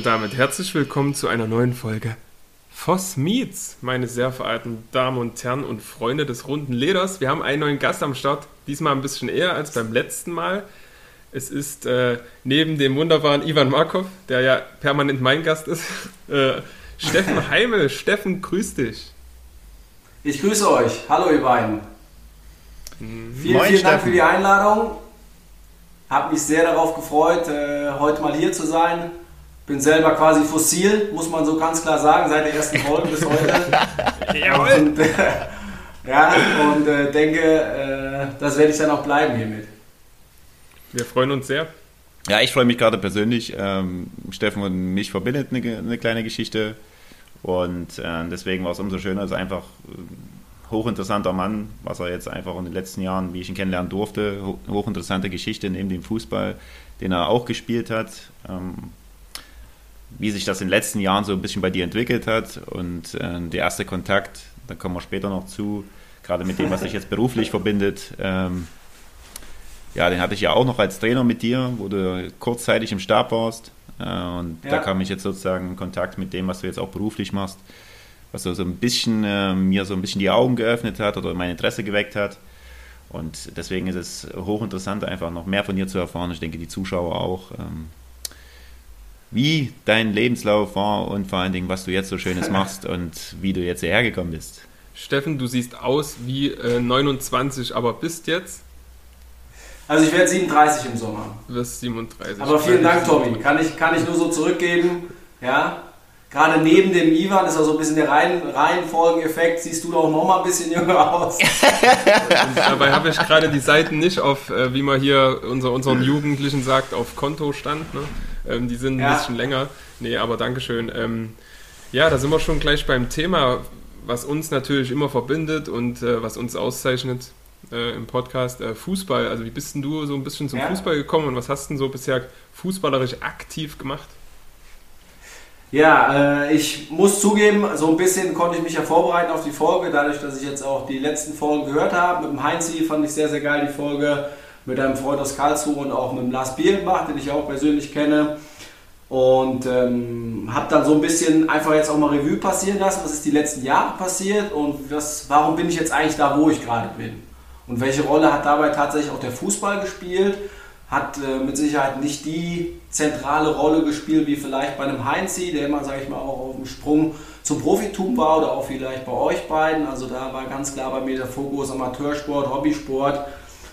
Und damit herzlich willkommen zu einer neuen Folge Voss Meets, meine sehr verehrten Damen und Herren und Freunde des runden Leders. Wir haben einen neuen Gast am Start, diesmal ein bisschen eher als beim letzten Mal. Es ist äh, neben dem wunderbaren Ivan Markov, der ja permanent mein Gast ist, äh, Steffen Heimel. Steffen, grüß dich. Ich grüße euch. Hallo ihr beiden. Vielen, Moin, vielen Dank für die Einladung. Hab mich sehr darauf gefreut, äh, heute mal hier zu sein bin selber quasi fossil, muss man so ganz klar sagen, seit der ersten Folge bis heute. Jawohl! Und, äh, ja, und äh, denke, äh, das werde ich dann auch bleiben hiermit. Wir freuen uns sehr. Ja, ich freue mich gerade persönlich. Ähm, Steffen und mich verbindet eine, eine kleine Geschichte. Und äh, deswegen war es umso schöner, dass einfach äh, hochinteressanter Mann, was er jetzt einfach in den letzten Jahren, wie ich ihn kennenlernen durfte, hochinteressante Geschichte neben dem Fußball, den er auch gespielt hat. Ähm, wie sich das in den letzten Jahren so ein bisschen bei dir entwickelt hat und äh, der erste Kontakt, da kommen wir später noch zu, gerade mit dem, was dich jetzt beruflich verbindet. Ähm, ja, den hatte ich ja auch noch als Trainer mit dir, wo du kurzzeitig im Stab warst. Äh, und ja. da kam ich jetzt sozusagen in Kontakt mit dem, was du jetzt auch beruflich machst, was so, so ein bisschen äh, mir so ein bisschen die Augen geöffnet hat oder mein Interesse geweckt hat. Und deswegen ist es hochinteressant, einfach noch mehr von dir zu erfahren. Ich denke, die Zuschauer auch. Ähm, wie dein Lebenslauf war und vor allen Dingen, was du jetzt so Schönes machst und wie du jetzt hierher gekommen bist. Steffen, du siehst aus wie äh, 29, aber bist jetzt? Also ich werde 37 im Sommer. Du wirst 37. Aber vielen Dank, Tommy. Kann ich, kann ich nur so zurückgeben. Ja, Gerade neben dem Ivan ist auch so ein bisschen der Reihen, Reihenfolgeneffekt. Siehst du doch noch mal ein bisschen jünger aus. dabei habe ich gerade die Seiten nicht auf, äh, wie man hier unser, unseren Jugendlichen sagt, auf Kontostand. Ne? Ähm, die sind ein ja. bisschen länger. Nee, aber Dankeschön. Ähm, ja, da sind wir schon gleich beim Thema, was uns natürlich immer verbindet und äh, was uns auszeichnet äh, im Podcast. Äh, Fußball. Also wie bist denn du so ein bisschen zum ja. Fußball gekommen und was hast du denn so bisher fußballerisch aktiv gemacht? Ja, äh, ich muss zugeben, so ein bisschen konnte ich mich ja vorbereiten auf die Folge, dadurch, dass ich jetzt auch die letzten Folgen gehört habe. Mit dem Heinzi fand ich sehr, sehr geil die Folge mit einem Freund aus Karlsruhe und auch mit dem Lars Bierenbach, den ich auch persönlich kenne. Und ähm, habe dann so ein bisschen einfach jetzt auch mal Revue passieren lassen, was ist die letzten Jahre passiert und was, warum bin ich jetzt eigentlich da, wo ich gerade bin. Und welche Rolle hat dabei tatsächlich auch der Fußball gespielt? Hat äh, mit Sicherheit nicht die zentrale Rolle gespielt wie vielleicht bei einem Heinzi, der immer, sage ich mal, auch auf dem Sprung zum Profitum war oder auch vielleicht bei euch beiden. Also da war ganz klar bei mir der Fokus Amateursport, Hobbysport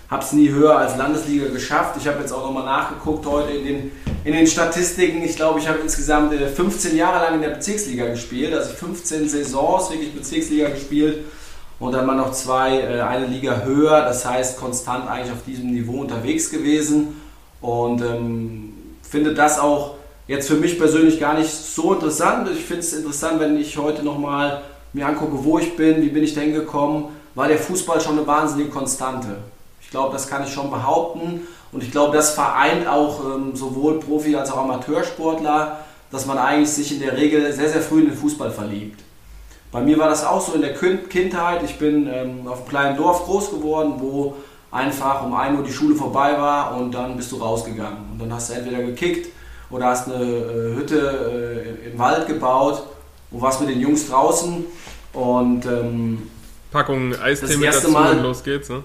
habe es nie höher als Landesliga geschafft. Ich habe jetzt auch nochmal nachgeguckt heute in den, in den Statistiken. Ich glaube, ich habe insgesamt 15 äh, Jahre lang in der Bezirksliga gespielt. Also 15 Saisons wirklich Bezirksliga gespielt und dann mal noch zwei, äh, eine Liga höher. Das heißt, konstant eigentlich auf diesem Niveau unterwegs gewesen und ähm, finde das auch jetzt für mich persönlich gar nicht so interessant. Ich finde es interessant, wenn ich heute nochmal mir angucke, wo ich bin, wie bin ich denn gekommen, war der Fußball schon eine wahnsinnige Konstante. Ich glaube, das kann ich schon behaupten. Und ich glaube, das vereint auch ähm, sowohl Profi- als auch Amateursportler, dass man eigentlich sich in der Regel sehr, sehr früh in den Fußball verliebt. Bei mir war das auch so in der Kindheit. Ich bin ähm, auf einem kleinen Dorf groß geworden, wo einfach um 1 Uhr die Schule vorbei war und dann bist du rausgegangen. Und dann hast du entweder gekickt oder hast eine äh, Hütte äh, im Wald gebaut und warst mit den Jungs draußen. Und ähm, Packung Eistee mit dazu Mal, und los geht's. Ne?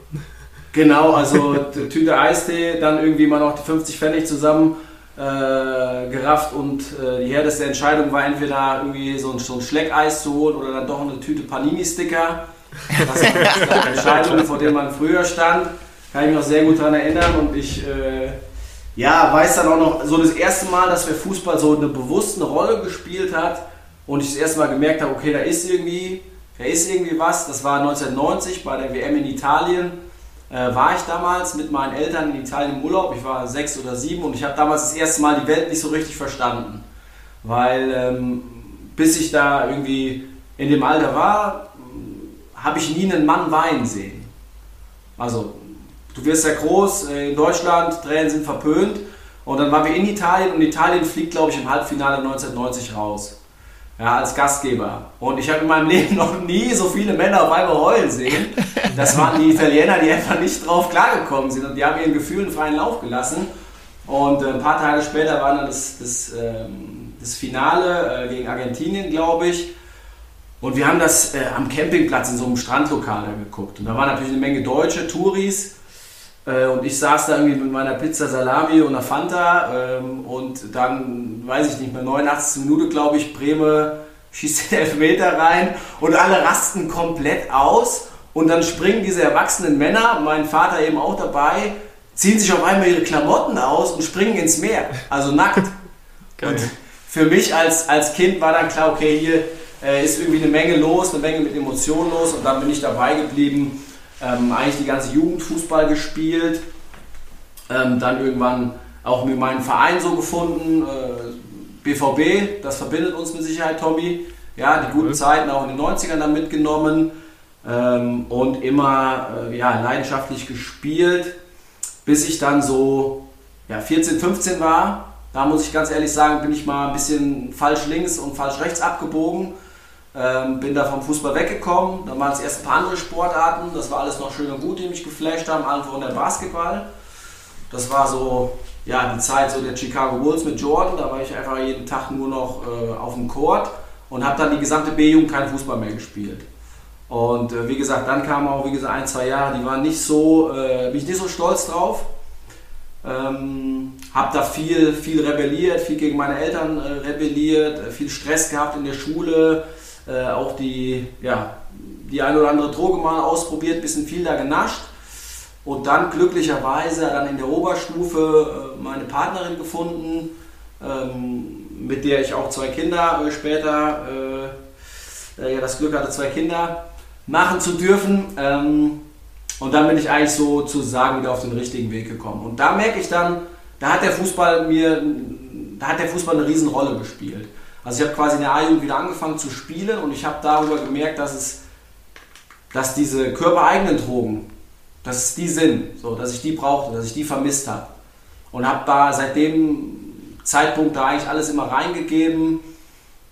Genau, also Tüte Eistee, dann irgendwie mal noch die 50 Pfennig zusammen äh, gerafft und äh, die härteste Entscheidung war entweder irgendwie so ein, so ein Schleckeis zu holen oder dann doch eine Tüte Panini-Sticker. Das waren Entscheidungen, vor denen man früher stand. Kann ich mich noch sehr gut daran erinnern und ich äh, ja, weiß dann auch noch so das erste Mal, dass der Fußball so eine bewusste Rolle gespielt hat und ich das erste Mal gemerkt habe, okay, da ist irgendwie, da ist irgendwie was. Das war 1990 bei der WM in Italien äh, war ich damals mit meinen Eltern in Italien im Urlaub. Ich war sechs oder sieben und ich habe damals das erste Mal die Welt nicht so richtig verstanden. Weil ähm, bis ich da irgendwie in dem Alter war, habe ich nie einen Mann weinen sehen. Also, du wirst ja groß, äh, in Deutschland, Tränen sind verpönt. Und dann waren wir in Italien und Italien fliegt, glaube ich, im Halbfinale 1990 raus ja, als Gastgeber. Und ich habe in meinem Leben noch nie so viele Männer auf einmal heulen sehen. Das waren die Italiener, die einfach nicht drauf klargekommen sind und die haben ihren Gefühlen freien Lauf gelassen. Und äh, ein paar Tage später war dann das, das, ähm, das Finale äh, gegen Argentinien, glaube ich. Und wir haben das äh, am Campingplatz in so einem Strandlokal geguckt. Und da waren natürlich eine Menge Deutsche, Touris. Äh, und ich saß da irgendwie mit meiner Pizza Salami und einer Fanta. Ähm, und dann, weiß ich nicht mehr, 89. Minute, glaube ich, Breme schießt den Elfmeter rein. Und alle rasten komplett aus. Und dann springen diese erwachsenen Männer, mein Vater eben auch dabei, ziehen sich auf einmal ihre Klamotten aus und springen ins Meer. Also nackt. und für mich als, als Kind war dann klar, okay, hier äh, ist irgendwie eine Menge los, eine Menge mit Emotionen los und dann bin ich dabei geblieben, ähm, eigentlich die ganze Jugend Fußball gespielt, ähm, dann irgendwann auch mit meinem Verein so gefunden, äh, BVB, das verbindet uns mit Sicherheit, Tommy. Ja, die guten Zeiten auch in den 90ern dann mitgenommen. Ähm, und immer äh, ja, leidenschaftlich gespielt, bis ich dann so ja, 14, 15 war. Da muss ich ganz ehrlich sagen, bin ich mal ein bisschen falsch links und falsch rechts abgebogen ähm, bin da vom Fußball weggekommen. Dann waren es erst ein paar andere Sportarten. Das war alles noch schön und gut, die mich geflasht haben. Allen voran der Basketball. Das war so ja, die Zeit so der Chicago Bulls mit Jordan. Da war ich einfach jeden Tag nur noch äh, auf dem Court und habe dann die gesamte B-Jugend keinen Fußball mehr gespielt. Und äh, wie gesagt, dann kamen auch wie gesagt ein, zwei Jahre, die waren nicht so, äh, bin ich nicht so stolz drauf. Ähm, habe da viel, viel rebelliert, viel gegen meine Eltern äh, rebelliert, äh, viel Stress gehabt in der Schule, äh, auch die, ja, die eine oder andere Droge mal ausprobiert, bisschen viel da genascht. Und dann glücklicherweise dann in der Oberstufe äh, meine Partnerin gefunden, ähm, mit der ich auch zwei Kinder äh, später, äh, ja, das Glück hatte, zwei Kinder machen zu dürfen. Ähm, und dann bin ich eigentlich so zu sagen wieder auf den richtigen Weg gekommen. Und da merke ich dann, da hat der Fußball mir, da hat der Fußball eine Riesenrolle gespielt. Also ich habe quasi in der A-Jugend wieder angefangen zu spielen und ich habe darüber gemerkt, dass es, dass diese körpereigenen Drogen, dass es die sind, so, dass ich die brauchte, dass ich die vermisst habe. Und habe da seit dem Zeitpunkt da eigentlich alles immer reingegeben,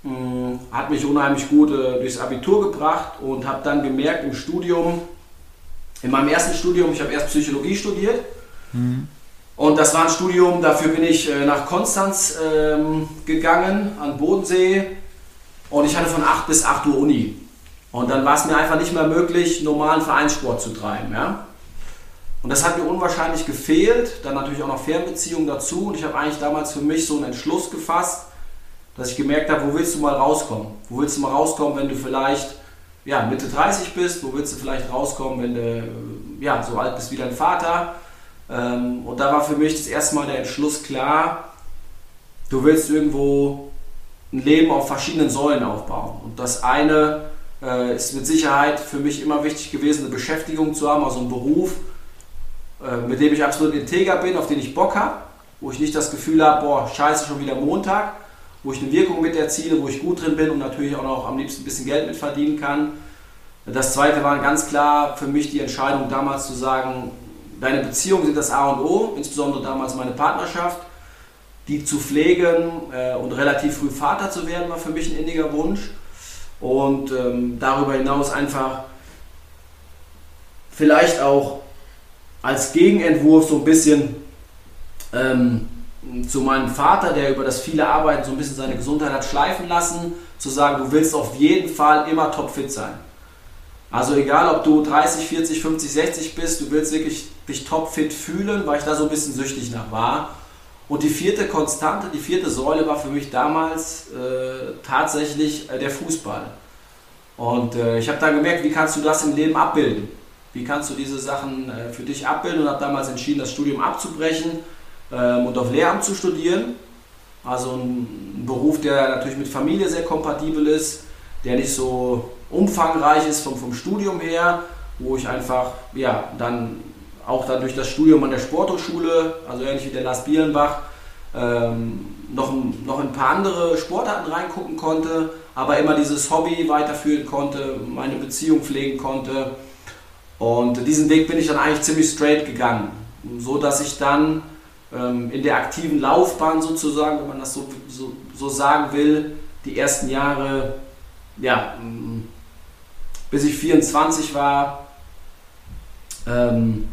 mh, hm, hat mich unheimlich gut äh, durchs Abitur gebracht und habe dann gemerkt im Studium, in meinem ersten Studium, ich habe erst Psychologie studiert, mhm. Und das war ein Studium, dafür bin ich äh, nach Konstanz ähm, gegangen, an Bodensee. Und ich hatte von 8 bis 8 Uhr Uni. Und dann war es mir einfach nicht mehr möglich, normalen Vereinssport zu treiben. Ja? Und das hat mir unwahrscheinlich gefehlt. Dann natürlich auch noch Fernbeziehungen dazu. Und ich habe eigentlich damals für mich so einen Entschluss gefasst, dass ich gemerkt habe, wo willst du mal rauskommen? Wo willst du mal rauskommen, wenn du vielleicht ja, Mitte 30 bist? Wo willst du vielleicht rauskommen, wenn du ja, so alt bist wie dein Vater? Ähm, und da war für mich das erste Mal der Entschluss klar, du willst irgendwo ein Leben auf verschiedenen Säulen aufbauen. Und das eine äh, ist mit Sicherheit für mich immer wichtig gewesen, eine Beschäftigung zu haben, also einen Beruf, äh, mit dem ich absolut integer bin, auf den ich Bock habe, wo ich nicht das Gefühl habe, boah, scheiße, schon wieder Montag, wo ich eine Wirkung mit erziele, wo ich gut drin bin und natürlich auch noch am liebsten ein bisschen Geld mit verdienen kann. Das zweite war ganz klar für mich die Entscheidung damals zu sagen, Deine Beziehungen sind das A und O, insbesondere damals meine Partnerschaft. Die zu pflegen äh, und relativ früh Vater zu werden, war für mich ein inniger Wunsch. Und ähm, darüber hinaus einfach vielleicht auch als Gegenentwurf so ein bisschen ähm, zu meinem Vater, der über das viele Arbeiten so ein bisschen seine Gesundheit hat schleifen lassen, zu sagen, du willst auf jeden Fall immer topfit sein. Also egal, ob du 30, 40, 50, 60 bist, du willst wirklich dich topfit fühlen, weil ich da so ein bisschen süchtig nach war. Und die vierte Konstante, die vierte Säule war für mich damals äh, tatsächlich äh, der Fußball. Und äh, ich habe dann gemerkt, wie kannst du das im Leben abbilden? Wie kannst du diese Sachen äh, für dich abbilden? Und habe damals entschieden, das Studium abzubrechen ähm, und auf Lehramt zu studieren. Also ein Beruf, der natürlich mit Familie sehr kompatibel ist, der nicht so umfangreich ist vom, vom Studium her, wo ich einfach ja, dann auch dann durch das Studium an der Sporthochschule, also ähnlich wie der Lars Bielenbach, ähm, noch, noch ein paar andere Sportarten reingucken konnte, aber immer dieses Hobby weiterführen konnte, meine Beziehung pflegen konnte. Und diesen Weg bin ich dann eigentlich ziemlich straight gegangen, so dass ich dann ähm, in der aktiven Laufbahn sozusagen, wenn man das so, so, so sagen will, die ersten Jahre ja, bis ich 24 war, ähm,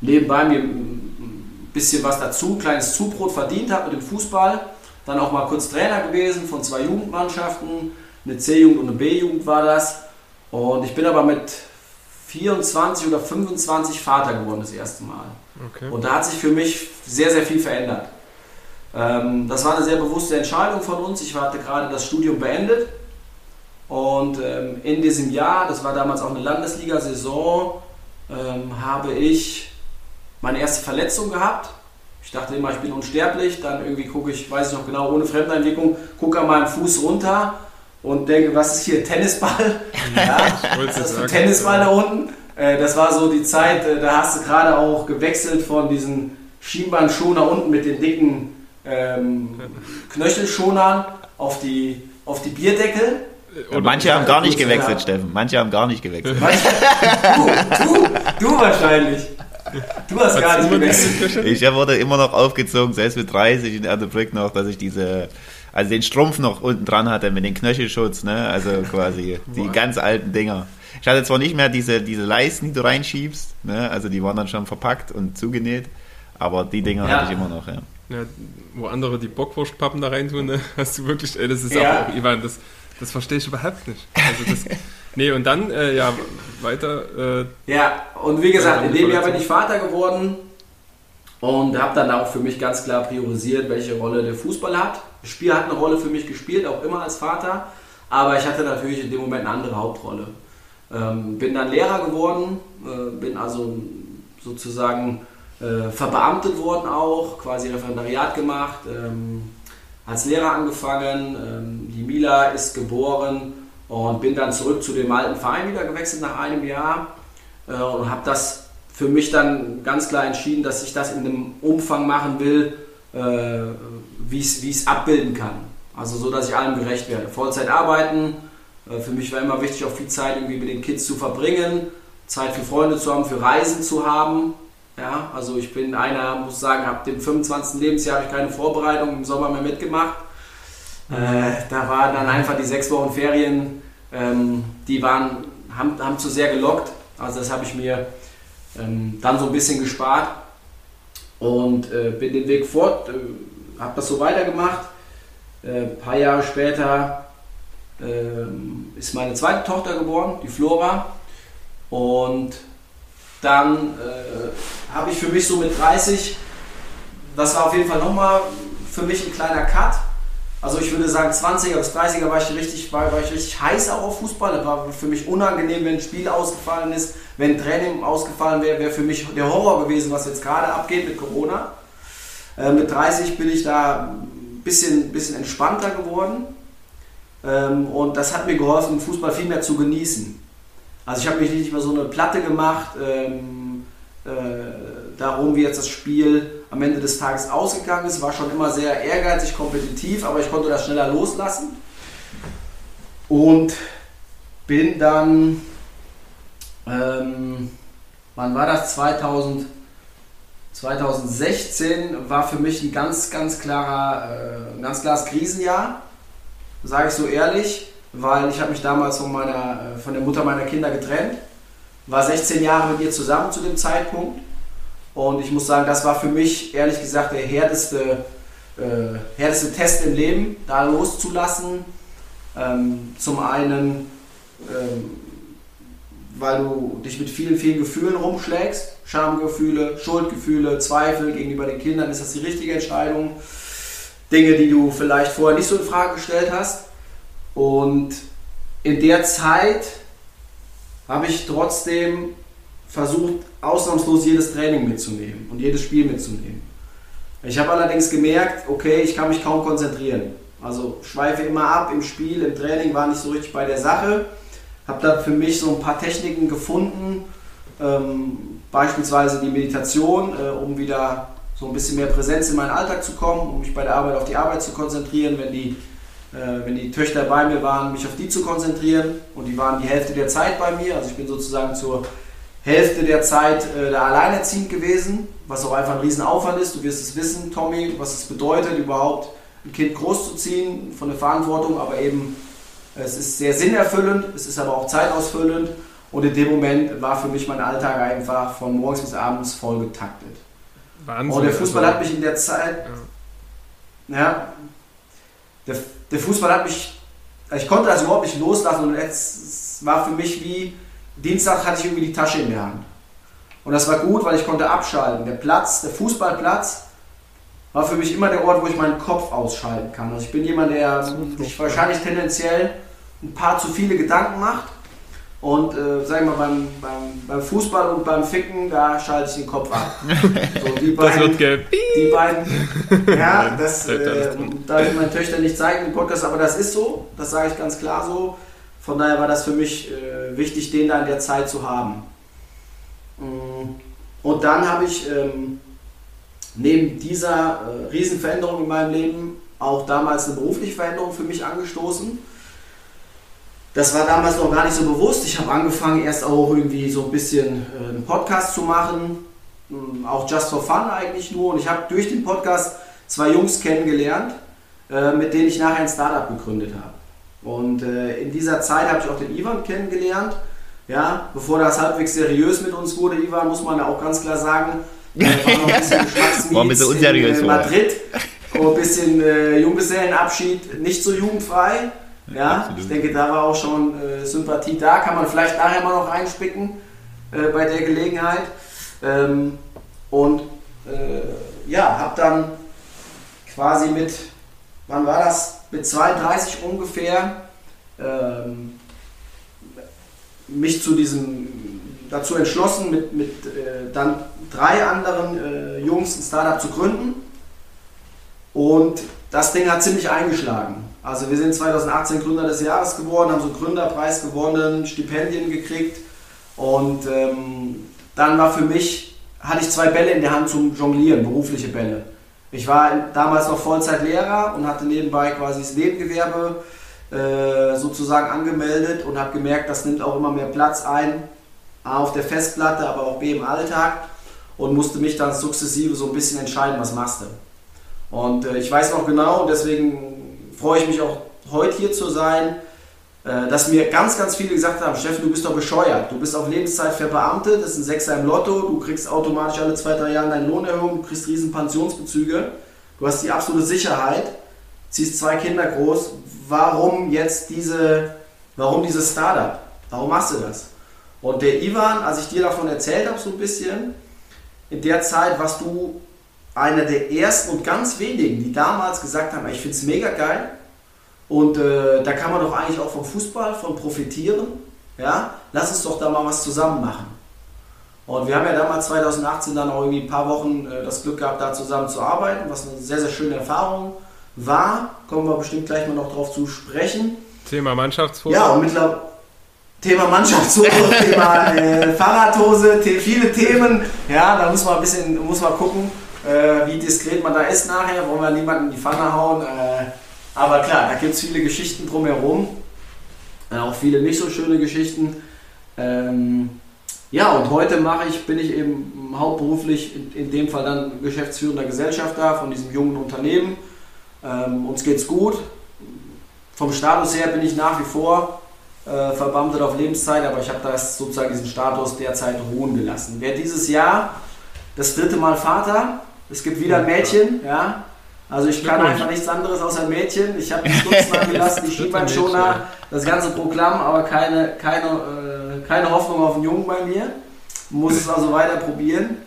nebenbei mir ein bisschen was dazu, kleines Zubrot verdient habe mit dem Fußball. dann auch mal kurz Trainer gewesen von zwei Jugendmannschaften, eine C-Jugend und eine B-Jugend war das. Und ich bin aber mit 24 oder 25 Vater geworden das erste Mal. Okay. Und da hat sich für mich sehr, sehr viel verändert. Ähm, das war eine sehr bewusste Entscheidung von uns. Ich hatte gerade das Studium beendet und ähm, in diesem Jahr, das war damals auch eine Landesliga-Saison, ähm, habe ich meine erste Verletzung gehabt. Ich dachte immer, ich bin unsterblich. Dann irgendwie gucke ich, weiß ich noch genau, ohne Fremdeinwirkung, gucke an meinem Fuß runter und denke, was ist hier, Tennisball? Ja, das ist ein Tennisball da unten. Äh, das war so die Zeit, äh, da hast du gerade auch gewechselt von diesen Schienbeinschoner unten mit den dicken ähm, Knöchelschonern auf die, auf die Bierdeckel. Und manche haben gar nicht gewechselt, Steffen. Manche haben gar nicht gewechselt. du, du, du wahrscheinlich. Du hast gar nicht gewechselt. Ich wurde immer noch aufgezogen, selbst mit 30 in Erdebrück noch, dass ich diese, also den Strumpf noch unten dran hatte mit dem Knöchelschutz, ne? Also quasi die ganz alten Dinger. Ich hatte zwar nicht mehr diese, diese Leisten, die du reinschiebst, ne? Also die waren dann schon verpackt und zugenäht, aber die Dinger ja. hatte ich immer noch, ja. ja. wo andere die Bockwurstpappen da reintun, ne? hast du wirklich, ey, das ist ja. auch, Ivan, das, das verstehe ich überhaupt nicht. Also das, nee, und dann, äh, ja, weiter. Äh, ja, und wie gesagt, in dem Jahr bin ich Vater geworden und habe dann auch für mich ganz klar priorisiert, welche Rolle der Fußball hat. Das Spiel hat eine Rolle für mich gespielt, auch immer als Vater, aber ich hatte natürlich in dem Moment eine andere Hauptrolle. Ähm, bin dann Lehrer geworden, äh, bin also sozusagen äh, verbeamtet worden auch, quasi Referendariat gemacht. Ähm, als Lehrer angefangen, ähm, die Mila ist geboren und bin dann zurück zu dem alten Verein wieder gewechselt nach einem Jahr äh, und habe das für mich dann ganz klar entschieden, dass ich das in dem Umfang machen will, äh, wie ich es abbilden kann. Also so, dass ich allem gerecht werde. Vollzeit arbeiten, äh, für mich war immer wichtig, auch viel Zeit irgendwie mit den Kids zu verbringen, Zeit für Freunde zu haben, für Reisen zu haben. Ja, also ich bin einer, muss sagen, ab dem 25. Lebensjahr habe ich keine Vorbereitung im Sommer mehr mitgemacht. Äh, da waren dann einfach die sechs Wochen Ferien, ähm, die waren, haben, haben zu sehr gelockt. Also das habe ich mir ähm, dann so ein bisschen gespart und äh, bin den Weg fort, äh, habe das so weitergemacht. Ein äh, paar Jahre später ähm, ist meine zweite Tochter geboren, die Flora. Und dann äh, habe ich für mich so mit 30, das war auf jeden Fall nochmal für mich ein kleiner Cut. Also ich würde sagen 20er bis 30er war ich richtig, war, war ich richtig heiß auch auf Fußball. Das war für mich unangenehm, wenn ein Spiel ausgefallen ist, wenn ein Training ausgefallen wäre, wäre für mich der Horror gewesen, was jetzt gerade abgeht mit Corona. Äh, mit 30 bin ich da ein bisschen, bisschen entspannter geworden. Ähm, und das hat mir geholfen, Fußball viel mehr zu genießen. Also ich habe mich nicht mehr so eine Platte gemacht, ähm, äh, darum wie jetzt das Spiel am Ende des Tages ausgegangen ist. War schon immer sehr ehrgeizig, kompetitiv, aber ich konnte das schneller loslassen. Und bin dann, ähm, wann war das? 2000, 2016 war für mich ein ganz, ganz klarer, äh, ein ganz klares Krisenjahr, sage ich so ehrlich weil ich habe mich damals von, meiner, äh, von der Mutter meiner Kinder getrennt, war 16 Jahre mit ihr zusammen zu dem Zeitpunkt und ich muss sagen, das war für mich ehrlich gesagt der härteste, äh, härteste Test im Leben, da loszulassen. Ähm, zum einen, ähm, weil du dich mit vielen, vielen Gefühlen rumschlägst, Schamgefühle, Schuldgefühle, Zweifel gegenüber den Kindern, ist das die richtige Entscheidung? Dinge, die du vielleicht vorher nicht so in Frage gestellt hast. Und in der Zeit habe ich trotzdem versucht, ausnahmslos jedes Training mitzunehmen und jedes Spiel mitzunehmen. Ich habe allerdings gemerkt, okay, ich kann mich kaum konzentrieren. Also schweife immer ab im Spiel, im Training, war nicht so richtig bei der Sache. Habe da für mich so ein paar Techniken gefunden, ähm, beispielsweise die Meditation, äh, um wieder so ein bisschen mehr Präsenz in meinen Alltag zu kommen, um mich bei der Arbeit auf die Arbeit zu konzentrieren, wenn die äh, wenn die Töchter bei mir waren, mich auf die zu konzentrieren. Und die waren die Hälfte der Zeit bei mir. Also ich bin sozusagen zur Hälfte der Zeit äh, da alleinerziehend gewesen, was auch einfach ein Riesenaufwand ist. Du wirst es wissen, Tommy, was es bedeutet, überhaupt ein Kind großzuziehen von der Verantwortung, aber eben es ist sehr sinnerfüllend, es ist aber auch zeitausfüllend und in dem Moment war für mich mein Alltag einfach von morgens bis abends voll getaktet. Wahnsinn. Und der Fußball also, hat mich in der Zeit, ja, ja der, der Fußball hat mich, ich konnte das überhaupt nicht loslassen und es war für mich wie, Dienstag hatte ich irgendwie die Tasche in der Hand. Und das war gut, weil ich konnte abschalten. Der Platz, der Fußballplatz, war für mich immer der Ort, wo ich meinen Kopf ausschalten kann. Also ich bin jemand, der sich wahrscheinlich tendenziell ein paar zu viele Gedanken macht. Und äh, sag ich mal, beim, beim, beim, Fußball und beim Ficken, da schalte ich den Kopf ab. So, die beiden, das wird gelb. Die beiden, ja, das äh, darf ich meinen Töchtern nicht zeigen im Podcast, aber das ist so, das sage ich ganz klar so. Von daher war das für mich äh, wichtig, den da in der Zeit zu haben. Mm. Und dann habe ich ähm, neben dieser äh, Riesenveränderung in meinem Leben auch damals eine berufliche Veränderung für mich angestoßen. Das war damals noch gar nicht so bewusst. Ich habe angefangen, erst auch irgendwie so ein bisschen äh, einen Podcast zu machen, ähm, auch just for fun eigentlich nur. Und ich habe durch den Podcast zwei Jungs kennengelernt, äh, mit denen ich nachher ein Startup gegründet habe. Und äh, in dieser Zeit habe ich auch den Ivan kennengelernt. Ja, bevor das halbwegs seriös mit uns wurde, Ivan, muss man ja auch ganz klar sagen, äh, war noch ein bisschen war ein bisschen unseriös, in äh, Madrid, ein bisschen äh, Junggesellenabschied, nicht so jugendfrei. Ja, ich denke, da war auch schon äh, Sympathie da. Kann man vielleicht nachher mal noch einspicken äh, bei der Gelegenheit. Ähm, und äh, ja, habe dann quasi mit, wann war das? Mit 32 ungefähr ähm, mich zu diesem dazu entschlossen, mit, mit äh, dann drei anderen äh, Jungs ein Startup zu gründen. Und das Ding hat ziemlich eingeschlagen. Also wir sind 2018 Gründer des Jahres geworden, haben so einen Gründerpreis gewonnen, Stipendien gekriegt. Und ähm, dann war für mich, hatte ich zwei Bälle in der Hand zum Jonglieren, berufliche Bälle. Ich war damals noch Vollzeitlehrer und hatte nebenbei quasi das Nebengewerbe äh, sozusagen angemeldet und habe gemerkt, das nimmt auch immer mehr Platz ein, A auf der Festplatte, aber auch B im Alltag. Und musste mich dann sukzessive so ein bisschen entscheiden, was machst du. Und äh, ich weiß noch genau, deswegen freue ich mich auch heute hier zu sein, dass mir ganz, ganz viele gesagt haben, Steffen, du bist doch bescheuert, du bist auf Lebenszeit verbeamtet, das ist ein Sechser im Lotto, du kriegst automatisch alle zwei, drei Jahre deine Lohnerhöhung, du kriegst riesen Pensionsbezüge, du hast die absolute Sicherheit, ziehst zwei Kinder groß, warum jetzt diese, warum dieses Startup? Warum machst du das? Und der Ivan, als ich dir davon erzählt habe, so ein bisschen, in der Zeit warst du einer der ersten und ganz wenigen, die damals gesagt haben, ich finde es mega geil und äh, da kann man doch eigentlich auch vom Fußball von profitieren. Ja, lass uns doch da mal was zusammen machen. Und wir haben ja damals 2018 dann auch irgendwie ein paar Wochen äh, das Glück gehabt, da zusammen zu arbeiten, was eine sehr, sehr schöne Erfahrung war. Kommen wir bestimmt gleich mal noch drauf zu sprechen. Thema Mannschaftsfoto. Ja, und mittlerweile Thema Mannschaftsfoto, Thema äh, Fahrradhose, viele Themen. Ja, da muss man ein bisschen muss man gucken, äh, wie diskret man da ist nachher. Wollen wir niemanden in die Pfanne hauen. Äh, aber klar, da gibt es viele Geschichten drumherum. Äh, auch viele nicht so schöne Geschichten. Ähm, ja, und heute mache ich, bin ich eben hauptberuflich in, in dem Fall dann geschäftsführender Gesellschafter von diesem jungen Unternehmen. Ähm, uns geht's gut. Vom Status her bin ich nach wie vor äh, verbeamtet auf Lebenszeit, aber ich habe das sozusagen diesen Status derzeit ruhen gelassen. Wer dieses Jahr das dritte Mal Vater, es gibt wieder ein Mädchen, ja. Also ich kann einfach nichts anderes außer ein Mädchen. Ich habe die Stutzen angelassen, die Schienbeinschoner, das ganze Programm, aber keine, keine, äh, keine Hoffnung auf einen Jungen bei mir. Muss es also weiter probieren.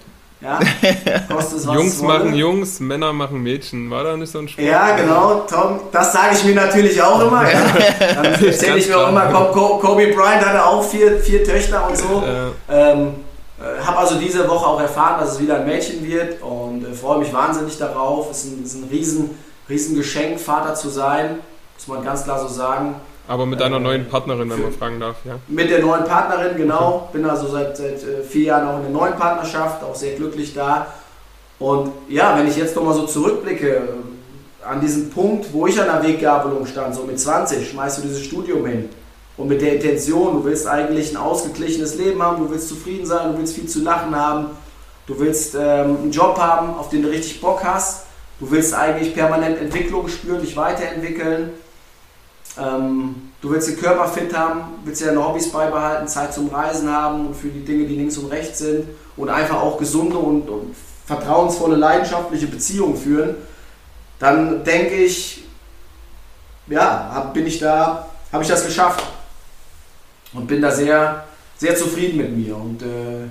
Ja, es, Jungs machen Jungs, Männer machen Mädchen. War da nicht so ein Spruch? Ja, genau, Tom. Das sage ich mir natürlich auch immer. Ja. Dann erzähle ich mir auch immer, Kobe Bryant hatte auch vier, vier Töchter und so. Ja. Ähm, äh, habe also diese Woche auch erfahren, dass es wieder ein Mädchen wird und äh, freue mich wahnsinnig darauf. Es ist ein, ist ein riesen, riesen Geschenk, Vater zu sein, muss man ganz klar so sagen. Aber mit deiner äh, neuen Partnerin, wenn man fragen darf, ja? Mit der neuen Partnerin, genau. Okay. Bin also seit, seit äh, vier Jahren auch in der neuen Partnerschaft, auch sehr glücklich da. Und ja, wenn ich jetzt nochmal so zurückblicke, äh, an diesen Punkt, wo ich an der Weggabelung stand, so mit 20, schmeißt du dieses Studium hin. Und mit der Intention, du willst eigentlich ein ausgeglichenes Leben haben, du willst zufrieden sein, du willst viel zu lachen haben, du willst ähm, einen Job haben, auf den du richtig Bock hast, du willst eigentlich permanent Entwicklung spüren, dich weiterentwickeln ähm, du willst den Körper fit haben, willst dir deine Hobbys beibehalten, Zeit zum Reisen haben und für die Dinge, die links und rechts sind und einfach auch gesunde und, und vertrauensvolle, leidenschaftliche Beziehungen führen, dann denke ich, ja, bin ich da, habe ich das geschafft und bin da sehr, sehr zufrieden mit mir und äh,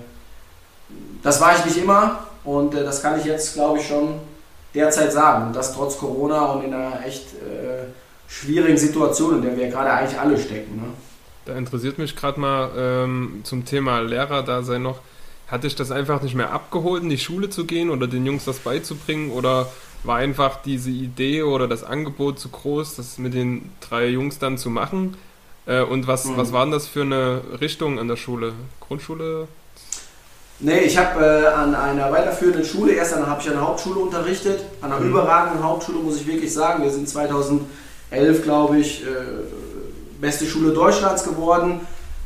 das war ich nicht immer und äh, das kann ich jetzt, glaube ich, schon derzeit sagen und das trotz Corona und in einer echt äh, schwierigen Situation, in der wir gerade eigentlich alle stecken. Ne? Da interessiert mich gerade mal ähm, zum Thema Lehrer da sei noch. Hatte ich das einfach nicht mehr abgeholt, in die Schule zu gehen oder den Jungs das beizubringen? Oder war einfach diese Idee oder das Angebot zu groß, das mit den drei Jungs dann zu machen? Äh, und was, mhm. was war denn das für eine Richtung an der Schule? Grundschule? Nee, ich habe äh, an einer weiterführenden Schule, erst dann habe ich an der Hauptschule unterrichtet, an einer mhm. überragenden Hauptschule muss ich wirklich sagen. Wir sind 2011, glaube ich, äh, beste Schule Deutschlands geworden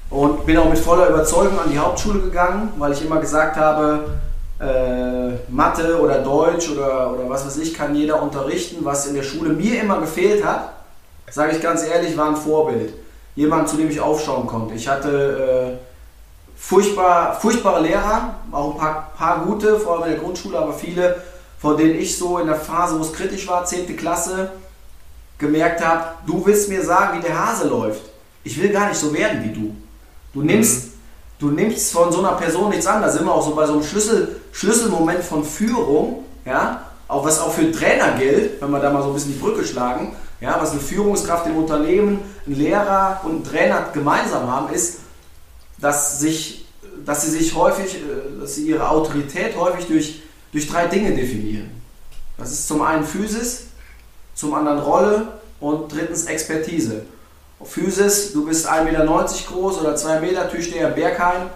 und bin auch mit voller Überzeugung an die Hauptschule gegangen, weil ich immer gesagt habe, äh, Mathe oder Deutsch oder, oder was weiß ich kann jeder unterrichten. Was in der Schule mir immer gefehlt hat, sage ich ganz ehrlich, war ein Vorbild. Jemand, zu dem ich aufschauen konnte. Ich hatte äh, furchtbar, furchtbare Lehrer, auch ein paar, paar gute, vor allem in der Grundschule, aber viele, von denen ich so in der Phase, wo es kritisch war, 10. Klasse, gemerkt habe, du willst mir sagen, wie der Hase läuft. Ich will gar nicht so werden wie du. Du nimmst, mhm. du nimmst von so einer Person nichts an. Da sind wir auch so bei so einem Schlüssel, Schlüsselmoment von Führung, ja, auch was auch für Trainer gilt, wenn wir da mal so ein bisschen die Brücke schlagen, ja, was eine Führungskraft im Unternehmen, ein Lehrer und ein Trainer gemeinsam haben, ist, dass, sich, dass sie sich häufig, äh, dass sie ihre Autorität häufig durch, durch drei Dinge definieren. Das ist zum einen Physis, zum anderen Rolle und drittens Expertise. Physis, du bist 1,90 Meter groß oder 2 Meter, Türsteher Bergheim,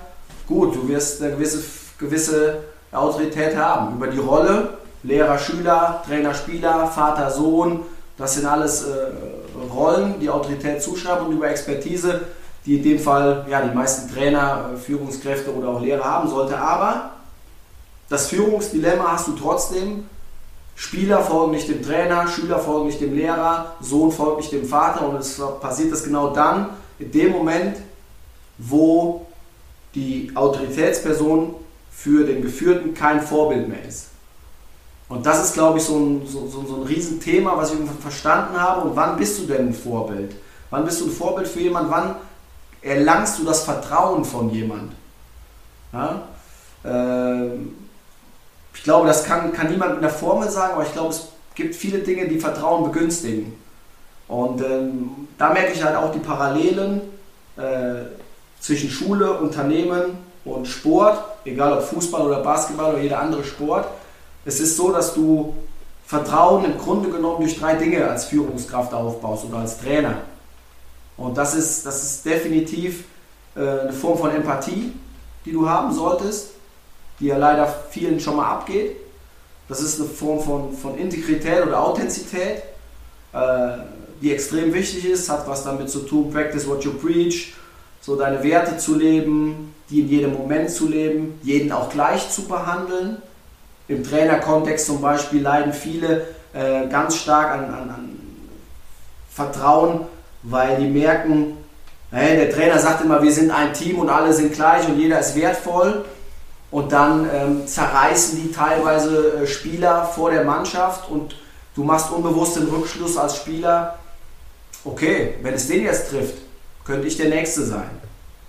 gut, du wirst eine gewisse, gewisse Autorität haben. Über die Rolle, Lehrer, Schüler, Trainer, Spieler, Vater, Sohn, das sind alles äh, Rollen, die Autorität zuschreiben und über Expertise, die in dem Fall ja, die meisten Trainer, äh, Führungskräfte oder auch Lehrer haben sollte. Aber das Führungsdilemma hast du trotzdem, Spieler folgen nicht dem Trainer, Schüler folgen nicht dem Lehrer, Sohn folgt nicht dem Vater und es passiert das genau dann, in dem Moment, wo die Autoritätsperson für den Geführten kein Vorbild mehr ist. Und das ist, glaube ich, so ein, so, so, so ein Riesenthema, was ich verstanden habe. Und wann bist du denn ein Vorbild? Wann bist du ein Vorbild für jemanden? Wann erlangst du das Vertrauen von jemandem? Ja? Ähm, ich glaube, das kann, kann niemand mit einer Formel sagen, aber ich glaube, es gibt viele Dinge, die Vertrauen begünstigen. Und ähm, da merke ich halt auch die Parallelen äh, zwischen Schule, Unternehmen und Sport, egal ob Fußball oder Basketball oder jeder andere Sport. Es ist so, dass du Vertrauen im Grunde genommen durch drei Dinge als Führungskraft aufbaust oder als Trainer. Und das ist, das ist definitiv äh, eine Form von Empathie, die du haben solltest die ja leider vielen schon mal abgeht. Das ist eine Form von, von Integrität oder Authentizität, äh, die extrem wichtig ist, hat was damit zu tun, practice what you preach, so deine Werte zu leben, die in jedem Moment zu leben, jeden auch gleich zu behandeln. Im Trainerkontext zum Beispiel leiden viele äh, ganz stark an, an, an Vertrauen, weil die merken, hey, der Trainer sagt immer, wir sind ein Team und alle sind gleich und jeder ist wertvoll. Und dann ähm, zerreißen die teilweise äh, Spieler vor der Mannschaft und du machst unbewusst den Rückschluss als Spieler, okay, wenn es den jetzt trifft, könnte ich der Nächste sein.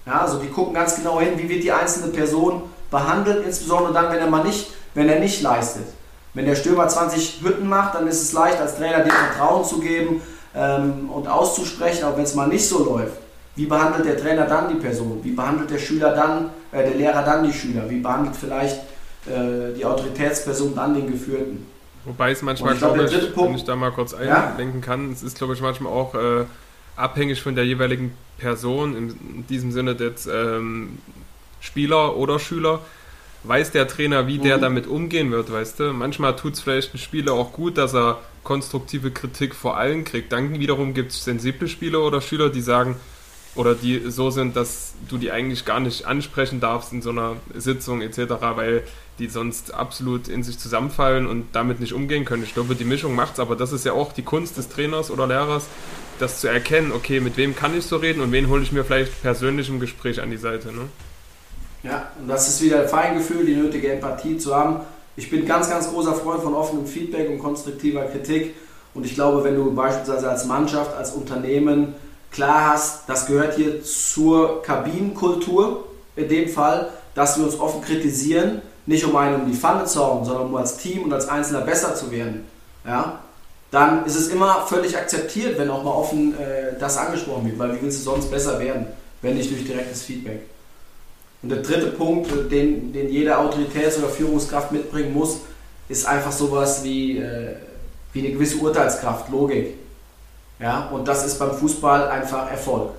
Ja, also die gucken ganz genau hin, wie wird die einzelne Person behandelt, insbesondere dann, wenn er mal nicht, wenn er nicht leistet. Wenn der Stürmer 20 Hütten macht, dann ist es leicht, als Trainer dem Vertrauen zu geben ähm, und auszusprechen, auch wenn es mal nicht so läuft. Wie behandelt der Trainer dann die Person? Wie behandelt der Schüler dann, äh, der Lehrer dann die Schüler? Wie behandelt vielleicht äh, die Autoritätsperson dann den Geführten? Wobei es manchmal, ich glaube, ich, wenn ich da mal kurz einlenken ja? kann, es ist, glaube ich, manchmal auch äh, abhängig von der jeweiligen Person, in diesem Sinne jetzt ähm, Spieler oder Schüler, weiß der Trainer, wie mhm. der damit umgehen wird, weißt du? Manchmal tut es vielleicht ein Spieler auch gut, dass er konstruktive Kritik vor allen kriegt. Dann wiederum gibt es sensible Spieler oder Schüler, die sagen, oder die so sind, dass du die eigentlich gar nicht ansprechen darfst in so einer Sitzung etc., weil die sonst absolut in sich zusammenfallen und damit nicht umgehen können. Ich glaube, die Mischung macht es, aber das ist ja auch die Kunst des Trainers oder Lehrers, das zu erkennen, okay, mit wem kann ich so reden und wen hole ich mir vielleicht persönlich im Gespräch an die Seite. Ne? Ja, und das ist wieder ein Feingefühl, die nötige Empathie zu haben. Ich bin ganz, ganz großer Freund von offenem Feedback und konstruktiver Kritik Und ich glaube, wenn du beispielsweise als Mannschaft, als Unternehmen klar hast, das gehört hier zur Kabinenkultur in dem Fall, dass wir uns offen kritisieren, nicht um einen um die Pfanne zu hauen, sondern um als Team und als Einzelner besser zu werden, ja, dann ist es immer völlig akzeptiert, wenn auch mal offen äh, das angesprochen wird, weil wie willst du sonst besser werden, wenn nicht durch direktes Feedback. Und der dritte Punkt, den, den jede Autoritäts- oder Führungskraft mitbringen muss, ist einfach sowas wie, äh, wie eine gewisse Urteilskraft, Logik. Ja, und das ist beim Fußball einfach Erfolg.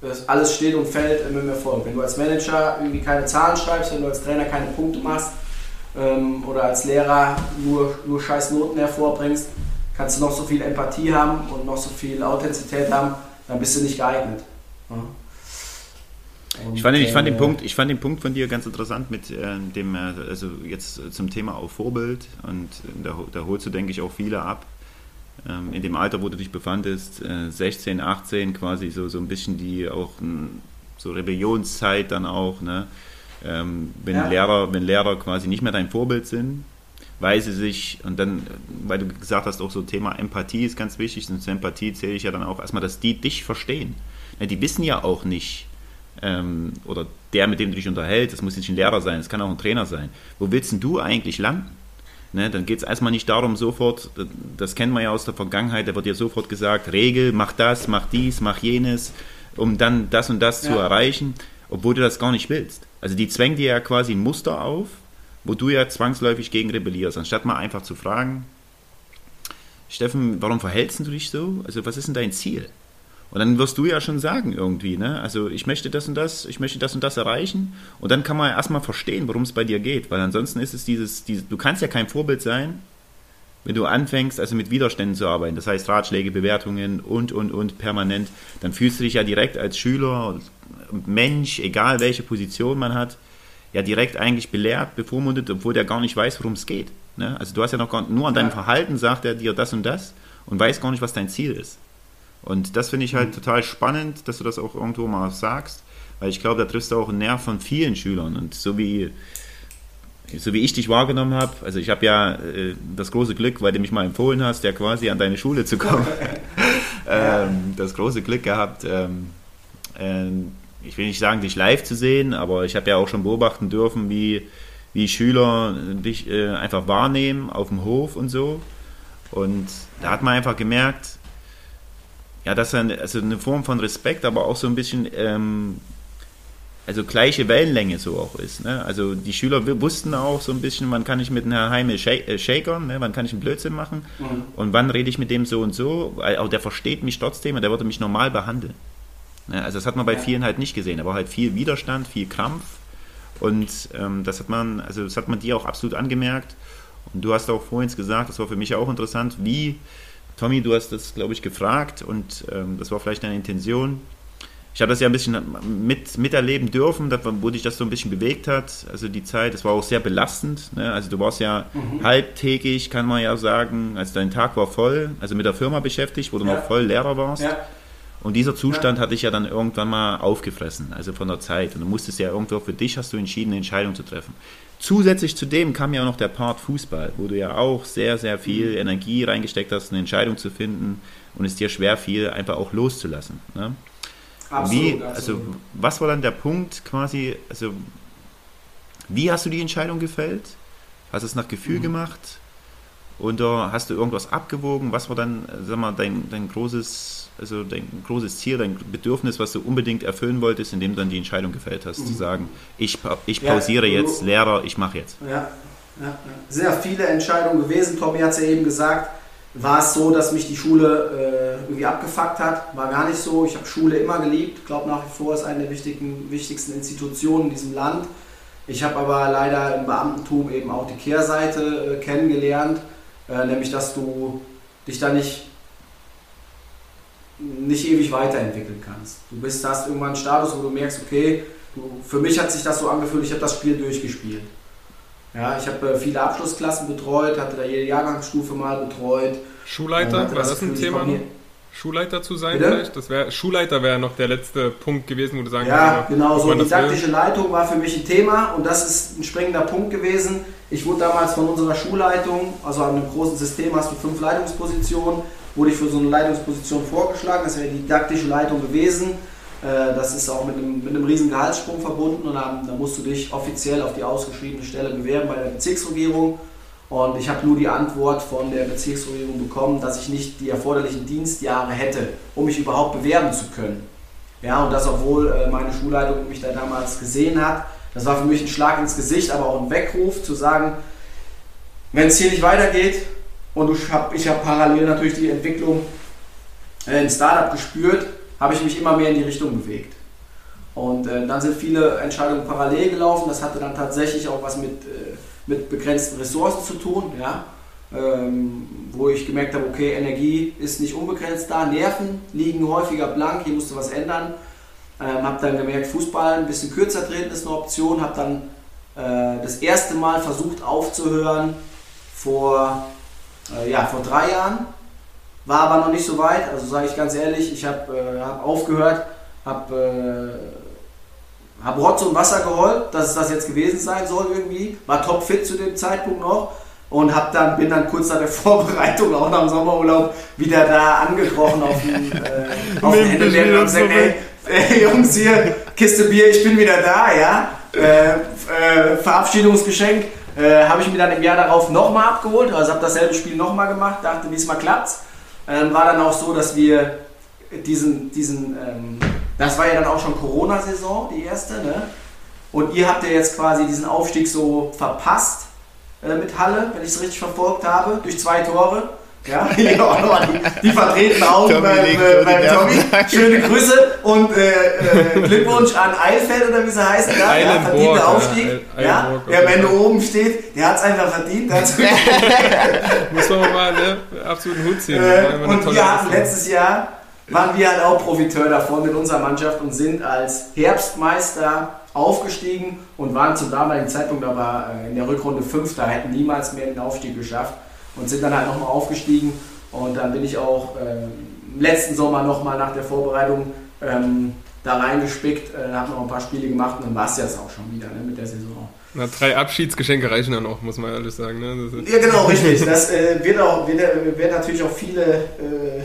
Das alles steht und fällt mit dem Erfolg. Wenn du als Manager irgendwie keine Zahlen schreibst, wenn du als Trainer keine Punkte machst ähm, oder als Lehrer nur, nur scheiß Noten hervorbringst, kannst du noch so viel Empathie haben und noch so viel Authentizität haben, dann bist du nicht geeignet. Ja. Und, ich, fand, ich, fand den äh, Punkt, ich fand den Punkt von dir ganz interessant mit äh, dem, äh, also jetzt zum Thema auch Vorbild und da, da holst du, denke ich, auch viele ab. Ähm, in dem Alter, wo du dich befandest, äh, 16, 18, quasi so, so ein bisschen die auch so Rebellionszeit dann auch, ne? Ähm, wenn, ja. Lehrer, wenn Lehrer quasi nicht mehr dein Vorbild sind, weil sie sich, und dann, weil du gesagt hast, auch so Thema Empathie ist ganz wichtig, und zur Empathie zähle ich ja dann auch erstmal, dass die dich verstehen. Ja, die wissen ja auch nicht, ähm, oder der, mit dem du dich unterhältst, das muss nicht ein Lehrer sein, das kann auch ein Trainer sein. Wo willst denn du eigentlich landen? Ne, dann geht es erstmal nicht darum, sofort, das kennen wir ja aus der Vergangenheit, da wird dir sofort gesagt, Regel, mach das, mach dies, mach jenes, um dann das und das ja. zu erreichen, obwohl du das gar nicht willst. Also die zwängen dir ja quasi ein Muster auf, wo du ja zwangsläufig gegen rebellierst, anstatt mal einfach zu fragen, Steffen, warum verhältst du dich so? Also was ist denn dein Ziel? Und dann wirst du ja schon sagen irgendwie, ne? Also ich möchte das und das, ich möchte das und das erreichen. Und dann kann man erstmal verstehen, worum es bei dir geht. Weil ansonsten ist es dieses, dieses, du kannst ja kein Vorbild sein, wenn du anfängst, also mit Widerständen zu arbeiten. Das heißt Ratschläge, Bewertungen und, und, und permanent. Dann fühlst du dich ja direkt als Schüler, Mensch, egal welche Position man hat, ja direkt eigentlich belehrt, bevormundet, obwohl der gar nicht weiß, worum es geht. Ne? Also du hast ja noch gar, nur an deinem Verhalten sagt er dir das und das und weiß gar nicht, was dein Ziel ist. Und das finde ich halt total spannend, dass du das auch irgendwo mal sagst, weil ich glaube, da triffst du auch einen Nerv von vielen Schülern. Und so wie, so wie ich dich wahrgenommen habe, also ich habe ja äh, das große Glück, weil du mich mal empfohlen hast, ja quasi an deine Schule zu kommen, ähm, das große Glück gehabt, ähm, äh, ich will nicht sagen, dich live zu sehen, aber ich habe ja auch schon beobachten dürfen, wie, wie Schüler dich äh, einfach wahrnehmen auf dem Hof und so. Und da hat man einfach gemerkt, ja, das ist eine, also eine Form von Respekt, aber auch so ein bisschen, ähm, also gleiche Wellenlänge so auch ist. Ne? Also die Schüler wussten auch so ein bisschen, wann kann ich mit einer Heime äh, shakern, ne? wann kann ich einen Blödsinn machen mhm. und wann rede ich mit dem so und so. Auch der versteht mich trotzdem und der würde mich normal behandeln. Ne? Also das hat man bei vielen halt nicht gesehen. Da war halt viel Widerstand, viel Krampf und ähm, das hat man, also das hat man dir auch absolut angemerkt. Und du hast auch vorhin gesagt, das war für mich auch interessant, wie Tommy, du hast das, glaube ich, gefragt und ähm, das war vielleicht deine Intention. Ich habe das ja ein bisschen mit, miterleben dürfen, wo dich das so ein bisschen bewegt hat. Also die Zeit, das war auch sehr belastend. Ne? Also du warst ja mhm. halbtägig, kann man ja sagen. Also dein Tag war voll, also mit der Firma beschäftigt, wo du ja. noch voll Lehrer warst. Ja. Und dieser Zustand ja. hat dich ja dann irgendwann mal aufgefressen, also von der Zeit. Und du musstest ja irgendwo für dich hast du entschieden, eine Entscheidung zu treffen. Zusätzlich zu dem kam ja auch noch der Part Fußball, wo du ja auch sehr, sehr viel mhm. Energie reingesteckt hast, eine Entscheidung zu finden und es dir schwer fiel, einfach auch loszulassen. Ne? Absolut, wie, absolut. Also, was war dann der Punkt quasi, also, wie hast du die Entscheidung gefällt? Hast du es nach Gefühl mhm. gemacht? Oder hast du irgendwas abgewogen? Was war dann, sag mal, dein, dein großes also dein großes Ziel, dein Bedürfnis, was du unbedingt erfüllen wolltest, indem du dann die Entscheidung gefällt hast, mhm. zu sagen, ich, ich pausiere ja, jetzt, Lehrer, ich mache jetzt. Ja, ja, sehr viele Entscheidungen gewesen. Tommy hat es ja eben gesagt, war es so, dass mich die Schule äh, irgendwie abgefuckt hat. War gar nicht so. Ich habe Schule immer geliebt. Ich glaube nach wie vor ist eine der wichtigen, wichtigsten Institutionen in diesem Land. Ich habe aber leider im Beamtentum eben auch die Kehrseite äh, kennengelernt, äh, nämlich dass du dich da nicht nicht ewig weiterentwickeln kannst. Du bist, hast irgendwann einen Status, wo du merkst, okay, du, für mich hat sich das so angefühlt, ich habe das Spiel durchgespielt. Ja, ich habe äh, viele Abschlussklassen betreut, hatte da jede Jahrgangsstufe mal betreut. Schulleiter, war das, das ein Thema? Schulleiter zu sein Bitte? vielleicht? Das wäre Schulleiter wäre noch der letzte Punkt gewesen, wo du sagen Ja, kannst, genau so. Didaktische. Leitung war für mich ein Thema und das ist ein springender Punkt gewesen. Ich wurde damals von unserer Schulleitung, also an einem großen System hast du fünf Leitungspositionen, wurde ich für so eine Leitungsposition vorgeschlagen. Das wäre die didaktische Leitung gewesen. Äh, das ist auch mit einem, mit einem riesen Gehaltssprung verbunden und da, da musst du dich offiziell auf die ausgeschriebene Stelle bewerben bei der Bezirksregierung. Und ich habe nur die Antwort von der Bezirksregierung bekommen, dass ich nicht die erforderlichen Dienstjahre hätte, um mich überhaupt bewerben zu können. Ja, und das, obwohl äh, meine Schulleitung mich da damals gesehen hat. Das war für mich ein Schlag ins Gesicht, aber auch ein Weckruf zu sagen, wenn es hier nicht weitergeht, und ich habe ich hab parallel natürlich die Entwicklung äh, in Startup gespürt, habe ich mich immer mehr in die Richtung bewegt. Und äh, dann sind viele Entscheidungen parallel gelaufen. Das hatte dann tatsächlich auch was mit äh, mit begrenzten Ressourcen zu tun, ja, ähm, wo ich gemerkt habe, okay, Energie ist nicht unbegrenzt da, Nerven liegen häufiger blank, hier musste was ändern. Ähm, habe dann gemerkt, Fußball ein bisschen kürzer treten ist eine Option, habe dann äh, das erste Mal versucht aufzuhören vor, äh, ja, vor drei Jahren, war aber noch nicht so weit, also sage ich ganz ehrlich, ich habe äh, hab aufgehört, habe äh, habe Rotz und Wasser geholt, dass es das jetzt gewesen sein soll irgendwie. War topfit zu dem Zeitpunkt noch. Und hab dann, bin dann kurz nach der Vorbereitung auch nach dem Sommerurlaub wieder da angekrochen auf den, äh, auf Ende und gesagt, ey, ey, Jungs hier, Kiste Bier, ich bin wieder da, ja. Äh, äh, Verabschiedungsgeschenk äh, habe ich mir dann im Jahr darauf nochmal abgeholt, also habe dasselbe Spiel nochmal gemacht, dachte, diesmal klappt's. Ähm, war dann auch so, dass wir diesen, diesen ähm, das war ja dann auch schon Corona-Saison, die erste. Ne? Und ihr habt ja jetzt quasi diesen Aufstieg so verpasst äh, mit Halle, wenn ich es richtig verfolgt habe, durch zwei Tore. Ja, ja die, die vertreten Augen Tommy beim, äh, beim Tommy. Schöne Grüße und äh, äh, Glückwunsch an Eilfeld oder wie sie heißen. Ja, der hat verdient Aufstieg. Ja, ja, ja, wenn du oben steht, der hat es einfach verdient. Muss man mal ne, absoluten Hut ziehen. Äh, und wir hatten letztes Jahr waren wir halt auch Profiteur davon mit unserer Mannschaft und sind als Herbstmeister aufgestiegen und waren zum damaligen Zeitpunkt aber äh, in der Rückrunde Fünfter, hätten niemals mehr den Aufstieg geschafft und sind dann halt nochmal aufgestiegen. Und dann bin ich auch äh, im letzten Sommer nochmal nach der Vorbereitung ähm, da reingespickt, äh, habe noch ein paar Spiele gemacht und dann war es jetzt auch schon wieder ne, mit der Saison. Na, drei Abschiedsgeschenke reichen dann auch, muss man ehrlich sagen. Ne? ja, genau, richtig. Das äh, wird, auch, wird, wird, natürlich auch viele äh,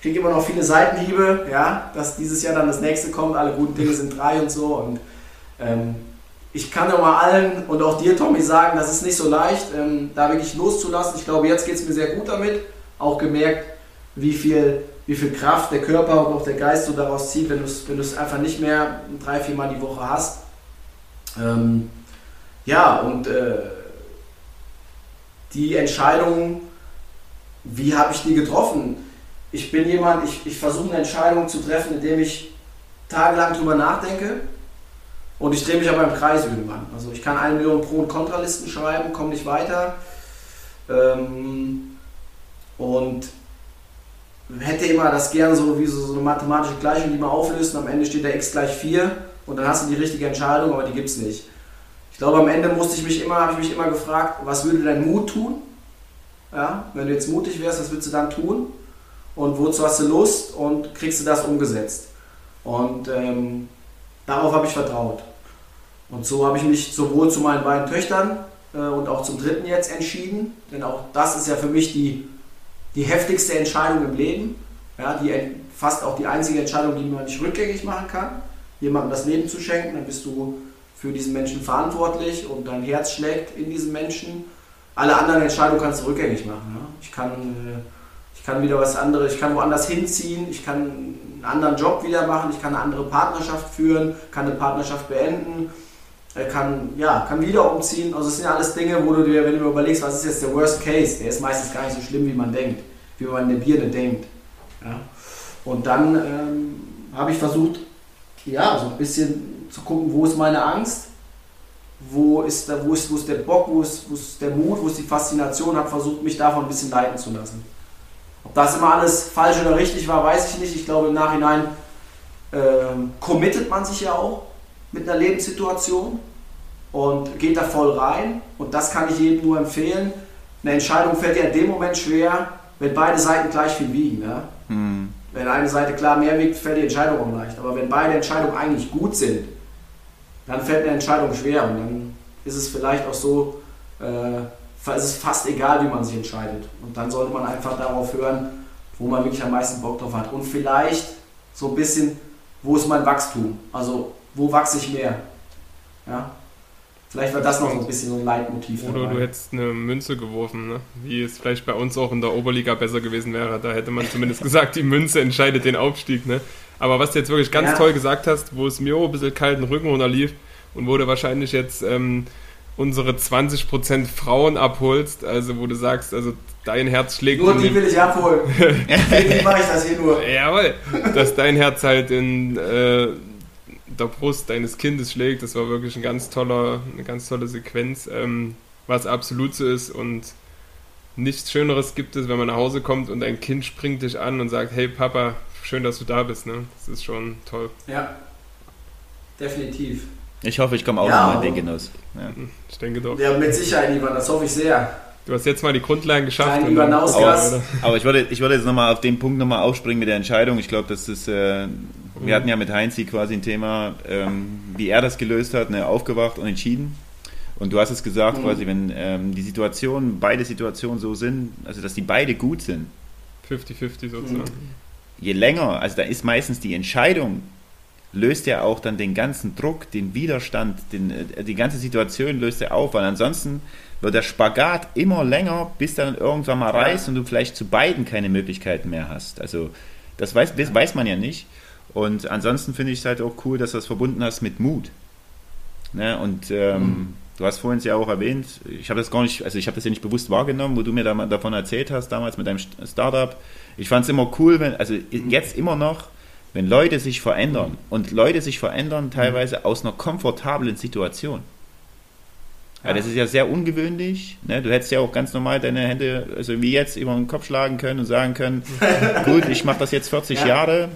kriege immer noch viele Seitenhiebe, ja, dass dieses Jahr dann das nächste kommt, alle guten Dinge sind drei und so. Und ähm, ich kann mal allen und auch dir, Tommy, sagen, das ist nicht so leicht, ähm, da wirklich loszulassen. Ich glaube, jetzt geht es mir sehr gut damit. Auch gemerkt, wie viel, wie viel Kraft der Körper und auch der Geist so daraus zieht, wenn du es wenn einfach nicht mehr drei, vier Mal die Woche hast. Ähm, ja, und äh, die Entscheidung, wie habe ich die getroffen? ich bin jemand, ich, ich versuche eine Entscheidung zu treffen, indem ich tagelang drüber nachdenke und ich drehe mich aber im Kreis irgendwann. Also ich kann eine Million Pro- und Kontralisten schreiben, komme nicht weiter ähm, und hätte immer das gern so wie so, so eine mathematische Gleichung, die man auflöst und am Ende steht der x gleich 4 und dann hast du die richtige Entscheidung, aber die gibt es nicht. Ich glaube, am Ende musste ich mich immer, habe ich mich immer gefragt, was würde dein Mut tun? Ja, wenn du jetzt mutig wärst, was würdest du dann tun? und wozu hast du Lust und kriegst du das umgesetzt. Und ähm, darauf habe ich vertraut. Und so habe ich mich sowohl zu meinen beiden Töchtern äh, und auch zum dritten jetzt entschieden, denn auch das ist ja für mich die, die heftigste Entscheidung im Leben. Ja, die, fast auch die einzige Entscheidung, die man nicht rückgängig machen kann. Jemandem das Leben zu schenken, dann bist du für diesen Menschen verantwortlich und dein Herz schlägt in diesen Menschen. Alle anderen Entscheidungen kannst du rückgängig machen. Ja? Ich kann äh, ich kann wieder was anderes, ich kann woanders hinziehen, ich kann einen anderen Job wieder machen, ich kann eine andere Partnerschaft führen, kann eine Partnerschaft beenden, kann, ja, kann wieder umziehen. Also es sind ja alles Dinge, wo du dir, wenn du überlegst, was ist jetzt der Worst Case, der ist meistens gar nicht so schlimm, wie man denkt, wie man in der Birne denkt. Ja. Und dann ähm, habe ich versucht, ja, so ein bisschen zu gucken, wo ist meine Angst, wo ist, da, wo ist, wo ist der Bock, wo ist, wo ist der Mut, wo ist die Faszination, habe versucht, mich davon ein bisschen leiten zu lassen. Ob das immer alles falsch oder richtig war, weiß ich nicht. Ich glaube, im Nachhinein äh, committet man sich ja auch mit einer Lebenssituation und geht da voll rein. Und das kann ich jedem nur empfehlen. Eine Entscheidung fällt ja in dem Moment schwer, wenn beide Seiten gleich viel wiegen. Ja? Hm. Wenn eine Seite klar mehr wiegt, fällt die Entscheidung auch leicht. Aber wenn beide Entscheidungen eigentlich gut sind, dann fällt eine Entscheidung schwer und dann ist es vielleicht auch so, äh, es ist fast egal, wie man sich entscheidet. Und dann sollte man einfach darauf hören, wo man wirklich am meisten Bock drauf hat. Und vielleicht so ein bisschen, wo ist mein Wachstum? Also, wo wachse ich mehr? Ja? Vielleicht war das noch so ein bisschen so ein Leitmotiv. Oder dabei. du hättest eine Münze geworfen, ne? wie es vielleicht bei uns auch in der Oberliga besser gewesen wäre. Da hätte man zumindest gesagt, die Münze entscheidet den Aufstieg. Ne? Aber was du jetzt wirklich ganz ja. toll gesagt hast, wo es mir auch ein bisschen kalten Rücken runterlief und wo du wahrscheinlich jetzt ähm, unsere 20% Frauen abholst, also wo du sagst, also dein Herz schlägt. Nur die will ich abholen. Wie mache ich das hier nur? Jawohl, dass dein Herz halt in äh, der Brust deines Kindes schlägt. Das war wirklich ein ganz toller, eine ganz tolle Sequenz, ähm, was absolut so ist und nichts Schöneres gibt es, wenn man nach Hause kommt und ein Kind springt dich an und sagt, hey Papa, schön, dass du da bist. Ne? Das ist schon toll. Ja, definitiv. Ich hoffe, ich komme auch ja, noch in den Genuss. Ja. Ich denke doch. Ja, mit Sicherheit, Ivan, das hoffe ich sehr. Du hast jetzt mal die Grundlagen geschafft. Klein Ivan aber, aber ich würde, ich würde jetzt nochmal auf den Punkt nochmal aufspringen mit der Entscheidung. Ich glaube, das ist äh, wir hatten ja mit Heinzi quasi ein Thema, ähm, wie er das gelöst hat, ne, aufgewacht und entschieden. Und du hast es gesagt, mhm. quasi, wenn ähm, die Situationen, beide Situationen so sind, also dass die beide gut sind. 50-50 sozusagen. Mhm. Je länger, also da ist meistens die Entscheidung, löst ja auch dann den ganzen Druck, den Widerstand, den, äh, die ganze Situation löst er auf, weil ansonsten wird der Spagat immer länger, bis dann irgendwann mal reißt und du vielleicht zu beiden keine Möglichkeiten mehr hast. Also das weiß, weiß man ja nicht. Und ansonsten finde ich es halt auch cool, dass du das verbunden hast mit Mut. Ne? Und ähm, mhm. du hast vorhin ja auch erwähnt, ich habe das gar nicht, also ich habe das ja nicht bewusst wahrgenommen, wo du mir da, davon erzählt hast, damals mit deinem Startup. Ich fand es immer cool, wenn, also jetzt immer noch, wenn Leute sich verändern und Leute sich verändern teilweise aus einer komfortablen Situation. Ja, das ist ja sehr ungewöhnlich. Ne? Du hättest ja auch ganz normal deine Hände, also wie jetzt, über den Kopf schlagen können und sagen können, gut, ich mache das jetzt 40 ja. Jahre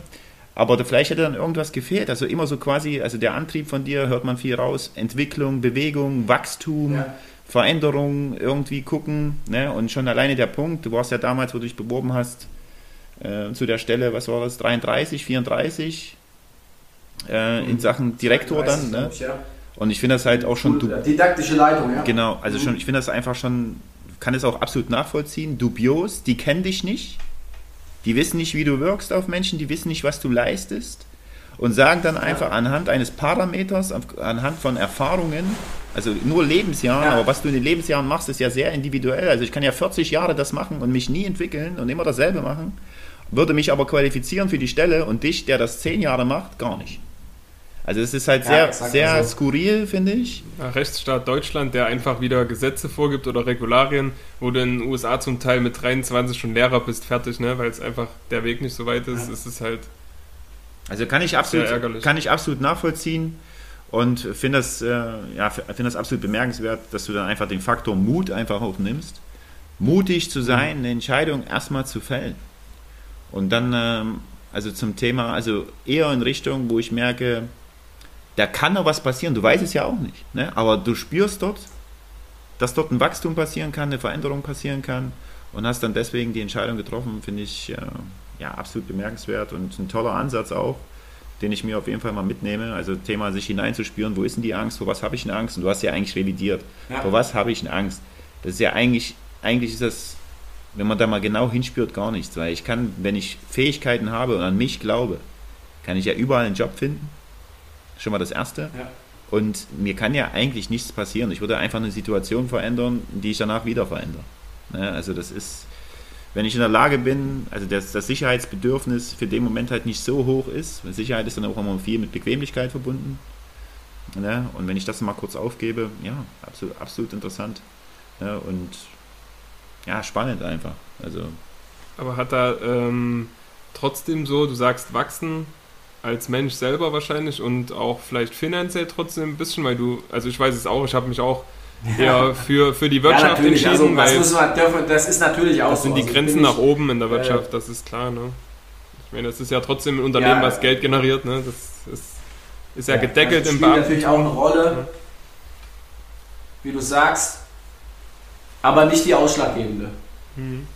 aber vielleicht hätte dann irgendwas gefehlt. Also immer so quasi, also der Antrieb von dir hört man viel raus. Entwicklung, Bewegung, Wachstum, ja. Veränderung, irgendwie gucken. Ne? Und schon alleine der Punkt, du warst ja damals, wo du dich beworben hast, äh, zu der Stelle, was war das, 33, 34 äh, in mhm. Sachen Direktor dann. Ne? Ich, ja. Und ich finde das halt auch schon. Du, didaktische Leitung, ja. Genau, also mhm. schon, ich finde das einfach schon, kann es auch absolut nachvollziehen. Dubios, die kennen dich nicht die wissen nicht, wie du wirkst auf Menschen, die wissen nicht, was du leistest und sagen dann einfach anhand eines Parameters, anhand von Erfahrungen, also nur Lebensjahren, ja. aber was du in den Lebensjahren machst, ist ja sehr individuell. Also ich kann ja 40 Jahre das machen und mich nie entwickeln und immer dasselbe machen, würde mich aber qualifizieren für die Stelle und dich, der das 10 Jahre macht, gar nicht. Also es ist halt sehr, ja, sehr so. skurril, finde ich. Ja, Rechtsstaat Deutschland, der einfach wieder Gesetze vorgibt oder Regularien, wo du in den USA zum Teil mit 23 schon Lehrer bist, fertig, ne? weil es einfach der Weg nicht so weit ist. Ja. Es ist halt. Also kann ich absolut, kann ich absolut nachvollziehen und finde das, äh, ja, find das absolut bemerkenswert, dass du dann einfach den Faktor Mut einfach auch nimmst. Mutig zu sein, eine Entscheidung erstmal zu fällen. Und dann, ähm, also zum Thema, also eher in Richtung, wo ich merke, da kann noch was passieren. Du weißt es ja auch nicht. Ne? Aber du spürst dort, dass dort ein Wachstum passieren kann, eine Veränderung passieren kann und hast dann deswegen die Entscheidung getroffen, finde ich äh, ja absolut bemerkenswert und ein toller Ansatz auch, den ich mir auf jeden Fall mal mitnehme. Also Thema sich hineinzuspüren, wo ist denn die Angst, vor was habe ich eine Angst? Und du hast ja eigentlich revidiert. Ja. Vor was habe ich eine Angst? Das ist ja eigentlich, eigentlich ist das, wenn man da mal genau hinspürt, gar nichts, weil ich kann, wenn ich Fähigkeiten habe und an mich glaube, kann ich ja überall einen Job finden Schon mal das Erste. Ja. Und mir kann ja eigentlich nichts passieren. Ich würde einfach eine Situation verändern, die ich danach wieder verändere. Ne? Also das ist, wenn ich in der Lage bin, also das, das Sicherheitsbedürfnis für den Moment halt nicht so hoch ist, Sicherheit ist dann auch immer viel mit Bequemlichkeit verbunden. Ne? Und wenn ich das mal kurz aufgebe, ja, absolut, absolut interessant. Ne? Und ja, spannend einfach. Also. Aber hat da ähm, trotzdem so, du sagst wachsen, als Mensch selber wahrscheinlich und auch vielleicht finanziell trotzdem ein bisschen, weil du, also ich weiß es auch, ich habe mich auch eher für, für die Wirtschaft ja, entschieden. Also, weil man, dürfen, das ist natürlich auch Das sind so. die also Grenzen nach oben in der Wirtschaft, das ist klar. Ne? Ich meine, das ist ja trotzdem ein Unternehmen, ja, was Geld generiert. Ne? Das ist, ist ja, gedeckelt im Beamten. natürlich auch eine Rolle, wie du sagst, aber nicht die ausschlaggebende. Mhm.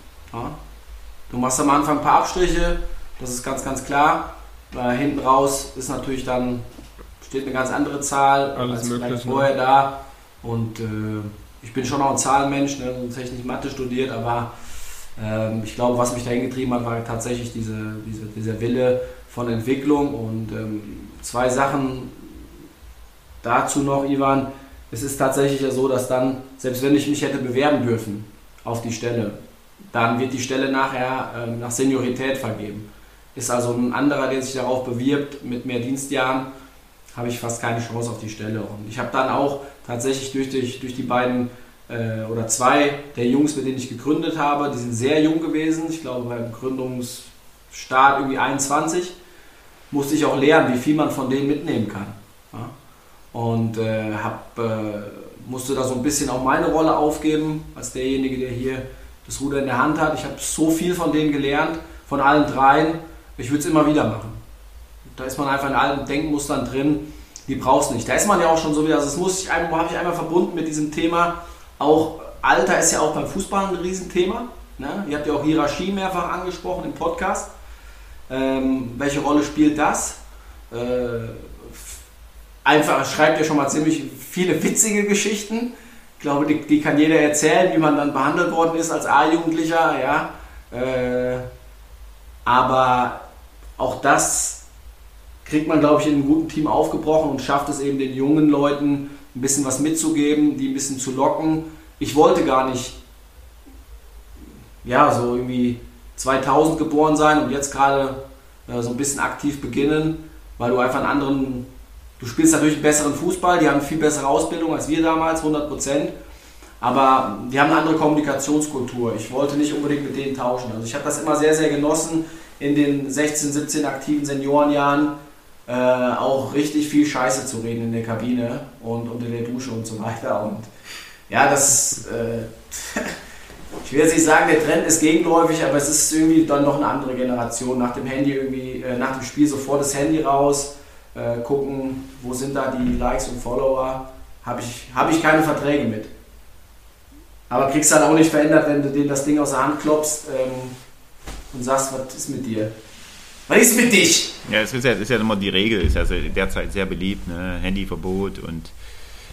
Du machst am Anfang ein paar Abstriche, Das ist ganz, ganz klar. Äh, hinten raus ist natürlich dann, steht eine ganz andere Zahl Alles als möglich, vielleicht ne? vorher da. Und äh, ich bin schon auch ein Zahlenmensch, ne? sonst hätte ich nicht Mathe studiert, aber ähm, ich glaube, was mich dahin getrieben hat, war tatsächlich diese, diese, dieser Wille von Entwicklung und ähm, zwei Sachen dazu noch, Ivan. Es ist tatsächlich ja so, dass dann, selbst wenn ich mich hätte bewerben dürfen auf die Stelle, dann wird die Stelle nachher ähm, nach Seniorität vergeben. Ist also ein anderer, der sich darauf bewirbt mit mehr Dienstjahren, habe ich fast keine Chance auf die Stelle. Und ich habe dann auch tatsächlich durch, durch, durch die beiden äh, oder zwei der Jungs, mit denen ich gegründet habe, die sind sehr jung gewesen. Ich glaube, beim Gründungsstart irgendwie 21, musste ich auch lernen, wie viel man von denen mitnehmen kann. Ja? Und äh, hab, äh, musste da so ein bisschen auch meine Rolle aufgeben, als derjenige, der hier das Ruder in der Hand hat. Ich habe so viel von denen gelernt, von allen dreien. Ich würde es immer wieder machen. Da ist man einfach in allen Denkmustern drin, die brauchst du nicht. Da ist man ja auch schon so wieder, also das muss ich habe ich einmal verbunden mit diesem Thema. Auch Alter ist ja auch beim Fußball ein Riesenthema. Ne? Ihr habt ja auch Hierarchie mehrfach angesprochen im Podcast. Ähm, welche Rolle spielt das? Äh, einfach schreibt ja schon mal ziemlich viele witzige Geschichten. Ich glaube, die, die, kann jeder erzählen, wie man dann behandelt worden ist als A-Jugendlicher. Ja? Äh, aber auch das kriegt man, glaube ich, in einem guten Team aufgebrochen und schafft es eben den jungen Leuten ein bisschen was mitzugeben, die ein bisschen zu locken. Ich wollte gar nicht, ja, so irgendwie 2000 geboren sein und jetzt gerade äh, so ein bisschen aktiv beginnen, weil du einfach einen anderen, du spielst natürlich einen besseren Fußball, die haben viel bessere Ausbildung als wir damals, 100 Prozent. Aber die haben eine andere Kommunikationskultur. Ich wollte nicht unbedingt mit denen tauschen. Also ich habe das immer sehr, sehr genossen in den 16, 17 aktiven Seniorenjahren äh, auch richtig viel Scheiße zu reden in der Kabine und unter der Dusche und so weiter. Und ja, das, äh, ich will jetzt nicht sagen, der Trend ist gegenläufig, aber es ist irgendwie dann noch eine andere Generation. Nach dem Handy irgendwie, äh, nach dem Spiel sofort das Handy raus, äh, gucken, wo sind da die Likes und Follower. Habe ich, hab ich keine Verträge mit. Aber kriegst halt auch nicht verändert, wenn du denen das Ding aus der Hand klopfst ähm, und sagst, was ist mit dir? Was ist mit dich? Ja, es ist ja, ist ja immer die Regel, ist ja derzeit sehr beliebt, ne? Handyverbot und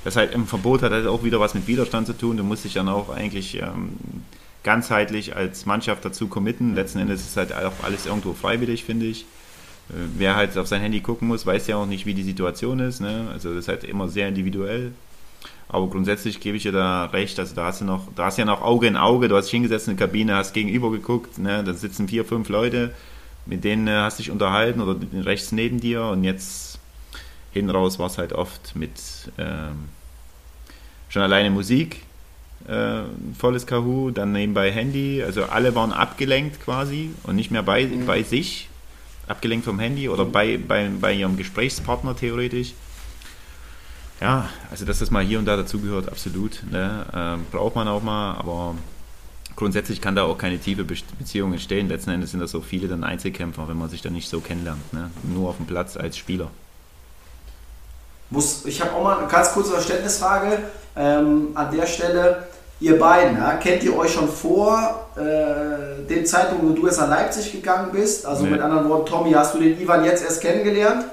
das halt im Verbot hat halt auch wieder was mit Widerstand zu tun. Du musst dich dann auch eigentlich ähm, ganzheitlich als Mannschaft dazu committen. Letzten Endes ist halt auch alles irgendwo freiwillig, finde ich. Äh, wer halt auf sein Handy gucken muss, weiß ja auch nicht, wie die Situation ist. Ne? Also das ist halt immer sehr individuell. Aber grundsätzlich gebe ich dir da recht, also da hast du noch, da hast du ja noch Auge in Auge, du hast dich hingesetzt in der Kabine, hast gegenüber geguckt, ne? da sitzen vier, fünf Leute, mit denen äh, hast du dich unterhalten oder rechts neben dir und jetzt hin raus war es halt oft mit ähm, schon alleine Musik, äh, volles Kahoo, dann nebenbei Handy, also alle waren abgelenkt quasi und nicht mehr bei, mhm. bei sich, abgelenkt vom Handy oder bei, bei, bei ihrem Gesprächspartner theoretisch. Ja, also dass das mal hier und da dazugehört, absolut. Ne? Ähm, braucht man auch mal, aber grundsätzlich kann da auch keine tiefe Beziehung entstehen. Letzten Endes sind das so viele dann Einzelkämpfer, wenn man sich dann nicht so kennenlernt. Ne? Nur auf dem Platz als Spieler. Muss, ich habe auch mal eine ganz kurze Verständnisfrage ähm, an der Stelle. Ihr beiden, ja, kennt ihr euch schon vor äh, dem Zeitpunkt, wo du jetzt nach Leipzig gegangen bist? Also nee. mit anderen Worten, Tommy, hast du den Ivan jetzt erst kennengelernt?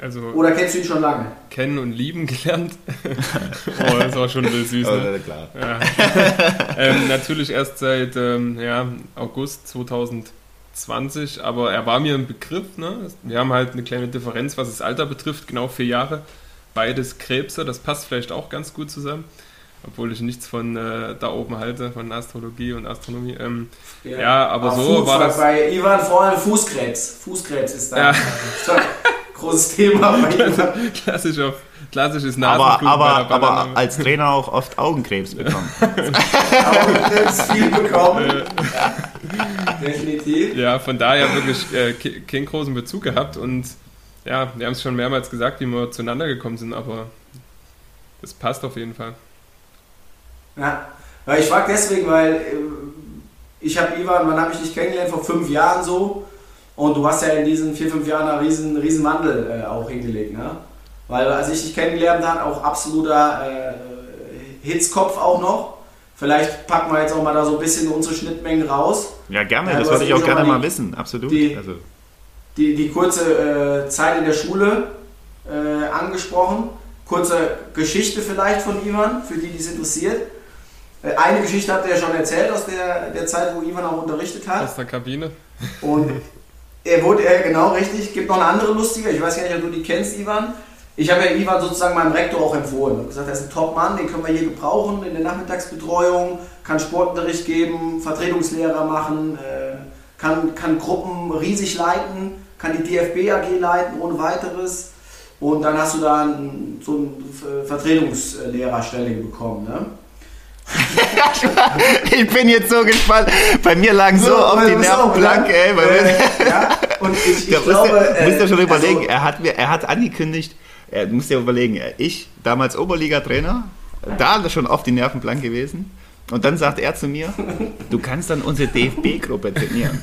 Also Oder kennst du ihn schon lange? Kennen und lieben gelernt. oh, das war schon wild süß. Ne? Oh, klar. Ja. ähm, natürlich erst seit ähm, ja, August 2020, aber er war mir ein Begriff. Ne? Wir haben halt eine kleine Differenz, was das Alter betrifft, genau vier Jahre. Beides Krebse, das passt vielleicht auch ganz gut zusammen. Obwohl ich nichts von äh, da oben halte, von Astrologie und Astronomie. Ähm, ja. ja. aber, aber so Fuß, war das. Bei Ivan vor allem Fußkrebs. Fußkrebs ist da. Ja. großes Thema bei ihm. Klassisch auf, klassisches Nasenbluten aber, aber, aber als Trainer auch oft Augenkrebs bekommen. Augenkrebs viel bekommen. Ja. Definitiv. Ja, von daher wirklich äh, keinen großen Bezug gehabt und ja, wir haben es schon mehrmals gesagt, wie wir zueinander gekommen sind, aber das passt auf jeden Fall. Ja, weil ich frage deswegen, weil äh, ich habe Ivan, wann habe ich dich kennengelernt? Vor fünf Jahren so. Und du hast ja in diesen vier, fünf Jahren einen riesen, riesen Wandel äh, auch hingelegt. Ne? Weil als ich dich kennengelernt habe, auch absoluter äh, Hitzkopf auch noch. Vielleicht packen wir jetzt auch mal da so ein bisschen unsere Schnittmengen raus. Ja, gerne, das würde ich auch gerne mal wissen, absolut. Die, also. die, die kurze äh, Zeit in der Schule äh, angesprochen. Kurze Geschichte vielleicht von Ivan, für die, die es interessiert. Äh, eine Geschichte habt ihr ja schon erzählt aus der, der Zeit, wo Ivan auch unterrichtet hat. Aus der Kabine. Und er wurde, er, genau richtig, gibt noch eine andere lustige, ich weiß gar nicht, ob du die kennst, Ivan. Ich habe ja Ivan sozusagen meinem Rektor auch empfohlen und gesagt, er ist ein Top-Mann, den können wir hier gebrauchen in der Nachmittagsbetreuung, kann Sportunterricht geben, Vertretungslehrer machen, äh, kann, kann Gruppen riesig leiten, kann die DFB AG leiten ohne weiteres. Und dann hast du da ein, so eine Vertretungslehrerstelle bekommen. Ne? ich bin jetzt so gespannt. Bei mir lagen so, so auf die Nerven blank, ey. Äh, ja, und ich, ich glaube, musst, musst ja schon überlegen, also, er, hat mir, er hat angekündigt, er muss ja überlegen, ich, damals Oberliga-Trainer, da schon auf die Nerven blank gewesen. Und dann sagt er zu mir, du kannst dann unsere DFB-Gruppe trainieren.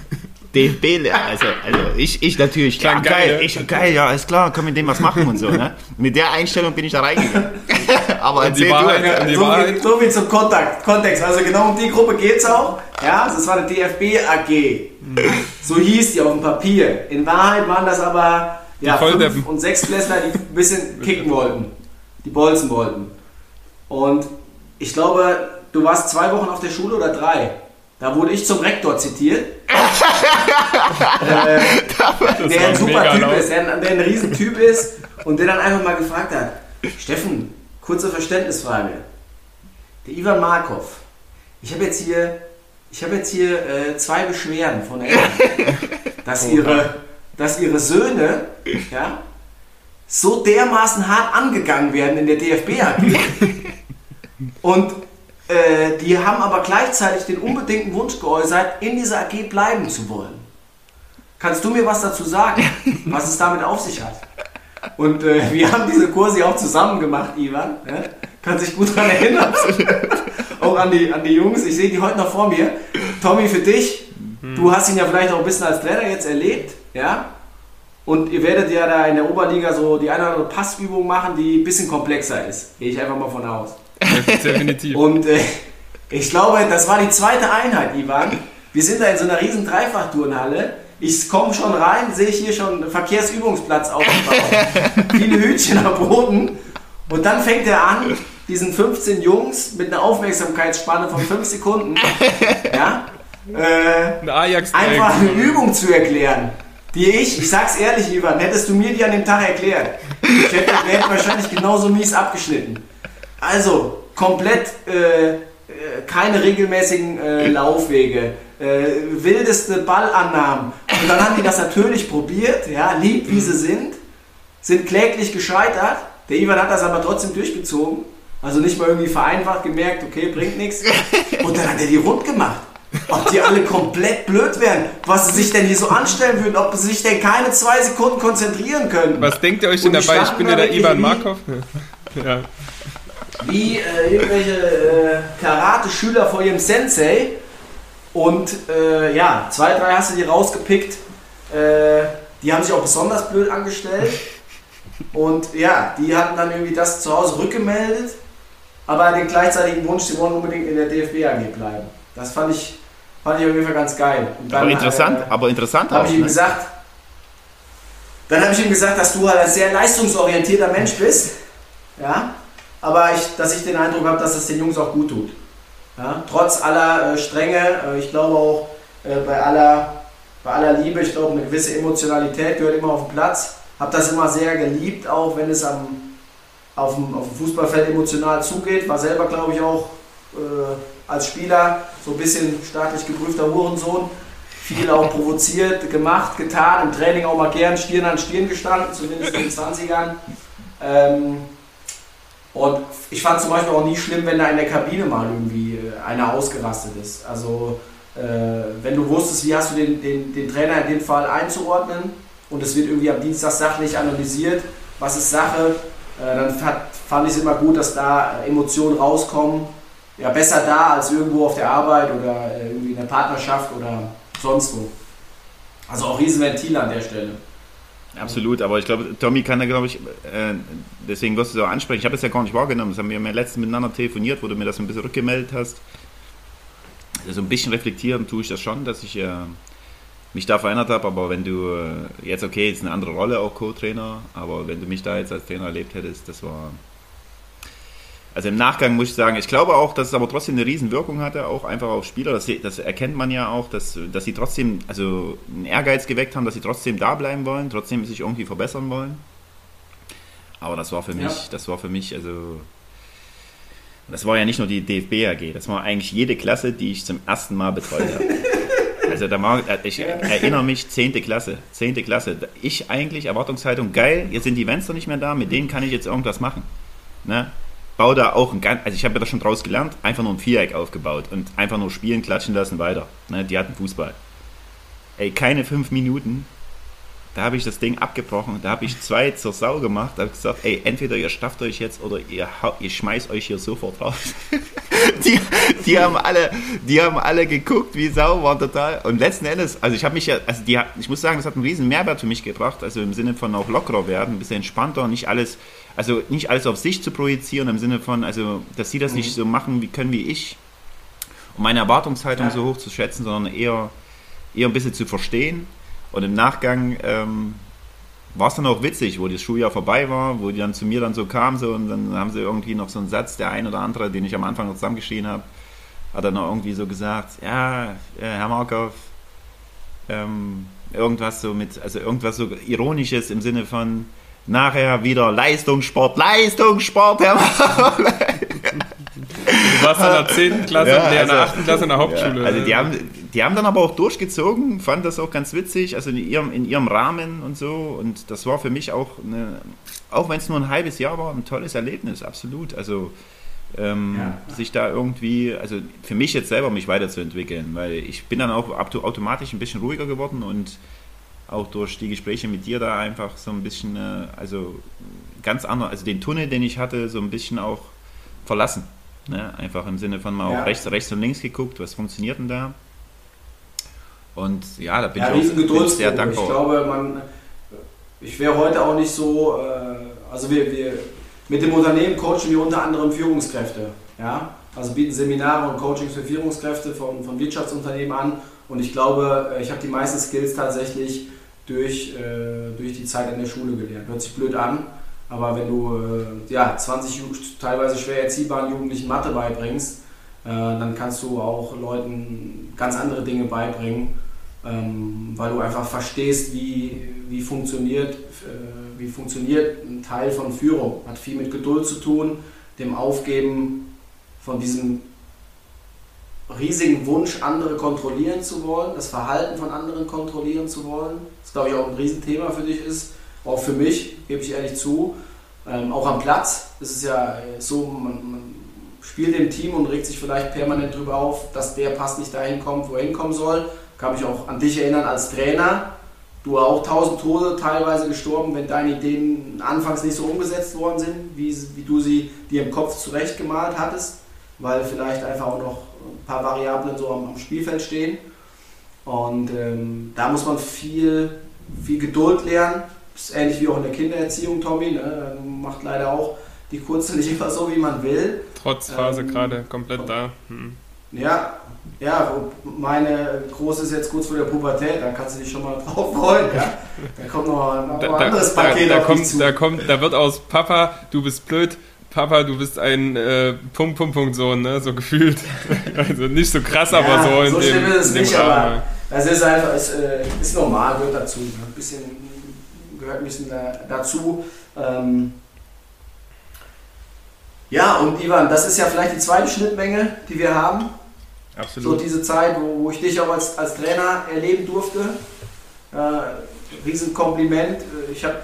DFB, also, also ich, ich natürlich, klar, geil, geil, ich, geil, ja, ist klar, können wir dem was machen und so. Ne? Mit der Einstellung bin ich da reingegangen. Aber erzähl Wahrheit, du. Ja, so, viel, so viel zum Kontakt, Kontext. Also genau um die Gruppe geht es auch. Ja, das war eine DFB AG. So hieß die auf dem Papier. In Wahrheit waren das aber ja, fünf und sechs Klässler, die ein bisschen kicken wollten. Die bolzen wollten. Und ich glaube, du warst zwei Wochen auf der Schule oder drei. Da wurde ich zum Rektor zitiert. äh, der ein super Typ ist, der, der ein Riesentyp ist und der dann einfach mal gefragt hat, Steffen, kurze Verständnisfrage. Der Ivan Markov, ich habe jetzt hier, ich habe jetzt hier äh, zwei Beschwerden von Eltern, dass ihre, dass ihre Söhne ja, so dermaßen hart angegangen werden in der DFB AG und äh, die haben aber gleichzeitig den unbedingten Wunsch geäußert, in dieser AG bleiben zu wollen. Kannst du mir was dazu sagen, was es damit auf sich hat? Und äh, wir haben diese Kurse auch zusammen gemacht, Ivan. Ja? Kann sich gut daran erinnern. auch an die, an die Jungs. Ich sehe die heute noch vor mir. Tommy, für dich, mhm. du hast ihn ja vielleicht auch ein bisschen als Trainer jetzt erlebt. Ja? Und ihr werdet ja da in der Oberliga so die eine oder andere Passübung machen, die ein bisschen komplexer ist. Gehe ich einfach mal von aus. Definitiv. Und äh, ich glaube, das war die zweite Einheit, Ivan. Wir sind da in so einer riesen Dreifachturnhalle. Ich komme schon rein, sehe ich hier schon einen Verkehrsübungsplatz aufgebaut. Viele Hütchen am Boden. Und dann fängt er an, diesen 15 Jungs mit einer Aufmerksamkeitsspanne von 5 Sekunden ja, äh, einfach eine Übung zu erklären. Die ich, ich sag's ehrlich, Ivan, hättest du mir die an dem Tag erklärt, ich hätte, hätte wahrscheinlich genauso mies abgeschnitten. Also, komplett äh, äh, keine regelmäßigen äh, Laufwege, äh, wildeste Ballannahmen. Und dann haben die das natürlich probiert, ja, lieb wie sie sind, sind kläglich gescheitert. Der Ivan hat das aber trotzdem durchgezogen. Also nicht mal irgendwie vereinfacht gemerkt, okay, bringt nichts. Und dann hat er die rund gemacht. Ob die alle komplett blöd wären, was sie sich denn hier so anstellen würden, ob sie sich denn keine zwei Sekunden konzentrieren können. Was denkt ihr euch denn dabei? Ich bin ja der Ivan Markov. ja wie äh, irgendwelche äh, Karate-Schüler vor ihrem Sensei. Und äh, ja, zwei, drei hast du die rausgepickt. Äh, die haben sich auch besonders blöd angestellt. Und ja, die hatten dann irgendwie das zu Hause rückgemeldet, aber den gleichzeitigen Wunsch, sie wollen unbedingt in der DFB AG bleiben. Das fand ich, fand ich auf jeden Fall ganz geil. Dann, aber interessant, äh, aber interessant habe ich ihm ne? gesagt, dann habe ich ihm gesagt, dass du halt ein sehr leistungsorientierter Mensch bist. Ja, aber ich, dass ich den Eindruck habe, dass es den Jungs auch gut tut. Ja? Trotz aller äh, Strenge, äh, ich glaube auch äh, bei, aller, bei aller Liebe, ich glaube eine gewisse Emotionalität gehört immer auf den Platz. Habe das immer sehr geliebt, auch wenn es am, auf, dem, auf dem Fußballfeld emotional zugeht. War selber, glaube ich, auch äh, als Spieler so ein bisschen staatlich geprüfter Hurensohn. Viel auch provoziert, gemacht, getan, im Training auch mal gern Stirn an Stirn gestanden, zumindest in den 20ern. Ähm, und ich fand zum Beispiel auch nie schlimm, wenn da in der Kabine mal irgendwie äh, einer ausgerastet ist. Also äh, wenn du wusstest, wie hast du den, den, den Trainer in dem Fall einzuordnen und es wird irgendwie am Dienstag sachlich analysiert, was ist Sache, äh, dann hat, fand ich es immer gut, dass da Emotionen rauskommen. Ja, besser da als irgendwo auf der Arbeit oder äh, irgendwie in der Partnerschaft oder sonst wo. Also auch Riesenventil an der Stelle. Absolut, aber ich glaube, Tommy kann da, glaube ich, äh, deswegen wirst du es auch ansprechen. Ich habe es ja gar nicht wahrgenommen. Das haben wir ja letztens miteinander telefoniert, wo du mir das ein bisschen rückgemeldet hast. Also ein bisschen reflektieren tue ich das schon, dass ich, äh, mich da verändert habe, aber wenn du äh, jetzt, okay, ist eine andere Rolle auch Co-Trainer, aber wenn du mich da jetzt als Trainer erlebt hättest, das war. Also im Nachgang muss ich sagen, ich glaube auch, dass es aber trotzdem eine Riesenwirkung hatte, auch einfach auf Spieler. Das, das erkennt man ja auch, dass, dass sie trotzdem also einen Ehrgeiz geweckt haben, dass sie trotzdem da bleiben wollen, trotzdem sich irgendwie verbessern wollen. Aber das war für mich, ja. das war für mich, also das war ja nicht nur die DFB AG, das war eigentlich jede Klasse, die ich zum ersten Mal betreut habe. Also da war, äh, ich erinnere mich, 10. Klasse, 10. Klasse. Ich eigentlich, Erwartungshaltung, geil, jetzt sind die Fenster nicht mehr da, mit denen kann ich jetzt irgendwas machen. Ne? Bau da auch ein ganz, also ich habe ja das schon draus gelernt, einfach nur ein Viereck aufgebaut und einfach nur spielen, klatschen lassen, weiter. Ne? Die hatten Fußball. Ey, keine fünf Minuten da habe ich das Ding abgebrochen, da habe ich zwei zur Sau gemacht, da habe gesagt, ey, entweder ihr stafft euch jetzt oder ihr, ihr schmeißt euch hier sofort raus. die, die, haben alle, die haben alle geguckt, wie Sau waren total. Und letzten Endes, also ich habe mich ja, also die, ich muss sagen, das hat einen riesen Mehrwert für mich gebracht, also im Sinne von auch lockerer werden, ein bisschen entspannter, nicht alles, also nicht alles auf sich zu projizieren, im Sinne von, also, dass sie das mhm. nicht so machen wie können wie ich, um meine Erwartungshaltung ja. so hoch zu schätzen, sondern eher, eher ein bisschen zu verstehen und im Nachgang ähm, war es dann auch witzig, wo das Schuljahr vorbei war, wo die dann zu mir dann so kamen so, und dann haben sie irgendwie noch so einen Satz, der ein oder andere, den ich am Anfang noch zusammengeschrien habe, hat dann noch irgendwie so gesagt, ja, Herr Markov, ähm, irgendwas so mit, also irgendwas so ironisches im Sinne von nachher wieder Leistungssport, Leistungssport, Herr. Du warst in der 10. Klasse, ja, also, in der 8. Klasse in der Hauptschule. Ja, also die haben, die haben dann aber auch durchgezogen, fand das auch ganz witzig, also in ihrem, in ihrem Rahmen und so. Und das war für mich auch, eine, auch wenn es nur ein halbes Jahr war, ein tolles Erlebnis, absolut. Also ähm, ja. sich da irgendwie, also für mich jetzt selber mich weiterzuentwickeln, weil ich bin dann auch automatisch ein bisschen ruhiger geworden und auch durch die Gespräche mit dir da einfach so ein bisschen, äh, also ganz anders, also den Tunnel, den ich hatte, so ein bisschen auch verlassen. Ne? Einfach im Sinne von mal ja. auch rechts, rechts und links geguckt, was funktioniert denn da? Und ja, da bin ja, ich auch bin sehr dankbar. Ich glaube, man, ich wäre heute auch nicht so, äh, also wir, wir mit dem Unternehmen coachen wir unter anderem Führungskräfte. Ja? Also bieten Seminare und Coachings für Führungskräfte von, von Wirtschaftsunternehmen an. Und ich glaube, äh, ich habe die meisten Skills tatsächlich durch, äh, durch die Zeit in der Schule gelernt. Hört sich blöd an, aber wenn du äh, ja, 20 teilweise schwer erziehbaren Jugendlichen Mathe beibringst, äh, dann kannst du auch Leuten ganz andere Dinge beibringen, ähm, weil du einfach verstehst, wie, wie, funktioniert, äh, wie funktioniert ein Teil von Führung. Hat viel mit Geduld zu tun, dem Aufgeben von diesem riesigen Wunsch, andere kontrollieren zu wollen, das Verhalten von anderen kontrollieren zu wollen. Das glaube ich auch ein Riesenthema für dich ist auch für mich, gebe ich ehrlich zu. Ähm, auch am Platz ist es ja so, man, man, spielt im Team und regt sich vielleicht permanent darüber auf, dass der Pass nicht dahin kommt, wo er hinkommen soll. Kann mich auch an dich erinnern als Trainer. Du auch tausend Tode teilweise gestorben, wenn deine Ideen anfangs nicht so umgesetzt worden sind, wie, wie du sie dir im Kopf zurechtgemalt hattest, weil vielleicht einfach auch noch paar Variablen so am, am Spielfeld stehen. Und ähm, da muss man viel, viel Geduld lernen ist ähnlich wie auch in der Kindererziehung, Tommy. Ne? Macht leider auch die Kurze nicht immer so, wie man will. Trotz Phase ähm, gerade komplett da. Hm. Ja, ja, meine Große ist jetzt kurz vor der Pubertät, da kannst du dich schon mal drauf freuen. Ja? Da kommt noch ein, da, anderes da, Paket da, da kommt, zu. Da, kommt, da wird aus Papa, du bist blöd, Papa, du bist ein äh, Punkt, Punkt, Punkt Sohn, ne? so gefühlt. also nicht so krass, ja, aber so in so dem, ist es nicht, Rahmen. aber es ist einfach, es äh, ist normal, gehört dazu. Ne? Ein bisschen gehört ein bisschen dazu. Ähm ja, und Ivan, das ist ja vielleicht die zweite Schnittmenge, die wir haben. Absolut. So diese Zeit, wo, wo ich dich auch als, als Trainer erleben durfte. Äh, Riesenkompliment. Ich habe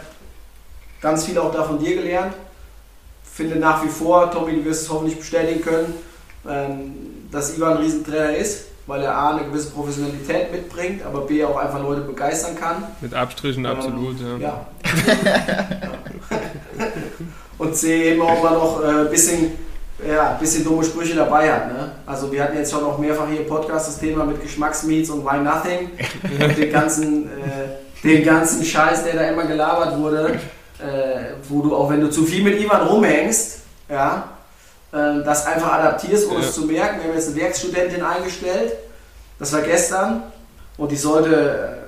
ganz viel auch da von dir gelernt. Finde nach wie vor, Tommy, du wirst es hoffentlich bestätigen können, ähm, dass Ivan ein Riesentrainer ist weil er A eine gewisse Professionalität mitbringt, aber B auch einfach Leute begeistern kann. Mit Abstrichen ähm, absolut, ja. ja. Und C eben auch mal noch ein äh, bisschen, ja, bisschen dumme Sprüche dabei hat. Ne? Also wir hatten jetzt schon auch mehrfach hier im Podcast das Thema mit Geschmacksmeats und Why Nothing. und den ganzen, äh, den ganzen Scheiß, der da immer gelabert wurde, äh, wo du auch wenn du zu viel mit Ivan rumhängst, ja, ähm, das einfach adaptierst, ohne ja. es zu merken. Wir haben jetzt eine Werkstudentin eingestellt, das war gestern. und die sollte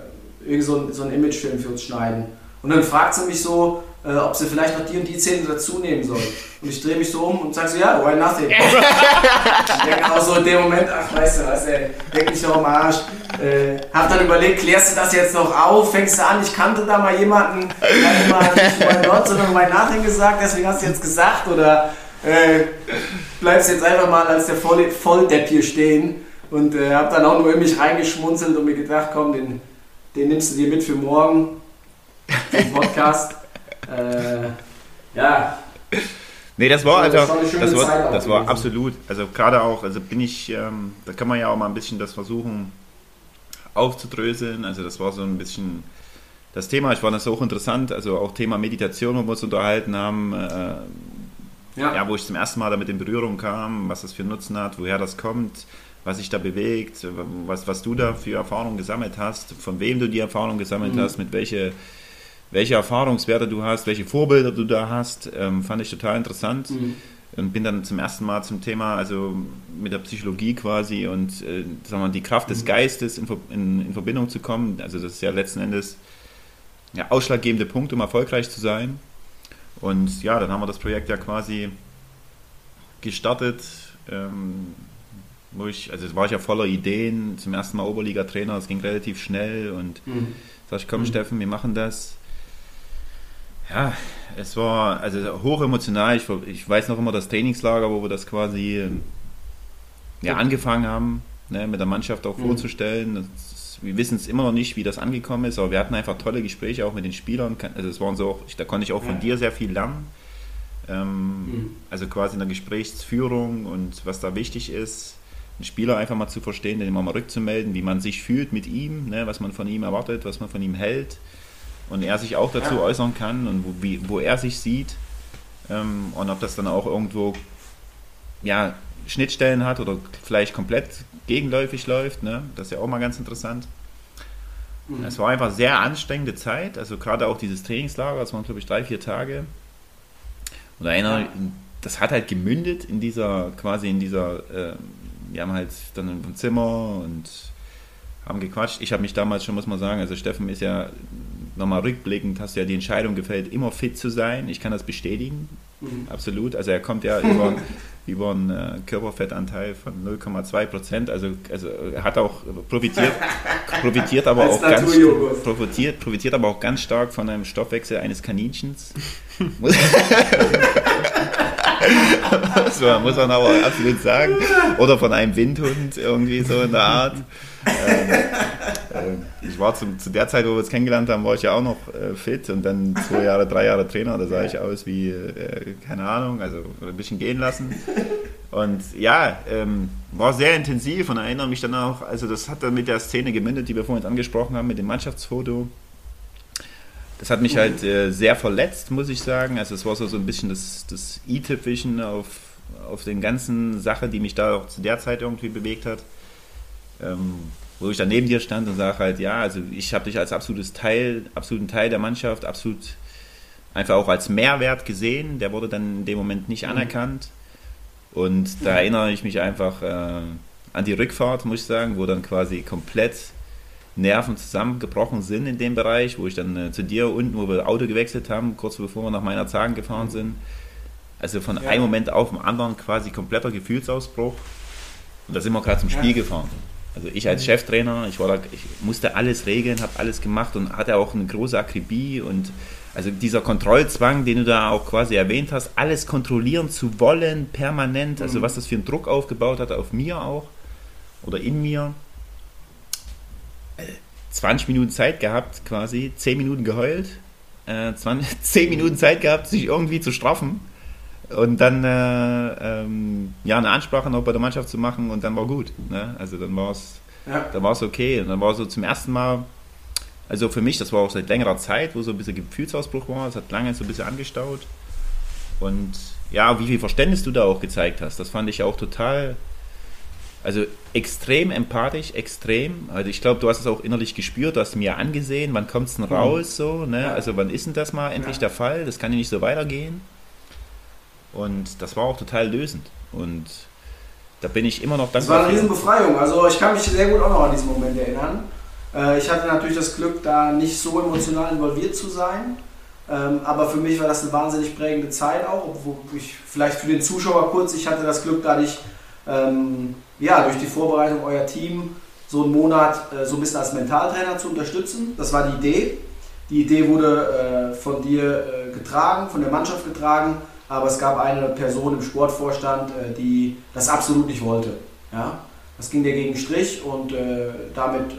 äh, irgend so, ein, so einen Imagefilm für uns schneiden. Und dann fragt sie mich so, äh, ob sie vielleicht noch die und die Szene dazu nehmen soll. Und ich drehe mich so um und sage so, ja, why nothing? ich denke auch so in dem Moment, ach weißt du was, ey, denk mich doch am Arsch. Äh, hab dann überlegt, klärst du das jetzt noch auf, fängst du an, ich kannte da mal jemanden, der hat mal nicht why not, sondern why nothing gesagt, deswegen hast du jetzt gesagt, oder äh, bleibst jetzt einfach mal als der Voll Volldepp hier stehen und äh, hab dann auch nur in mich reingeschmunzelt und mir gedacht, komm, den, den nimmst du dir mit für morgen, den Podcast. Äh, ja. Nee, das war also, das war, das war absolut, also gerade auch, also bin ich, ähm, da kann man ja auch mal ein bisschen das versuchen aufzudröseln, also das war so ein bisschen das Thema, ich fand das auch interessant, also auch Thema Meditation, wo wir uns unterhalten haben, äh, ja. ja. wo ich zum ersten Mal damit in Berührung kam, was das für Nutzen hat, woher das kommt, was sich da bewegt, was, was du da für Erfahrungen gesammelt hast, von wem du die Erfahrung gesammelt mhm. hast, mit welche welche Erfahrungswerte du hast, welche Vorbilder du da hast, ähm, fand ich total interessant. Mhm. Und bin dann zum ersten Mal zum Thema, also mit der Psychologie quasi und äh, sagen wir, die Kraft des mhm. Geistes in, in, in, Verbindung zu kommen. Also das ist ja letzten Endes der ausschlaggebende Punkt, um erfolgreich zu sein. Und ja, dann haben wir das Projekt ja quasi gestartet. Ähm, wo ich, also war ich ja voller Ideen, zum ersten Mal Oberliga-Trainer, es ging relativ schnell und mhm. sag ich, komm mhm. Steffen, wir machen das. Ja, es war also hoch emotional. Ich, ich, weiß noch immer das Trainingslager, wo wir das quasi ja, angefangen haben, ne, mit der Mannschaft auch mhm. vorzustellen. Das, wir wissen es immer noch nicht, wie das angekommen ist, aber wir hatten einfach tolle Gespräche auch mit den Spielern. Also es waren so, da konnte ich auch von ja. dir sehr viel lernen. Ähm, mhm. Also quasi in der Gesprächsführung und was da wichtig ist, einen Spieler einfach mal zu verstehen, den immer mal rückzumelden, wie man sich fühlt mit ihm, ne, was man von ihm erwartet, was man von ihm hält und er sich auch dazu ja. äußern kann und wo, wie, wo er sich sieht ähm, und ob das dann auch irgendwo ja, Schnittstellen hat oder vielleicht komplett gegenläufig läuft. Ne? Das ist ja auch mal ganz interessant. Mhm. Es war einfach sehr anstrengende Zeit, also gerade auch dieses Trainingslager, das waren glaube ich drei, vier Tage. Und einer, ja. das hat halt gemündet in dieser, quasi in dieser, äh, wir haben halt dann im Zimmer und haben gequatscht. Ich habe mich damals schon, muss man sagen, also Steffen ist ja nochmal rückblickend, hast du ja die Entscheidung gefällt, immer fit zu sein. Ich kann das bestätigen, mhm. absolut. Also er kommt ja über, über einen äh, Körperfettanteil von 0,2 Prozent. Also, also er hat auch profitiert, profitiert aber auch ganz profitiert, profitiert aber auch ganz stark von einem Stoffwechsel eines Kaninchens. das muss man aber absolut sagen. Oder von einem Windhund, irgendwie so in der Art. Ähm, äh, ich war zu, zu, der Zeit, wo wir uns kennengelernt haben, war ich ja auch noch äh, fit und dann zwei Jahre, drei Jahre Trainer, da sah ich aus wie, äh, keine Ahnung, also ein bisschen gehen lassen. Und ja, ähm, war sehr intensiv und erinnere mich dann auch, also das hat dann mit der Szene gemündet, die wir vorhin angesprochen haben, mit dem Mannschaftsfoto. Das hat mich halt äh, sehr verletzt, muss ich sagen. Also es war so, so ein bisschen das, das i-Tüpfelchen auf, auf den ganzen Sache, die mich da auch zu der Zeit irgendwie bewegt hat. Ähm, wo ich dann neben dir stand und sage halt, ja, also ich habe dich als absolutes Teil, absoluten Teil der Mannschaft, absolut einfach auch als Mehrwert gesehen. Der wurde dann in dem Moment nicht mhm. anerkannt. Und da erinnere ich mich einfach äh, an die Rückfahrt, muss ich sagen, wo dann quasi komplett Nerven zusammengebrochen sind in dem Bereich, wo ich dann äh, zu dir unten, wo wir Auto gewechselt haben, kurz bevor wir nach meiner Zagen gefahren sind. Also von ja. einem Moment auf den anderen quasi kompletter Gefühlsausbruch. Und da sind wir gerade zum Spiel ja. gefahren. Also ich als mhm. Cheftrainer, ich, war da, ich musste alles regeln, habe alles gemacht und hatte auch eine große Akribie und also dieser Kontrollzwang, den du da auch quasi erwähnt hast, alles kontrollieren zu wollen, permanent, also mhm. was das für einen Druck aufgebaut hat auf mir auch oder in mir. 20 Minuten Zeit gehabt, quasi, 10 Minuten geheult, äh, 20, 10 Minuten Zeit gehabt, sich irgendwie zu straffen und dann äh, ähm, ja, eine Ansprache noch bei der Mannschaft zu machen und dann war gut. Ne? Also dann war es ja. dann okay. Und dann war so zum ersten Mal, also für mich, das war auch seit längerer Zeit, wo so ein bisschen Gefühlsausbruch war, es hat lange so ein bisschen angestaut. Und ja, wie viel Verständnis du da auch gezeigt hast, das fand ich auch total, also extrem empathisch, extrem. Also ich glaube, du hast es auch innerlich gespürt, du hast mir angesehen, wann kommt es denn mhm. raus, so, ne? Also wann ist denn das mal endlich ja. der Fall? Das kann ja nicht so weitergehen. Und das war auch total lösend. Und da bin ich immer noch dankbar. Das war eine Riesenbefreiung. Also ich kann mich sehr gut auch noch an diesen Moment erinnern. Äh, ich hatte natürlich das Glück, da nicht so emotional involviert zu sein. Ähm, aber für mich war das eine wahnsinnig prägende Zeit auch, obwohl ich vielleicht für den Zuschauer kurz, ich hatte das Glück, dadurch ähm, ja, durch die Vorbereitung euer Team so einen Monat äh, so ein bisschen als Mentaltrainer zu unterstützen. Das war die Idee. Die Idee wurde äh, von dir getragen, von der Mannschaft getragen, aber es gab eine Person im Sportvorstand, äh, die das absolut nicht wollte. Ja? Das ging dir gegen Strich und äh, damit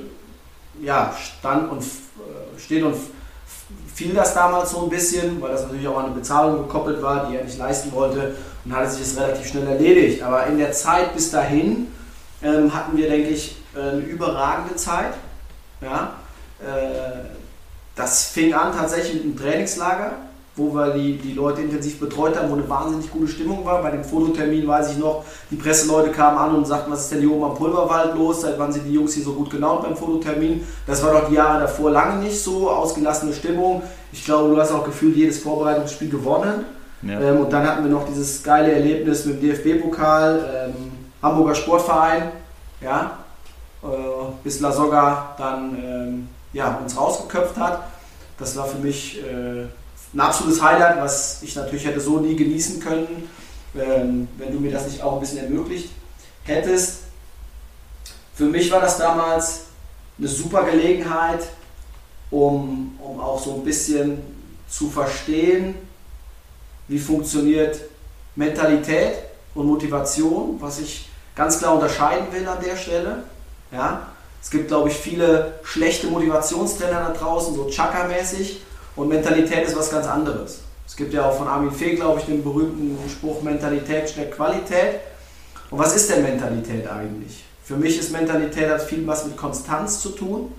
ja, stand und äh, steht und fiel das damals so ein bisschen, weil das natürlich auch an eine Bezahlung gekoppelt war, die er nicht leisten wollte und hatte sich das relativ schnell erledigt. Aber in der Zeit bis dahin ähm, hatten wir, denke ich, eine überragende Zeit. Ja? Äh, das fing an tatsächlich mit einem Trainingslager, wo wir die, die Leute intensiv betreut haben, wo eine wahnsinnig gute Stimmung war. Bei dem Fototermin weiß ich noch, die Presseleute kamen an und sagten, was ist denn hier oben am Pulverwald los? Seit wann sind die Jungs hier so gut gelaunt beim Fototermin? Das war doch die Jahre davor lange nicht so, ausgelassene Stimmung. Ich glaube, du hast auch gefühlt jedes Vorbereitungsspiel gewonnen. Ja. Ähm, und dann hatten wir noch dieses geile Erlebnis mit dem DFB-Pokal, ähm, Hamburger Sportverein, ja, äh, bis La Soga dann ähm, ja, uns rausgeköpft hat. Das war für mich äh, ein absolutes Highlight, was ich natürlich hätte so nie genießen können, ähm, wenn du mir das nicht auch ein bisschen ermöglicht hättest. Für mich war das damals eine super Gelegenheit, um, um auch so ein bisschen zu verstehen, wie funktioniert Mentalität und Motivation, was ich ganz klar unterscheiden will an der Stelle. Ja? Es gibt, glaube ich, viele schlechte Motivationstrainer da draußen, so Chaka-mäßig. Und Mentalität ist was ganz anderes. Es gibt ja auch von Armin Fee, glaube ich, den berühmten Spruch, Mentalität steckt Qualität. Und was ist denn Mentalität eigentlich? Für mich ist Mentalität hat viel was mit Konstanz zu tun.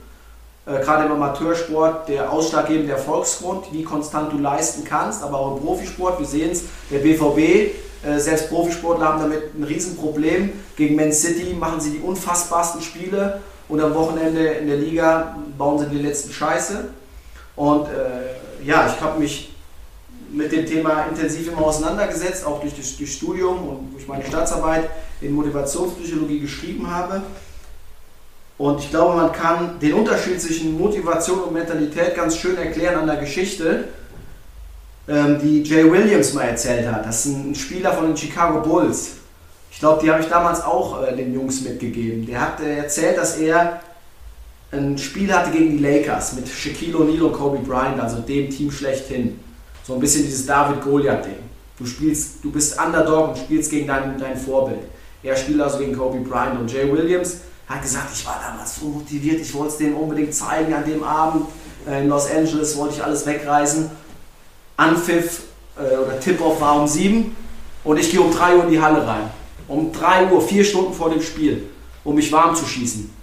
Äh, gerade im Amateursport der ausschlaggebende Erfolgsgrund, wie konstant du leisten kannst, aber auch im Profisport, wir sehen es, der BVB, äh, selbst Profisportler haben damit ein Riesenproblem. Gegen Man City machen sie die unfassbarsten Spiele und am Wochenende in der Liga bauen sie die letzten Scheiße. Und äh, ja, ich habe mich mit dem Thema intensiv immer auseinandergesetzt, auch durch das durch Studium und durch meine Staatsarbeit in Motivationspsychologie geschrieben habe. Und ich glaube, man kann den Unterschied zwischen Motivation und Mentalität ganz schön erklären an der Geschichte, ähm, die Jay Williams mal erzählt hat. Das ist ein Spieler von den Chicago Bulls. Ich glaube, die habe ich damals auch äh, den Jungs mitgegeben. Der hat äh, erzählt, dass er ein Spiel hatte gegen die Lakers mit Shaquille O'Neal und Kobe Bryant, also dem Team schlechthin. So ein bisschen dieses David-Goliath-Ding. Du du bist Underdog und spielst gegen dein, dein Vorbild. Er spielt also gegen Kobe Bryant und Jay Williams hat gesagt, ich war damals so motiviert, ich wollte es denen unbedingt zeigen an dem Abend. Äh, in Los Angeles wollte ich alles wegreißen. Anpfiff äh, oder Tip-Off war um 7 und ich gehe um 3 Uhr in die Halle rein. Um 3 Uhr, vier Stunden vor dem Spiel, um mich warm zu schießen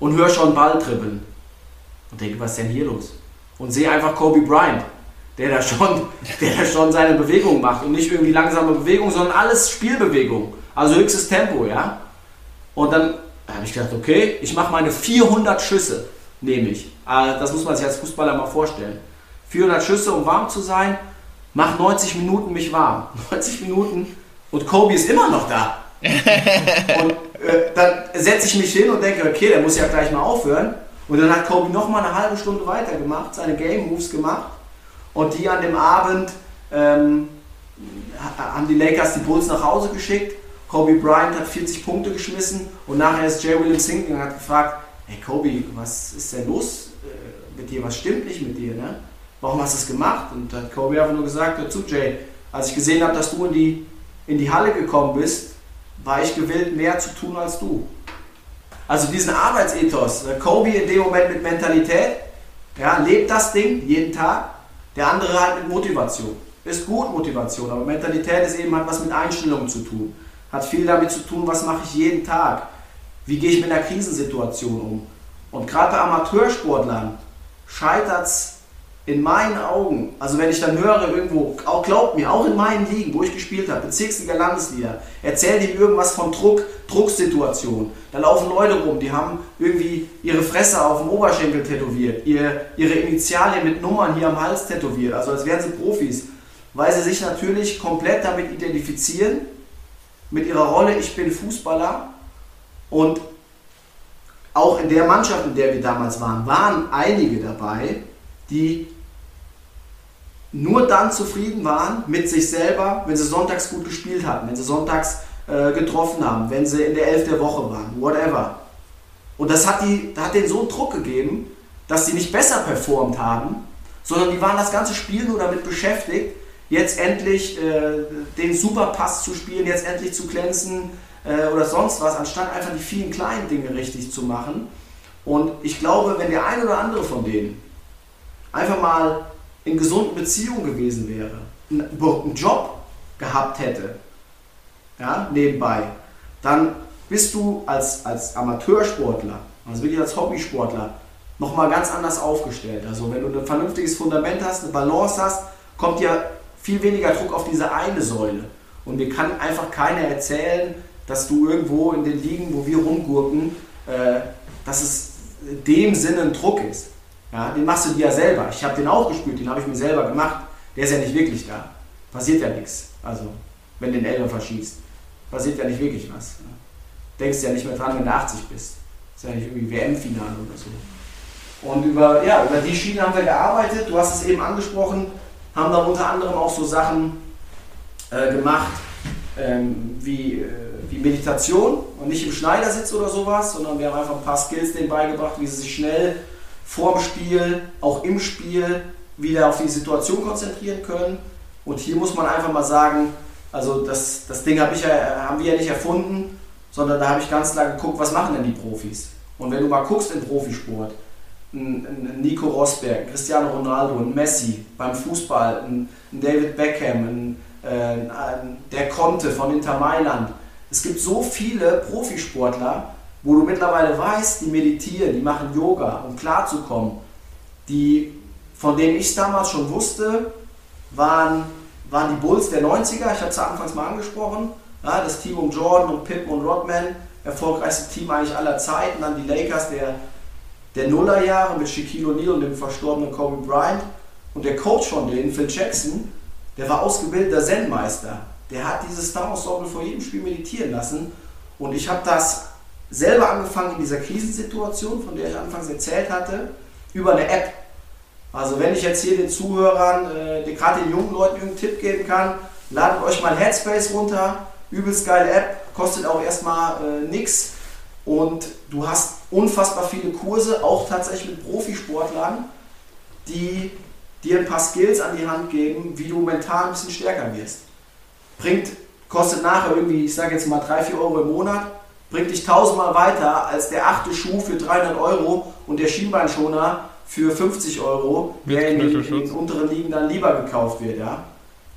und höre schon Ball trippeln. Und denke, was ist denn hier los? Und sehe einfach Kobe Bryant, der da schon, der da schon seine Bewegung macht. Und nicht irgendwie langsame Bewegung, sondern alles Spielbewegung. Also höchstes Tempo, ja. Und dann habe ich gedacht, okay, ich mache meine 400 Schüsse, nehme ich. Ah, das muss man sich als Fußballer mal vorstellen. 400 Schüsse, um warm zu sein, mach 90 Minuten mich warm. 90 Minuten und Kobe ist immer noch da. und dann setze ich mich hin und denke, okay, der muss ja gleich mal aufhören. Und dann hat Kobe noch mal eine halbe Stunde weitergemacht, seine Game Moves gemacht. Und die an dem Abend ähm, haben die Lakers die Bulls nach Hause geschickt. Kobe Bryant hat 40 Punkte geschmissen und nachher ist Jay Williams hingegangen und hat gefragt, hey Kobe, was ist denn los äh, mit dir? Was stimmt nicht mit dir? Ne? Warum hast du es gemacht? Und dann hat Kobe einfach nur gesagt, hör zu Jay, als ich gesehen habe, dass du in die, in die Halle gekommen bist, war ich gewillt, mehr zu tun als du. Also diesen Arbeitsethos, äh, Kobe in dem Moment mit Mentalität, ja, lebt das Ding jeden Tag, der andere halt mit Motivation. Ist gut Motivation, aber Mentalität ist eben hat was mit Einstellungen zu tun. Hat viel damit zu tun, was mache ich jeden Tag. Wie gehe ich mit einer Krisensituation um. Und gerade bei Amateursportlern scheitert es in meinen Augen, also wenn ich dann höre irgendwo, auch glaubt mir, auch in meinen Ligen, wo ich gespielt habe, Bezirksliga, Landesliga, erzählen die irgendwas von Druck, Drucksituation. Da laufen Leute rum, die haben irgendwie ihre Fresse auf dem Oberschenkel tätowiert, ihr, ihre Initialien mit Nummern hier am Hals tätowiert, also als wären sie Profis, weil sie sich natürlich komplett damit identifizieren, mit ihrer Rolle, ich bin Fußballer und auch in der Mannschaft, in der wir damals waren, waren einige dabei, die nur dann zufrieden waren mit sich selber, wenn sie sonntags gut gespielt hatten, wenn sie sonntags äh, getroffen haben, wenn sie in der Elf der Woche waren, whatever. Und das hat, die, hat denen so einen Druck gegeben, dass sie nicht besser performt haben, sondern die waren das ganze Spiel nur damit beschäftigt, jetzt endlich äh, den Superpass zu spielen, jetzt endlich zu glänzen äh, oder sonst was, anstatt einfach die vielen kleinen Dinge richtig zu machen. Und ich glaube, wenn der ein oder andere von denen einfach mal in gesunden Beziehungen gewesen wäre, einen Job gehabt hätte, ja, nebenbei, dann bist du als, als Amateursportler, also wirklich als Hobbysportler, nochmal ganz anders aufgestellt. Also wenn du ein vernünftiges Fundament hast, eine Balance hast, kommt ja viel weniger Druck auf diese eine Säule. Und mir kann einfach keiner erzählen, dass du irgendwo in den Ligen, wo wir rumgurken, äh, dass es in dem Sinne ein Druck ist. Ja, den machst du dir ja selber. Ich habe den auch gespielt, den habe ich mir selber gemacht. Der ist ja nicht wirklich da. Passiert ja nichts. Also, wenn du den Eltern verschießt. Passiert ja nicht wirklich was. Denkst ja nicht mehr dran, wenn du 80 bist. Ist ja nicht irgendwie WM-Finale oder so. Und über, ja, über die Schiene haben wir gearbeitet. Du hast es eben angesprochen. Haben dann unter anderem auch so Sachen äh, gemacht, ähm, wie, äh, wie Meditation und nicht im Schneidersitz oder sowas, sondern wir haben einfach ein paar Skills denen beigebracht, wie sie sich schnell vorm Spiel, auch im Spiel wieder auf die Situation konzentrieren können. Und hier muss man einfach mal sagen, also das, das Ding hab ich ja, haben wir ja nicht erfunden, sondern da habe ich ganz klar geguckt, was machen denn die Profis? Und wenn du mal guckst im Profisport, ein, ein Nico Rosberg, Cristiano Ronaldo, ein Messi beim Fußball, ein, ein David Beckham, ein, äh, der Conte von Inter Mailand. Es gibt so viele Profisportler, wo du mittlerweile weißt, die meditieren, die machen Yoga, um klarzukommen, die, von denen ich damals schon wusste, waren, waren die Bulls der 90er, ich habe es anfangs mal angesprochen, ja, das Team um Jordan und Pippen und Rodman, erfolgreichste Team eigentlich aller Zeiten, dann die Lakers der, der Nullerjahre mit Shaquille O'Neal und dem verstorbenen Kobe Bryant. Und der Coach von denen, Phil Jackson, der war ausgebildeter Zen-Meister. Der hat dieses Star Ensemble vor jedem Spiel meditieren lassen. Und ich habe das selber angefangen in dieser Krisensituation, von der ich anfangs erzählt hatte, über eine App. Also wenn ich jetzt hier den Zuhörern, äh, gerade den jungen Leuten einen Tipp geben kann, ladet euch mal Headspace runter, übelst geile App, kostet auch erstmal äh, nichts und du hast unfassbar viele Kurse, auch tatsächlich mit Profisportlern, die dir ein paar Skills an die Hand geben, wie du mental ein bisschen stärker wirst. Bringt, kostet nachher irgendwie, ich sage jetzt mal 3, 4 Euro im Monat, bringt dich tausendmal weiter als der achte Schuh für 300 Euro und der Schienbeinschoner für 50 Euro, der in den, in den, unteren Ligen dann lieber gekauft wird. Ja?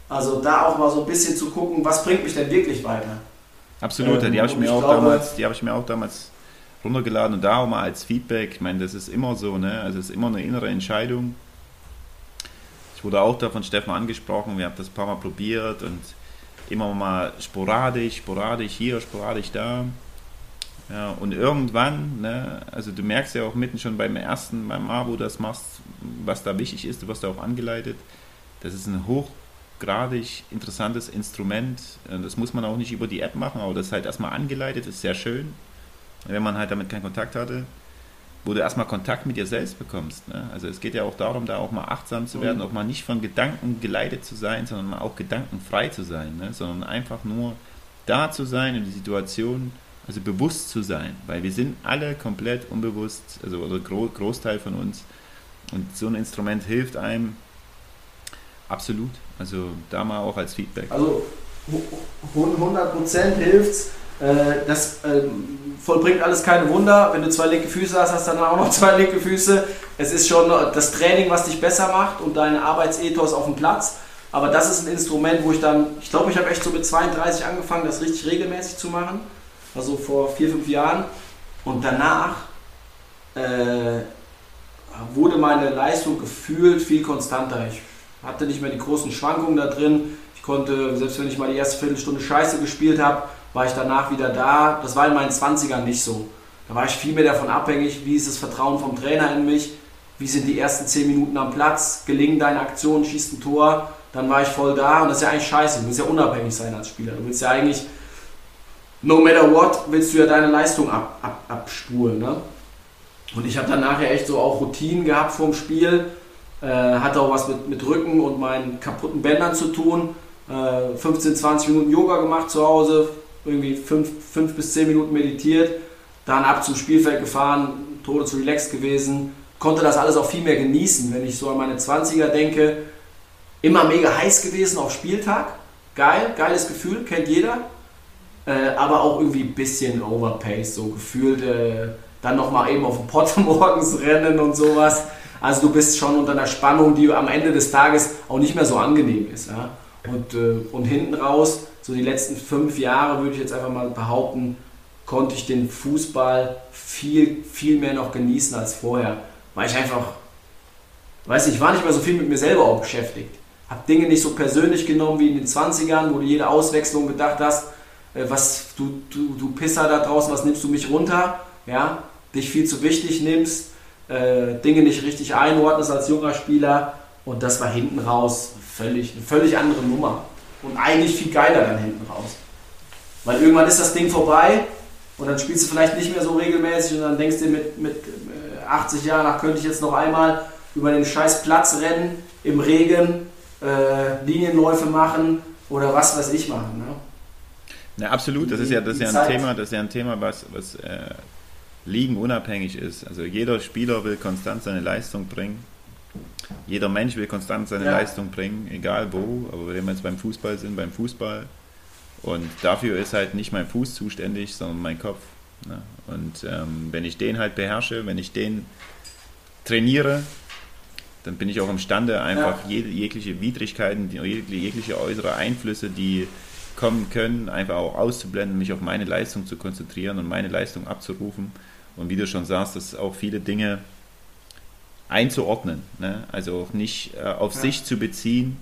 Also da auch mal so ein bisschen zu gucken, was bringt mich denn wirklich weiter. Absolut, ähm, die habe ich, mir auch glaube, damals, die hab ich mir auch damals runtergeladen und da auch mal als Feedback, ich meine, das ist immer so, ne? also es ist immer eine innere Entscheidung. Ich wurde auch da von Steffen angesprochen, wir haben das ein paar Mal probiert und immer mal sporadisch, sporadisch hier, sporadisch da. Ja, und irgendwann, ne, also du merkst ja auch mitten schon beim ersten, beim A, wo du das machst, was da wichtig ist, du wirst da auch angeleitet. Das ist ein hochgradig interessantes Instrument. Das muss man auch nicht über die App machen, aber das ist halt erstmal angeleitet, ist sehr schön. Wenn man halt damit keinen Kontakt hatte, wo du erstmal Kontakt mit dir selbst bekommst. Ne? Also es geht ja auch darum, da auch mal achtsam zu werden, mhm. auch mal nicht von Gedanken geleitet zu sein, sondern auch gedankenfrei zu sein, ne? sondern einfach nur da zu sein in die Situation also bewusst zu sein, weil wir sind alle komplett unbewusst, also oder Gro Großteil von uns. Und so ein Instrument hilft einem absolut. Also da mal auch als Feedback. Also 100% hilft es. Das ähm, vollbringt alles keine Wunder. Wenn du zwei linke Füße hast, hast du dann auch noch zwei linke Füße. Es ist schon das Training, was dich besser macht und dein Arbeitsethos auf dem Platz. Aber das ist ein Instrument, wo ich dann, ich glaube, ich habe echt so mit 32 angefangen, das richtig regelmäßig zu machen also vor vier, fünf Jahren. Und danach äh, wurde meine Leistung gefühlt viel konstanter. Ich hatte nicht mehr die großen Schwankungen da drin. Ich konnte, selbst wenn ich mal die erste Viertelstunde Scheiße gespielt habe, war ich danach wieder da. Das war in meinen 20ern nicht so. Da war ich viel mehr davon abhängig, wie ist das Vertrauen vom Trainer in mich, wie sind die ersten 10 Minuten am Platz, gelingen deine Aktionen, schießt ein Tor, dann war ich voll da und das ist ja eigentlich scheiße. Du willst ja unabhängig sein als Spieler. Du willst ja eigentlich no matter what, willst du ja deine Leistung ab, ab, abspulen. Ne? Und ich habe dann nachher echt so auch Routinen gehabt vorm Spiel. Äh, hatte auch was mit, mit Rücken und meinen kaputten Bändern zu tun. Äh, 15, 20 Minuten Yoga gemacht zu Hause, irgendwie 5, 5 bis 10 Minuten meditiert, dann ab zum Spielfeld gefahren, Tode zu relaxed gewesen. Konnte das alles auch viel mehr genießen, wenn ich so an meine 20er denke. Immer mega heiß gewesen auf Spieltag. Geil, geiles Gefühl, kennt jeder. Äh, aber auch irgendwie ein bisschen overpaced, so gefühlt. Äh, dann nochmal eben auf den Pott morgens rennen und sowas. Also du bist schon unter einer Spannung, die am Ende des Tages auch nicht mehr so angenehm ist. Ja? Und, äh, und hinten raus, so die letzten fünf Jahre würde ich jetzt einfach mal behaupten, konnte ich den Fußball viel, viel mehr noch genießen als vorher. Weil ich einfach, weiß nicht, ich war nicht mehr so viel mit mir selber auch beschäftigt. Hab Dinge nicht so persönlich genommen wie in den 20ern, wo du jede Auswechslung gedacht hast, was du, du, du Pisser da draußen, was nimmst du mich runter? Ja, dich viel zu wichtig nimmst, äh, Dinge nicht richtig einordnest als junger Spieler und das war hinten raus völlig, eine völlig andere Nummer und eigentlich viel geiler dann hinten raus. Weil irgendwann ist das Ding vorbei und dann spielst du vielleicht nicht mehr so regelmäßig und dann denkst du mit, mit 80 äh, Jahren, ach könnte ich jetzt noch einmal über den scheiß Platz rennen, im Regen, äh, Linienläufe machen oder was weiß ich machen. Ne? Na, absolut, das ist ja, das ist ja ein Thema, das ist ja ein Thema, was, was äh, Ligen unabhängig ist. Also jeder Spieler will konstant seine Leistung bringen. Jeder Mensch will konstant seine ja. Leistung bringen, egal wo. Aber wenn wir jetzt beim Fußball sind, beim Fußball. Und dafür ist halt nicht mein Fuß zuständig, sondern mein Kopf. Ne? Und ähm, wenn ich den halt beherrsche, wenn ich den trainiere, dann bin ich auch imstande, einfach ja. jegliche Widrigkeiten, jegliche äußere Einflüsse, die kommen können, einfach auch auszublenden, mich auf meine Leistung zu konzentrieren und meine Leistung abzurufen. Und wie du schon sagst, dass auch viele Dinge einzuordnen, ne? also auch nicht äh, auf ja. sich zu beziehen,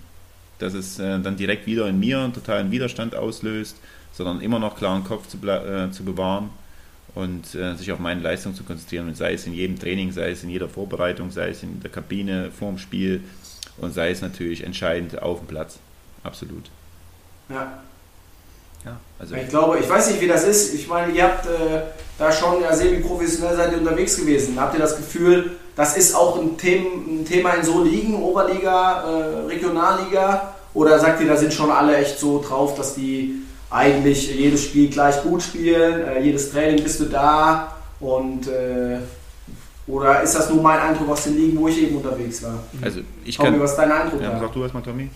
dass es äh, dann direkt wieder in mir einen totalen Widerstand auslöst, sondern immer noch klaren Kopf zu, äh, zu bewahren und äh, sich auf meine Leistung zu konzentrieren, sei es in jedem Training, sei es in jeder Vorbereitung, sei es in der Kabine, vorm Spiel und sei es natürlich entscheidend auf dem Platz. Absolut. Ja, ja, also ich glaube, ich weiß nicht, wie das ist. Ich meine, ihr habt äh, da schon ja, semi-professionell seid ihr unterwegs gewesen. Habt ihr das Gefühl, das ist auch ein, Thema, ein Thema in so Ligen, Oberliga, äh, Regionalliga? Oder sagt ihr, da sind schon alle echt so drauf, dass die eigentlich jedes Spiel gleich gut spielen, äh, jedes Training bist du da und äh, oder ist das nur mein Eindruck aus den Ligen, wo ich eben unterwegs war? Also ich Tommy, kann, was ist dein Eindruck? Ja, sag du erstmal, Tommy.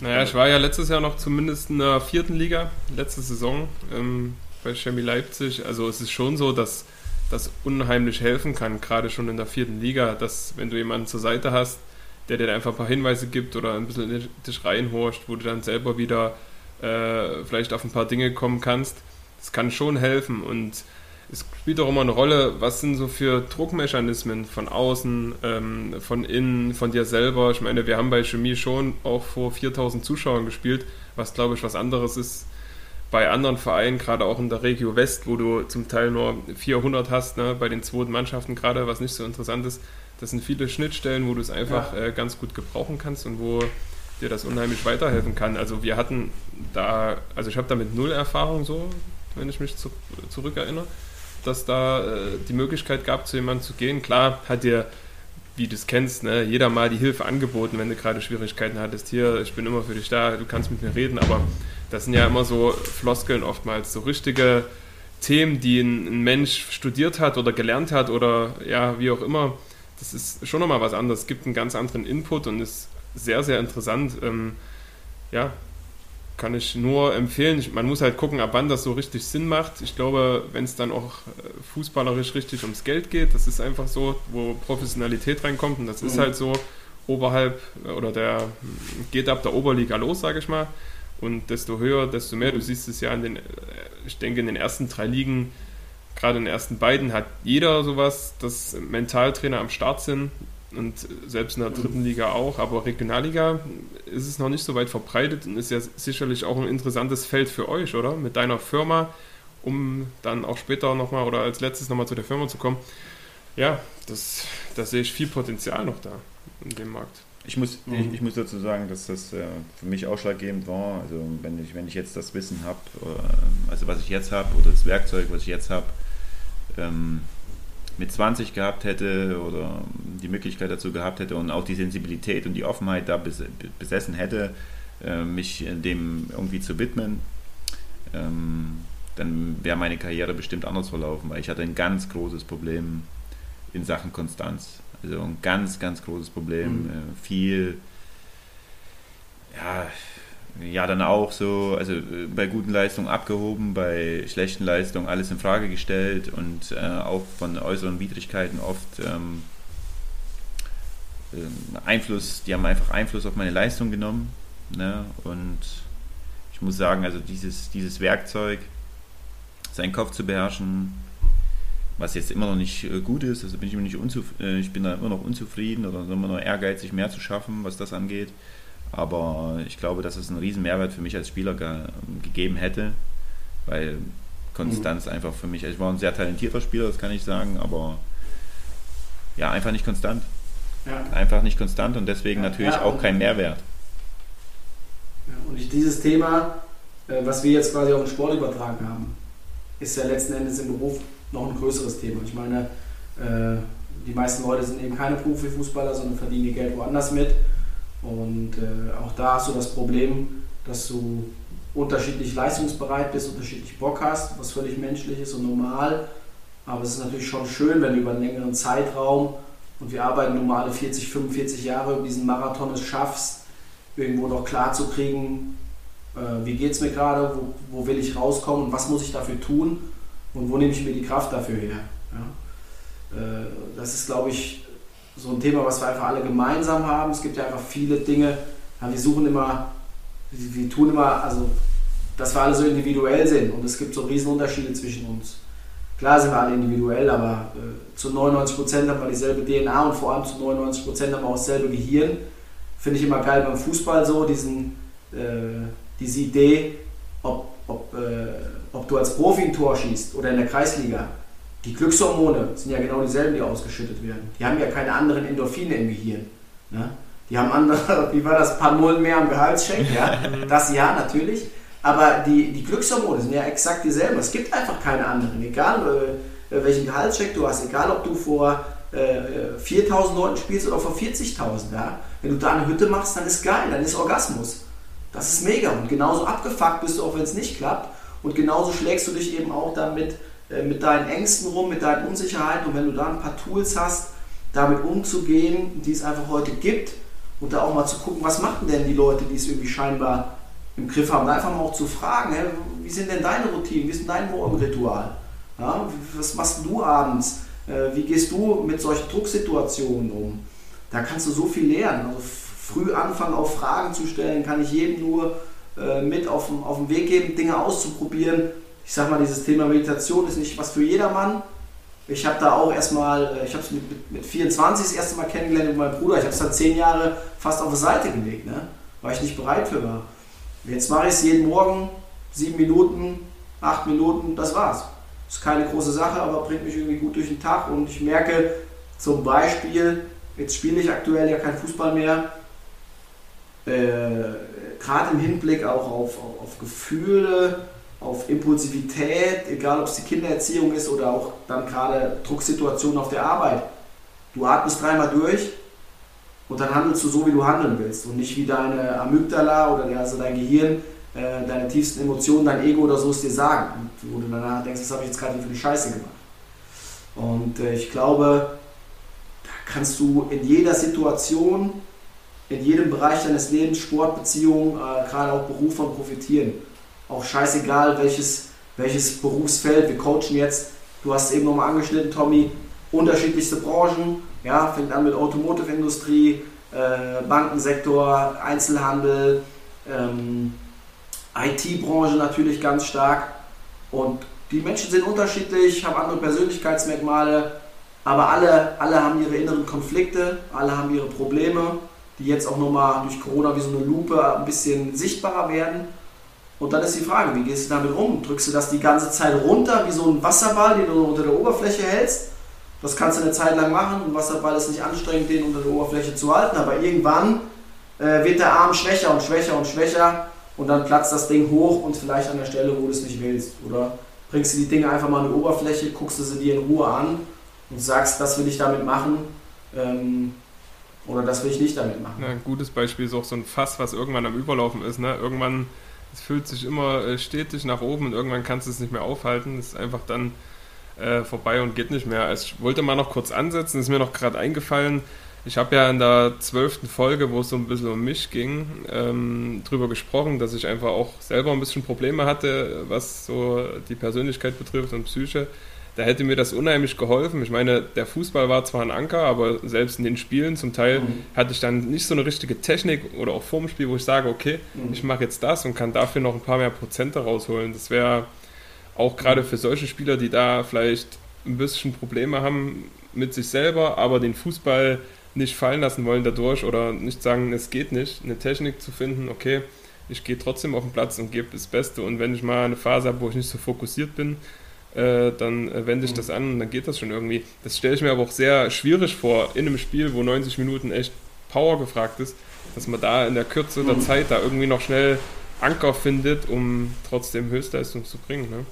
Naja, ich war ja letztes Jahr noch zumindest in der vierten Liga, letzte Saison ähm, bei Chemie Leipzig. Also es ist schon so, dass das unheimlich helfen kann, gerade schon in der vierten Liga, dass wenn du jemanden zur Seite hast, der dir einfach ein paar Hinweise gibt oder ein bisschen dich reinhorcht, wo du dann selber wieder äh, vielleicht auf ein paar Dinge kommen kannst, das kann schon helfen und es spielt auch immer eine Rolle, was sind so für Druckmechanismen von außen, ähm, von innen, von dir selber. Ich meine, wir haben bei Chemie schon auch vor 4000 Zuschauern gespielt, was glaube ich was anderes ist bei anderen Vereinen, gerade auch in der Regio West, wo du zum Teil nur 400 hast, ne, bei den zweiten Mannschaften gerade, was nicht so interessant ist. Das sind viele Schnittstellen, wo du es einfach ja. äh, ganz gut gebrauchen kannst und wo dir das unheimlich weiterhelfen kann. Also wir hatten da, also ich habe damit null Erfahrung so, wenn ich mich zu, zurückerinnere dass da äh, die Möglichkeit gab, zu jemandem zu gehen. Klar hat dir, wie du es kennst, ne, jeder mal die Hilfe angeboten, wenn du gerade Schwierigkeiten hattest. Hier, ich bin immer für dich da, du kannst mit mir reden, aber das sind ja immer so Floskeln oftmals, so richtige Themen, die ein, ein Mensch studiert hat oder gelernt hat oder ja, wie auch immer. Das ist schon nochmal was anderes, es gibt einen ganz anderen Input und ist sehr, sehr interessant. Ähm, ja, kann ich nur empfehlen. Man muss halt gucken, ab wann das so richtig Sinn macht. Ich glaube, wenn es dann auch äh, fußballerisch richtig ums Geld geht, das ist einfach so, wo Professionalität reinkommt und das mhm. ist halt so oberhalb äh, oder der geht ab der Oberliga los, sage ich mal. Und desto höher, desto mehr. Du siehst es ja in den, äh, ich denke, in den ersten drei Ligen, gerade in den ersten beiden, hat jeder sowas, dass Mentaltrainer am Start sind und selbst in der dritten Liga auch, aber Regionalliga ist es noch nicht so weit verbreitet und ist ja sicherlich auch ein interessantes Feld für euch, oder? Mit deiner Firma, um dann auch später nochmal oder als letztes nochmal zu der Firma zu kommen. Ja, das, da sehe ich viel Potenzial noch da in dem Markt. Ich muss, mhm. ich, ich, muss dazu sagen, dass das äh, für mich ausschlaggebend war. Also wenn ich, wenn ich jetzt das Wissen habe, äh, also was ich jetzt habe oder das Werkzeug, was ich jetzt habe, ähm, mit 20 gehabt hätte oder die Möglichkeit dazu gehabt hätte und auch die Sensibilität und die Offenheit da besessen hätte, äh, mich dem irgendwie zu widmen, ähm, dann wäre meine Karriere bestimmt anders verlaufen, weil ich hatte ein ganz großes Problem in Sachen Konstanz. Also ein ganz, ganz großes Problem. Mhm. Äh, viel, ja, ja, dann auch so, also äh, bei guten Leistungen abgehoben, bei schlechten Leistungen alles in Frage gestellt und äh, auch von äußeren Widrigkeiten oft ähm, ähm, Einfluss, die haben einfach Einfluss auf meine Leistung genommen. Ne? Und ich muss sagen, also dieses, dieses Werkzeug, seinen Kopf zu beherrschen, was jetzt immer noch nicht äh, gut ist, also bin ich, immer nicht äh, ich bin da immer noch unzufrieden oder immer noch ehrgeizig, mehr zu schaffen, was das angeht. Aber ich glaube, dass es einen riesen Mehrwert für mich als Spieler ge gegeben hätte, weil Konstanz mhm. einfach für mich, ich war ein sehr talentierter Spieler, das kann ich sagen, aber ja, einfach nicht konstant. Ja. Einfach nicht konstant und deswegen ja, natürlich ja, auch kein Mehrwert. und dieses Thema, äh, was wir jetzt quasi auf den Sport übertragen haben, ist ja letzten Endes im Beruf noch ein größeres Thema. Ich meine, äh, die meisten Leute sind eben keine Profifußballer, sondern verdienen ihr Geld woanders mit. Und äh, auch da hast du das Problem, dass du unterschiedlich leistungsbereit bist, unterschiedlich Bock hast, was völlig menschlich ist und normal. Aber es ist natürlich schon schön, wenn du über einen längeren Zeitraum, und wir arbeiten nun mal alle 40, 45 Jahre, über diesen Marathon es schaffst, irgendwo noch klar zu kriegen, äh, wie geht es mir gerade, wo, wo, will ich rauskommen und was muss ich dafür tun und wo nehme ich mir die Kraft dafür her. Ja? Äh, das ist, glaube ich, so ein Thema, was wir einfach alle gemeinsam haben. Es gibt ja einfach viele Dinge, ja, wir suchen immer, wir, tun immer, also dass wir alle so individuell sind und es gibt so Riesenunterschiede zwischen uns. Klar sind wir alle individuell, aber äh, zu 99% haben wir dieselbe DNA und vor allem zu 99% haben wir auch dasselbe Gehirn. Finde ich immer geil beim Fußball so, diesen, äh, diese Idee, ob, ob, äh, ob du als Profi ein Tor schießt oder in der Kreisliga die Glückshormone sind ja genau dieselben, die ausgeschüttet werden. Die haben ja keine anderen Endorphine im Gehirn. Ne? Die haben andere, wie war das, ein paar Nullen mehr am Gehaltscheck, ja? Das ja, natürlich. Aber die, die Glückshormone sind ja exakt dieselben. Es gibt einfach keine anderen. Egal äh, äh welchen Gehaltscheck du hast, egal ob du vor äh, 4000 Leuten spielst oder vor 40.000. Ja? Wenn du da eine Hütte machst, dann ist geil, dann ist Orgasmus. Das ist mega. Und genauso abgefuckt bist du auch, wenn es nicht klappt. Und genauso schlägst du dich eben auch damit äh, mit deinen Ängsten rum, mit deinen Unsicherheiten. Und wenn du da ein paar Tools hast, damit umzugehen, die es einfach heute gibt und da auch mal zu gucken, was machen denn die Leute, die es irgendwie scheinbar im Griff haben, einfach mal auch zu fragen, hey, wie sind denn deine Routinen, wie ist denn dein Morgenritual, ja, was machst du abends, äh, wie gehst du mit solchen Drucksituationen um, da kannst du so viel lernen, also früh anfangen auf Fragen zu stellen, kann ich jedem nur äh, mit auf den Weg geben, Dinge auszuprobieren, ich sag mal, dieses Thema Meditation ist nicht was für jedermann. Ich habe da auch erstmal, äh, ich habe es mit, mit 24 das erste Mal kennengelernt mit meinem Bruder. Ich habe es dann zehn Jahre fast auf die Seite gelegt, ne? weil ich nicht bereit für war. Jetzt mache ich es jeden Morgen, sieben Minuten, acht Minuten, das war's. Ist keine große Sache, aber bringt mich irgendwie gut durch den Tag und ich merke zum Beispiel, jetzt spiele ich aktuell ja kein Fußball mehr, äh, gerade im Hinblick auch auf, auf, auf Gefühle, auf Impulsivität, egal ob es die Kindererziehung ist oder auch dann gerade Drucksituationen auf der Arbeit. Du atmest dreimal durch und dann handelst du so, wie du handeln willst und nicht wie deine Amygdala oder also dein Gehirn, äh, deine tiefsten Emotionen, dein Ego oder so es dir sagen. Und wo du danach denkst, was habe ich jetzt gerade für eine Scheiße gemacht. Und äh, ich glaube, da kannst du in jeder Situation, in jedem Bereich deines Lebens, Sport, Beziehung, äh, gerade auch Beruf von profitieren auch scheißegal, welches, welches Berufsfeld. Wir coachen jetzt, du hast eben nochmal angeschnitten, Tommy, unterschiedlichste Branchen. Ja, fängt an mit Automotive-Industrie, äh, Bankensektor, Einzelhandel, ähm, IT-Branche natürlich ganz stark. Und die Menschen sind unterschiedlich, haben andere Persönlichkeitsmerkmale, aber alle, alle haben ihre inneren Konflikte, alle haben ihre Probleme, die jetzt auch nochmal durch Corona wie so eine Lupe ein bisschen sichtbarer werden. Und dann ist die Frage, wie gehst du damit um? Drückst du das die ganze Zeit runter, wie so ein Wasserball, den du unter der Oberfläche hältst? Das kannst du eine Zeit lang machen. Ein Wasserball ist nicht anstrengend, den unter der Oberfläche zu halten, aber irgendwann äh, wird der Arm schwächer und schwächer und schwächer und dann platzt das Ding hoch und vielleicht an der Stelle, wo du es nicht willst. Oder bringst du die Dinge einfach mal an die Oberfläche, guckst du sie dir in Ruhe an und sagst, das will ich damit machen ähm, oder das will ich nicht damit machen. Ja, ein gutes Beispiel ist auch so ein Fass, was irgendwann am Überlaufen ist. Ne? Irgendwann, es füllt sich immer äh, stetig nach oben und irgendwann kannst du es nicht mehr aufhalten. Es ist einfach dann äh, vorbei und geht nicht mehr. Also ich wollte mal noch kurz ansetzen, ist mir noch gerade eingefallen. Ich habe ja in der zwölften Folge, wo es so ein bisschen um mich ging, ähm, drüber gesprochen, dass ich einfach auch selber ein bisschen Probleme hatte, was so die Persönlichkeit betrifft und Psyche. Da hätte mir das unheimlich geholfen. Ich meine, der Fußball war zwar ein Anker, aber selbst in den Spielen zum Teil mhm. hatte ich dann nicht so eine richtige Technik oder auch vorm Spiel, wo ich sage, okay, mhm. ich mache jetzt das und kann dafür noch ein paar mehr Prozente rausholen. Das wäre auch gerade für solche Spieler, die da vielleicht ein bisschen Probleme haben mit sich selber, aber den Fußball nicht fallen lassen wollen dadurch oder nicht sagen, es geht nicht, eine Technik zu finden, okay, ich gehe trotzdem auf den Platz und gebe das Beste und wenn ich mal eine Phase habe, wo ich nicht so fokussiert bin, äh, dann äh, wende ich das an und dann geht das schon irgendwie. Das stelle ich mir aber auch sehr schwierig vor, in einem Spiel, wo 90 Minuten echt Power gefragt ist, dass man da in der Kürze der mhm. Zeit da irgendwie noch schnell Anker findet, um trotzdem Höchstleistung zu bringen. Ne?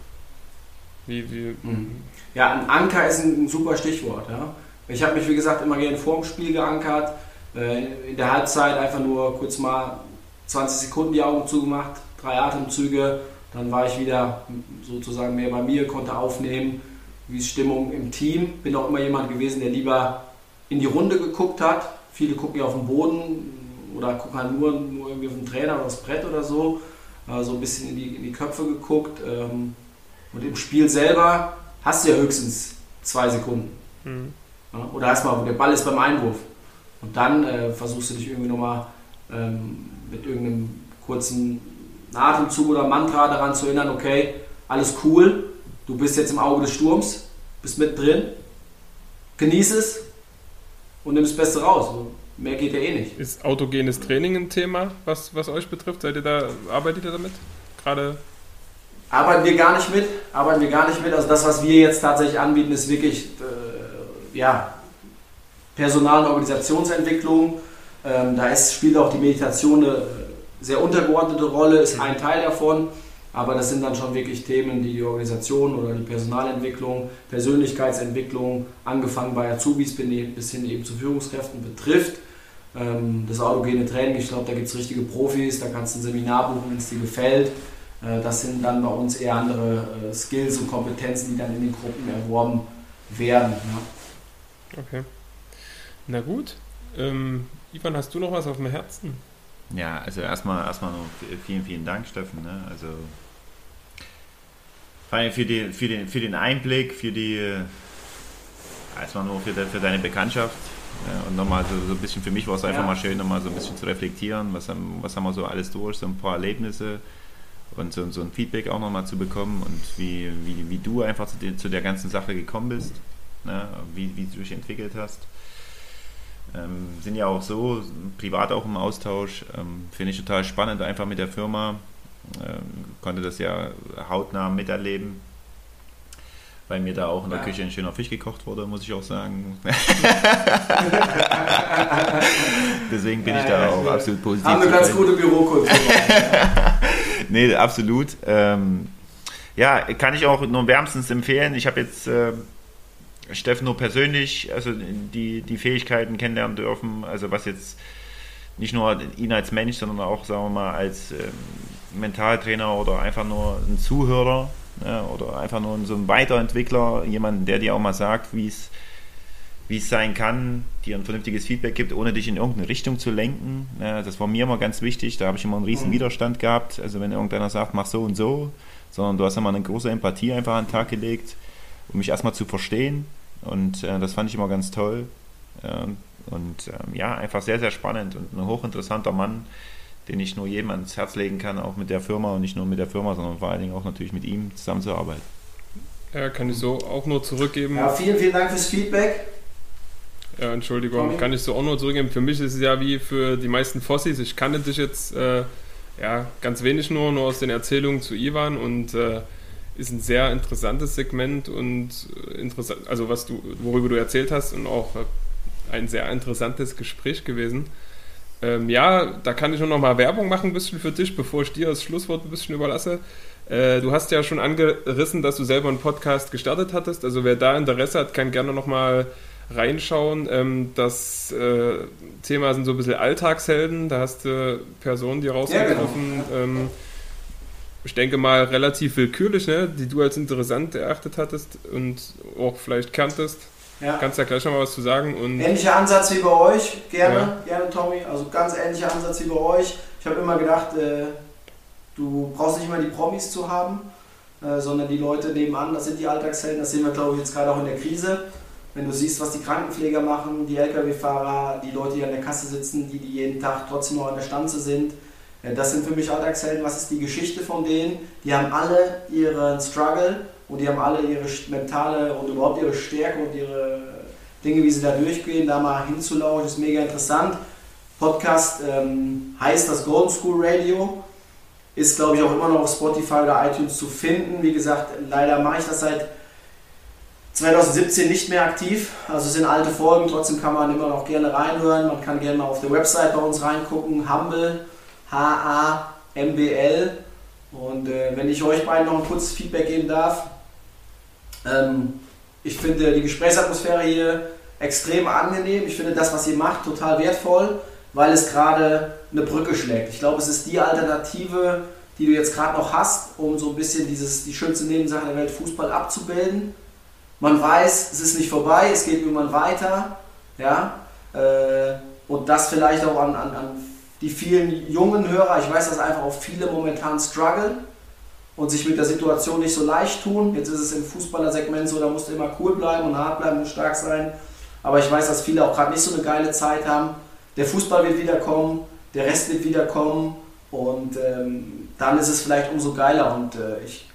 Wie, wie, mhm. Ja, ein Anker ist ein, ein super Stichwort. Ja? Ich habe mich, wie gesagt, immer gerne vorm Spiel geankert. Äh, in der Halbzeit einfach nur kurz mal 20 Sekunden die Augen zugemacht, drei Atemzüge. Dann war ich wieder sozusagen mehr bei mir, konnte aufnehmen, wie ist Stimmung im Team. Bin auch immer jemand gewesen, der lieber in die Runde geguckt hat. Viele gucken ja auf den Boden oder gucken halt nur, nur irgendwie auf den Trainer oder das Brett oder so. Äh, so ein bisschen in die, in die Köpfe geguckt. Ähm, und im Spiel selber hast du ja höchstens zwei Sekunden. Mhm. Oder erstmal, der Ball ist beim Einwurf. Und dann äh, versuchst du dich irgendwie nochmal ähm, mit irgendeinem kurzen Atemzug oder Mantra daran zu erinnern, okay, alles cool, du bist jetzt im Auge des Sturms, bist mit drin, genieß es und nimm das Beste raus. Mehr geht ja eh nicht. Ist autogenes Training ein Thema, was, was euch betrifft? Seid ihr da, arbeitet ihr damit? Gerade Arbeiten wir gar nicht mit, arbeiten wir gar nicht mit. Also das, was wir jetzt tatsächlich anbieten, ist wirklich äh, ja, Personal- und Organisationsentwicklung. Ähm, da ist, spielt auch die Meditation eine sehr untergeordnete Rolle, ist ein Teil davon. Aber das sind dann schon wirklich Themen, die die Organisation oder die Personalentwicklung, Persönlichkeitsentwicklung, angefangen bei Azubis bis hin eben zu Führungskräften betrifft. Ähm, das autogene Training, ich glaube, da gibt es richtige Profis, da kannst du ein Seminar buchen, wenn es dir gefällt. Äh, das sind dann bei uns eher andere äh, Skills und Kompetenzen, die dann in den Gruppen erworben werden. Ja. Okay. Na gut. Ähm, Ivan, hast du noch was auf dem Herzen? Ja, also erstmal erstmal noch vielen, vielen Dank, Steffen. Ne? Also für, die, für, den, für den Einblick, für die erstmal nur für, de, für deine Bekanntschaft. Ja, und nochmal so, so ein bisschen für mich war es einfach ja. mal schön, nochmal so ein bisschen zu reflektieren, was haben, was haben wir so alles durch, so ein paar Erlebnisse und so, so ein Feedback auch nochmal zu bekommen und wie, wie, wie du einfach zu, der, zu der ganzen Sache gekommen bist ne, wie, wie du dich entwickelt hast. Ähm, sind ja auch so, privat auch im Austausch. Ähm, Finde ich total spannend, einfach mit der Firma. Ähm, konnte das ja hautnah miterleben, weil mir da auch in der ja. Küche ein schöner Fisch gekocht wurde, muss ich auch sagen. Deswegen bin ja, ich da ja, auch absolut positiv. Haben eine ganz gute Bürokultur. nee, absolut. Ähm, ja, kann ich auch nur wärmstens empfehlen. Ich habe jetzt äh, Stefano persönlich, also die, die Fähigkeiten kennenlernen dürfen, also was jetzt nicht nur ihn als Mensch, sondern auch, sagen wir mal, als ähm, Mentaltrainer oder einfach nur ein Zuhörer ne, oder einfach nur so ein Weiterentwickler, jemand, der dir auch mal sagt, wie es wie es sein kann, dir ein vernünftiges Feedback gibt, ohne dich in irgendeine Richtung zu lenken. Ja, das war mir immer ganz wichtig, da habe ich immer einen riesen mhm. Widerstand gehabt. Also wenn irgendeiner sagt, mach so und so, sondern du hast immer eine große Empathie einfach an den Tag gelegt, um mich erstmal zu verstehen und äh, das fand ich immer ganz toll. Ähm, und ähm, ja, einfach sehr, sehr spannend und ein hochinteressanter Mann, den ich nur jedem ans Herz legen kann, auch mit der Firma und nicht nur mit der Firma, sondern vor allen Dingen auch natürlich mit ihm zusammenzuarbeiten. Ja, kann ich so auch nur zurückgeben. Ja, vielen, vielen Dank fürs Feedback. Ja, Entschuldigung, Tommy. kann ich so auch nur zurückgeben. Für mich ist es ja wie für die meisten Fossis. Ich kannte dich jetzt äh, ja, ganz wenig nur, nur aus den Erzählungen zu Ivan und äh, ist ein sehr interessantes Segment und äh, interessant, also was du, worüber du erzählt hast und auch ein sehr interessantes Gespräch gewesen. Ähm, ja, da kann ich nur noch mal Werbung machen ein bisschen für dich, bevor ich dir das Schlusswort ein bisschen überlasse. Äh, du hast ja schon angerissen, dass du selber einen Podcast gestartet hattest. Also wer da Interesse hat, kann gerne nochmal reinschauen. Ähm, das äh, Thema sind so ein bisschen Alltagshelden. Da hast du Personen, die rausgegriffen. Ja, genau. ähm, ich denke mal relativ willkürlich, ne? die du als interessant erachtet hattest und auch vielleicht kanntest. Ja. Kannst ja gleich noch mal was zu sagen. Und ähnlicher Ansatz wie bei euch, gerne, ja. gerne Tommy. Also ganz ähnlicher Ansatz wie bei euch. Ich habe immer gedacht, äh, du brauchst nicht mal die Promis zu haben, äh, sondern die Leute nebenan, das sind die Alltagshelden. Das sehen wir, glaube ich, jetzt gerade auch in der Krise. Wenn du siehst, was die Krankenpfleger machen, die Lkw-Fahrer, die Leute, die an der Kasse sitzen, die, die jeden Tag trotzdem noch an der Stanze sind, das sind für mich Alltagshelden. Was ist die Geschichte von denen? Die haben alle ihren Struggle und die haben alle ihre mentale und überhaupt ihre Stärke und ihre Dinge, wie sie da durchgehen, da mal hinzulaufen, ist mega interessant. Podcast ähm, heißt das Golden School Radio, ist glaube ich auch immer noch auf Spotify oder iTunes zu finden. Wie gesagt, leider mache ich das seit 2017 nicht mehr aktiv, also es sind alte Folgen, trotzdem kann man immer noch gerne reinhören. Man kann gerne mal auf der Website bei uns reingucken, Humble, H-A-M-B-L. Und äh, wenn ich euch beiden noch ein kurzes Feedback geben darf, ähm, ich finde die Gesprächsatmosphäre hier extrem angenehm. Ich finde das, was ihr macht, total wertvoll, weil es gerade eine Brücke schlägt. Ich glaube, es ist die Alternative, die du jetzt gerade noch hast, um so ein bisschen dieses, die schönste Nebensache der Welt Fußball abzubilden. Man weiß, es ist nicht vorbei, es geht irgendwann weiter. Ja? Äh, und das vielleicht auch an, an, an die vielen jungen Hörer. Ich weiß, dass einfach auch viele momentan strugglen und sich mit der Situation nicht so leicht tun. Jetzt ist es im Fußballersegment so, da musst du immer cool bleiben und hart bleiben und stark sein. Aber ich weiß, dass viele auch gerade nicht so eine geile Zeit haben. Der Fußball wird wiederkommen, der Rest wird wiederkommen und ähm, dann ist es vielleicht umso geiler. Und äh, ich,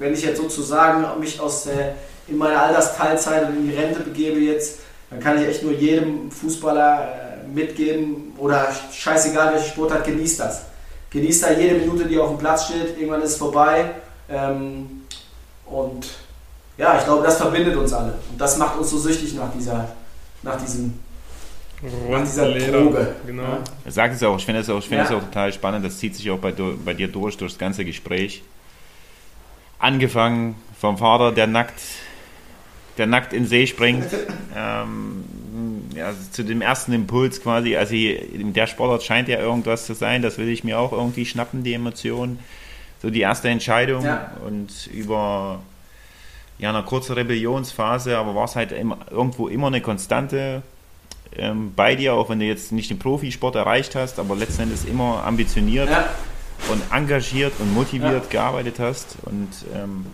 wenn ich jetzt sozusagen mich aus äh, in meine Altersteilzeit und in die Rente begebe jetzt, dann kann ich echt nur jedem Fußballer äh, mitgeben oder scheißegal welche Sportart, genießt das genießt da jede Minute, die auf dem Platz steht. Irgendwann ist es vorbei. Ähm, und ja, ich glaube, das verbindet uns alle. Und das macht uns so süchtig nach dieser, nach diesem nach dieser Droge. Genau. Ja. Er sagt es auch, ich finde es auch, find ja. auch total spannend, das zieht sich auch bei, bei dir durch, durch das ganze Gespräch. Angefangen vom Vater, der nackt, der nackt in den See springt, ähm, ja, zu dem ersten Impuls quasi, also der Sportart scheint ja irgendwas zu sein, das will ich mir auch irgendwie schnappen, die Emotion. So die erste Entscheidung ja. und über ja, eine kurze Rebellionsphase, aber war es halt immer, irgendwo immer eine Konstante ähm, bei dir, auch wenn du jetzt nicht den Profisport erreicht hast, aber letzten Endes immer ambitioniert ja. und engagiert und motiviert ja. gearbeitet hast und ähm,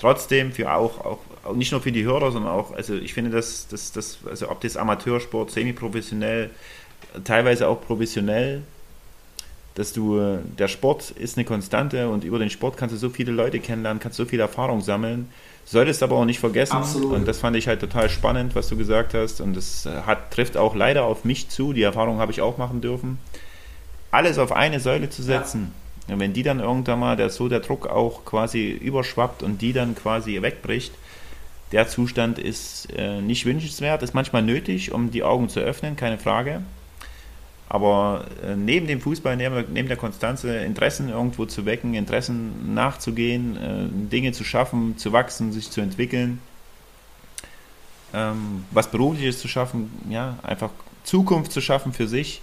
trotzdem für auch, auch nicht nur für die Hörer, sondern auch, also ich finde, dass das, das, also ob das Amateursport, semi-professionell, teilweise auch professionell, dass du, der Sport ist eine Konstante und über den Sport kannst du so viele Leute kennenlernen, kannst so viel Erfahrung sammeln, solltest aber auch nicht vergessen. Absolut. Und das fand ich halt total spannend, was du gesagt hast. Und das hat, trifft auch leider auf mich zu, die Erfahrung habe ich auch machen dürfen. Alles auf eine Säule zu setzen. Ja. Und wenn die dann irgendwann mal der, so der Druck auch quasi überschwappt und die dann quasi wegbricht, der Zustand ist äh, nicht wünschenswert, ist manchmal nötig, um die Augen zu öffnen, keine Frage. Aber äh, neben dem Fußball, neben, neben, der Konstanze, Interessen irgendwo zu wecken, Interessen nachzugehen, äh, Dinge zu schaffen, zu wachsen, sich zu entwickeln, ähm, was Berufliches zu schaffen, ja, einfach Zukunft zu schaffen für sich,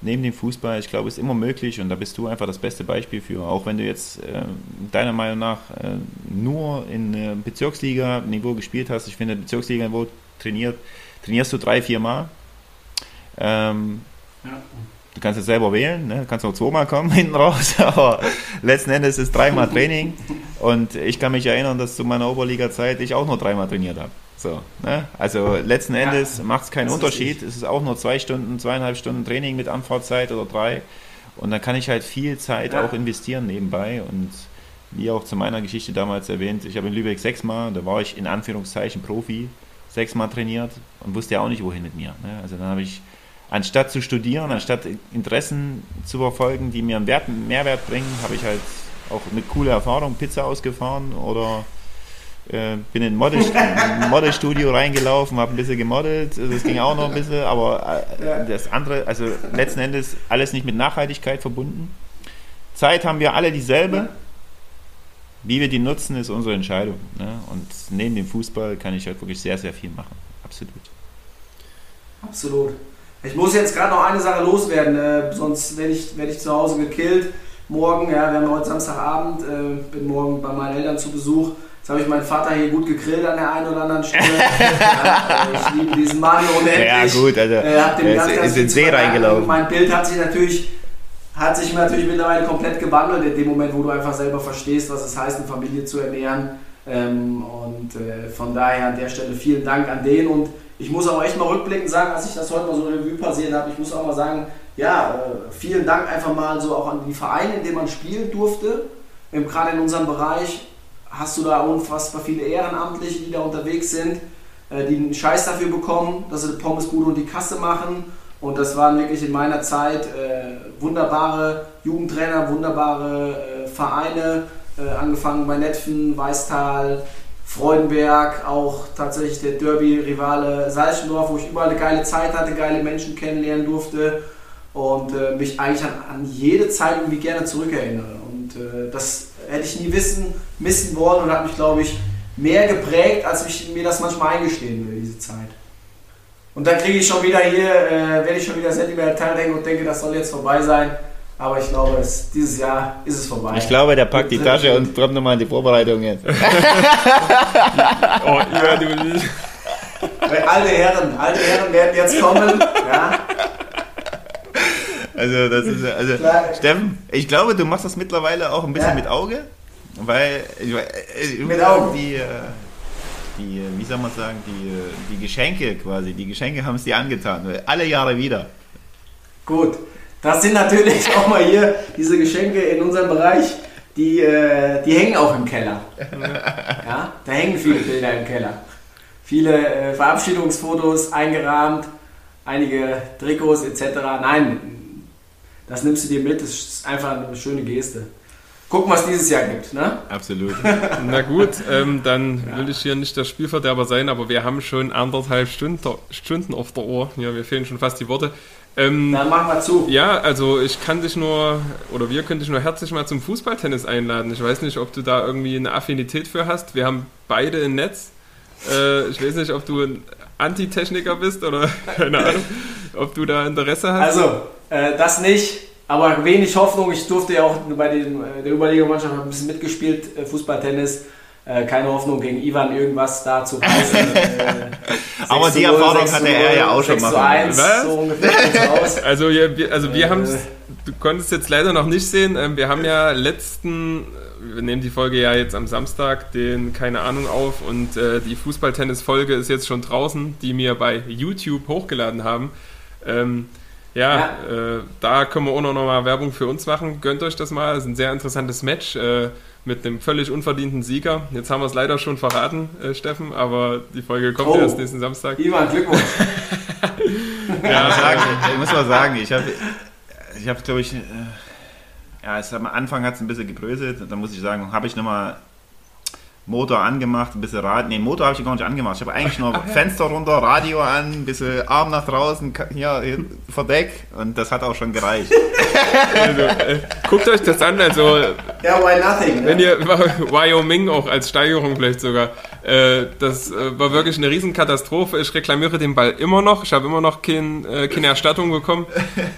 neben dem Fußball, ich glaube, ist immer möglich und da bist du einfach das beste Beispiel für. Auch wenn du jetzt äh, deiner Meinung nach äh, nur in äh, Bezirksliga-Niveau gespielt hast, ich finde, Bezirksliga-Niveau trainiert, trainierst du drei, vier Mal. Ähm, ja. Du kannst es selber wählen, ne? du kannst auch zweimal kommen hinten raus, aber letzten Endes ist dreimal Training und ich kann mich erinnern, dass zu meiner Oberliga-Zeit ich auch nur dreimal trainiert habe. So, ne? Also letzten Endes ja, macht es keinen Unterschied. Es ist auch nur zwei Stunden, zweieinhalb Stunden Training mit Anfahrtzeit oder drei. Und dann kann ich halt viel Zeit ja. auch investieren nebenbei. Und wie auch zu meiner Geschichte damals erwähnt, ich habe in Lübeck sechsmal, da war ich in Anführungszeichen Profi, sechsmal trainiert und wusste ja auch nicht, wohin mit mir. Ne? Also dann habe ich, anstatt zu studieren, anstatt Interessen zu verfolgen, die mir einen Wert, Mehrwert bringen, habe ich halt auch eine coole Erfahrung, Pizza ausgefahren oder äh, bin in ein Modelstudio reingelaufen, habe ein bisschen gemodelt, das ging auch noch ein bisschen, aber äh, das andere, also letzten Endes alles nicht mit Nachhaltigkeit verbunden. Zeit haben wir alle dieselbe. wie wir die nutzen, ist unsere Entscheidung. Ne? Und neben dem Fußball kann ich halt wirklich sehr, sehr viel machen. Absolut. Absolut. Ich muss jetzt gerade noch eine Sache loswerden, äh, sonst werde ich, werd ich zu Hause gekillt. Morgen, ja, wir haben heute Samstagabend, äh, bin morgen bei meinen Eltern zu Besuch. Jetzt habe ich meinen Vater hier gut gegrillt an der einen oder anderen Stelle. ja, äh, ich liebe diesen Mann unendlich. Ja, gut, also äh, hab dem ganz, ist, ganz ist in den viel See reingelaufen. Mein Bild hat sich natürlich hat sich natürlich mittlerweile komplett gewandelt in dem Moment, wo du einfach selber verstehst, was es heißt, eine Familie zu ernähren. Ähm, und äh, von daher an der Stelle vielen Dank an den. Und ich muss auch echt mal rückblickend sagen, als ich das heute mal so Revue passiert habe, ich muss auch mal sagen, ja, äh, vielen Dank einfach mal so auch an die Vereine, in denen man spielen durfte. Gerade in unserem Bereich hast du da unfassbar viele Ehrenamtliche, die da unterwegs sind, äh, die einen Scheiß dafür bekommen, dass sie die Pommesbude und die Kasse machen. Und das waren wirklich in meiner Zeit äh, wunderbare Jugendtrainer, wunderbare äh, Vereine, äh, angefangen bei Netfen, Weißtal, Freudenberg, auch tatsächlich der Derby-Rivale Salchendorf, wo ich überall eine geile Zeit hatte, geile Menschen kennenlernen durfte und äh, mich eigentlich an, an jede Zeit irgendwie gerne zurückerinnere. Und äh, das hätte ich nie wissen, missen wollen und hat mich, glaube ich, mehr geprägt, als ich mir das manchmal eingestehen will, diese Zeit. Und dann kriege ich schon wieder hier, äh, werde ich schon wieder sentimental denken und denke, das soll jetzt vorbei sein. Aber ich glaube, es, dieses Jahr ist es vorbei. Ich glaube, der packt die Tasche und kommt nochmal in die Vorbereitung jetzt. Oh, ja, du, Weil alte Herren, alte Herren werden jetzt kommen. Ja. Also, das ist, also Klar. Steffen, ich glaube, du machst das mittlerweile auch ein bisschen Ja. mit Auge, weil ich, ich, Mit Auge. die, äh, die, äh, wie soll man sagen, die, äh, die Geschenke quasi, die Geschenke haben es dir angetan, alle Jahre wieder. Gut, das sind natürlich auch mal hier diese Geschenke in unserem Bereich, die, äh, die hängen auch im Keller. Ja, da hängen viele Bilder im Keller. Viele äh, Verabschiedungsfotos eingerahmt, einige Trikots etc. Nein, das nimmst du dir mit, das ist einfach eine schöne Geste. Gucken, was dieses Jahr gibt. Ne? Absolut. na gut, ähm, dann will ich hier nicht der Spielverderber sein, aber wir haben schon anderthalb Stunden, Stunden auf der Ohr. Ja, mir fehlen schon fast die Worte. Ähm, Dann machen wir zu. Ja, also ich kann dich nur, oder wir können dich nur herzlich mal zum Fußballtennis einladen. Ich weiß nicht, ob du da irgendwie eine Affinität für hast. Wir haben beide ein Netz. Äh, ich weiß nicht, ob du ein Antitechniker bist oder keine Ahnung, ob du da Interesse hast. Also, äh, das nicht, aber wenig Hoffnung. Ich durfte ja auch bei den, äh, der Überlegermannschaft ein bisschen mitgespielt, äh, Fußball, Tennis. Äh, keine Hoffnung gegen Ivan irgendwas da zu reißen. Äh, Aber 6 die zu 0, Erfahrung 6 zu hatte er 0, ja auch schon 6 zu machen 1, Was? so ungefähr sieht's aus. Also, ja, wir, also wir Äh. haben es, du konntest jetzt leider noch nicht sehen, ähm, wir haben ja letzten, wir nehmen die Folge ja jetzt am Samstag, den, keine Ahnung, auf und äh, die Fußballtennis-Folge ist jetzt schon draußen, die wir bei YouTube hochgeladen haben. Ähm, ja, Äh, da können wir auch noch mal Werbung für uns machen. Gönnt euch das mal. Es ist ein sehr interessantes Match äh, mit einem völlig unverdienten Sieger. Jetzt haben wir es leider schon verraten, äh, Steffen, aber die Folge kommt Oh. erst nächsten Samstag. Ivan, Glückwunsch. Ja, sagen, ich muss mal sagen, ich habe, ich habe, glaube ich, äh, ja, es, am Anfang hat es ein bisschen gebröselt. Da muss ich sagen, habe ich nochmal Motor angemacht, ein bisschen Rad. Nee, Motor habe ich gar nicht angemacht. Ich habe eigentlich nur Fenster runter, Radio an, ein bisschen Arm nach draußen, hier, hier Verdeck und das hat auch schon gereicht. Also, äh, guckt euch das an, also Ja, why nothing? wenn Ne? ihr Wyoming auch als Steigerung vielleicht sogar, äh, das äh, war wirklich eine Riesenkatastrophe. Ich reklamiere den Ball immer noch. Ich habe immer noch kein, äh, keine Erstattung bekommen.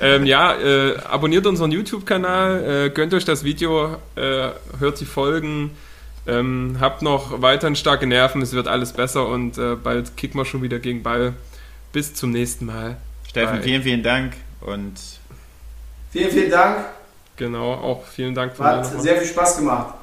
Ähm, ja, äh, abonniert unseren YouTube-Kanal, äh, gönnt euch das Video, äh, hört die Folgen. Ähm, habt noch weiterhin starke Nerven, es wird alles besser und äh, bald kicken wir schon wieder gegen Ball. Bis zum nächsten Mal. Steffen, Bye. vielen, vielen Dank und Vielen, vielen Dank. Genau, auch vielen Dank mir Hat sehr viel Spaß gemacht.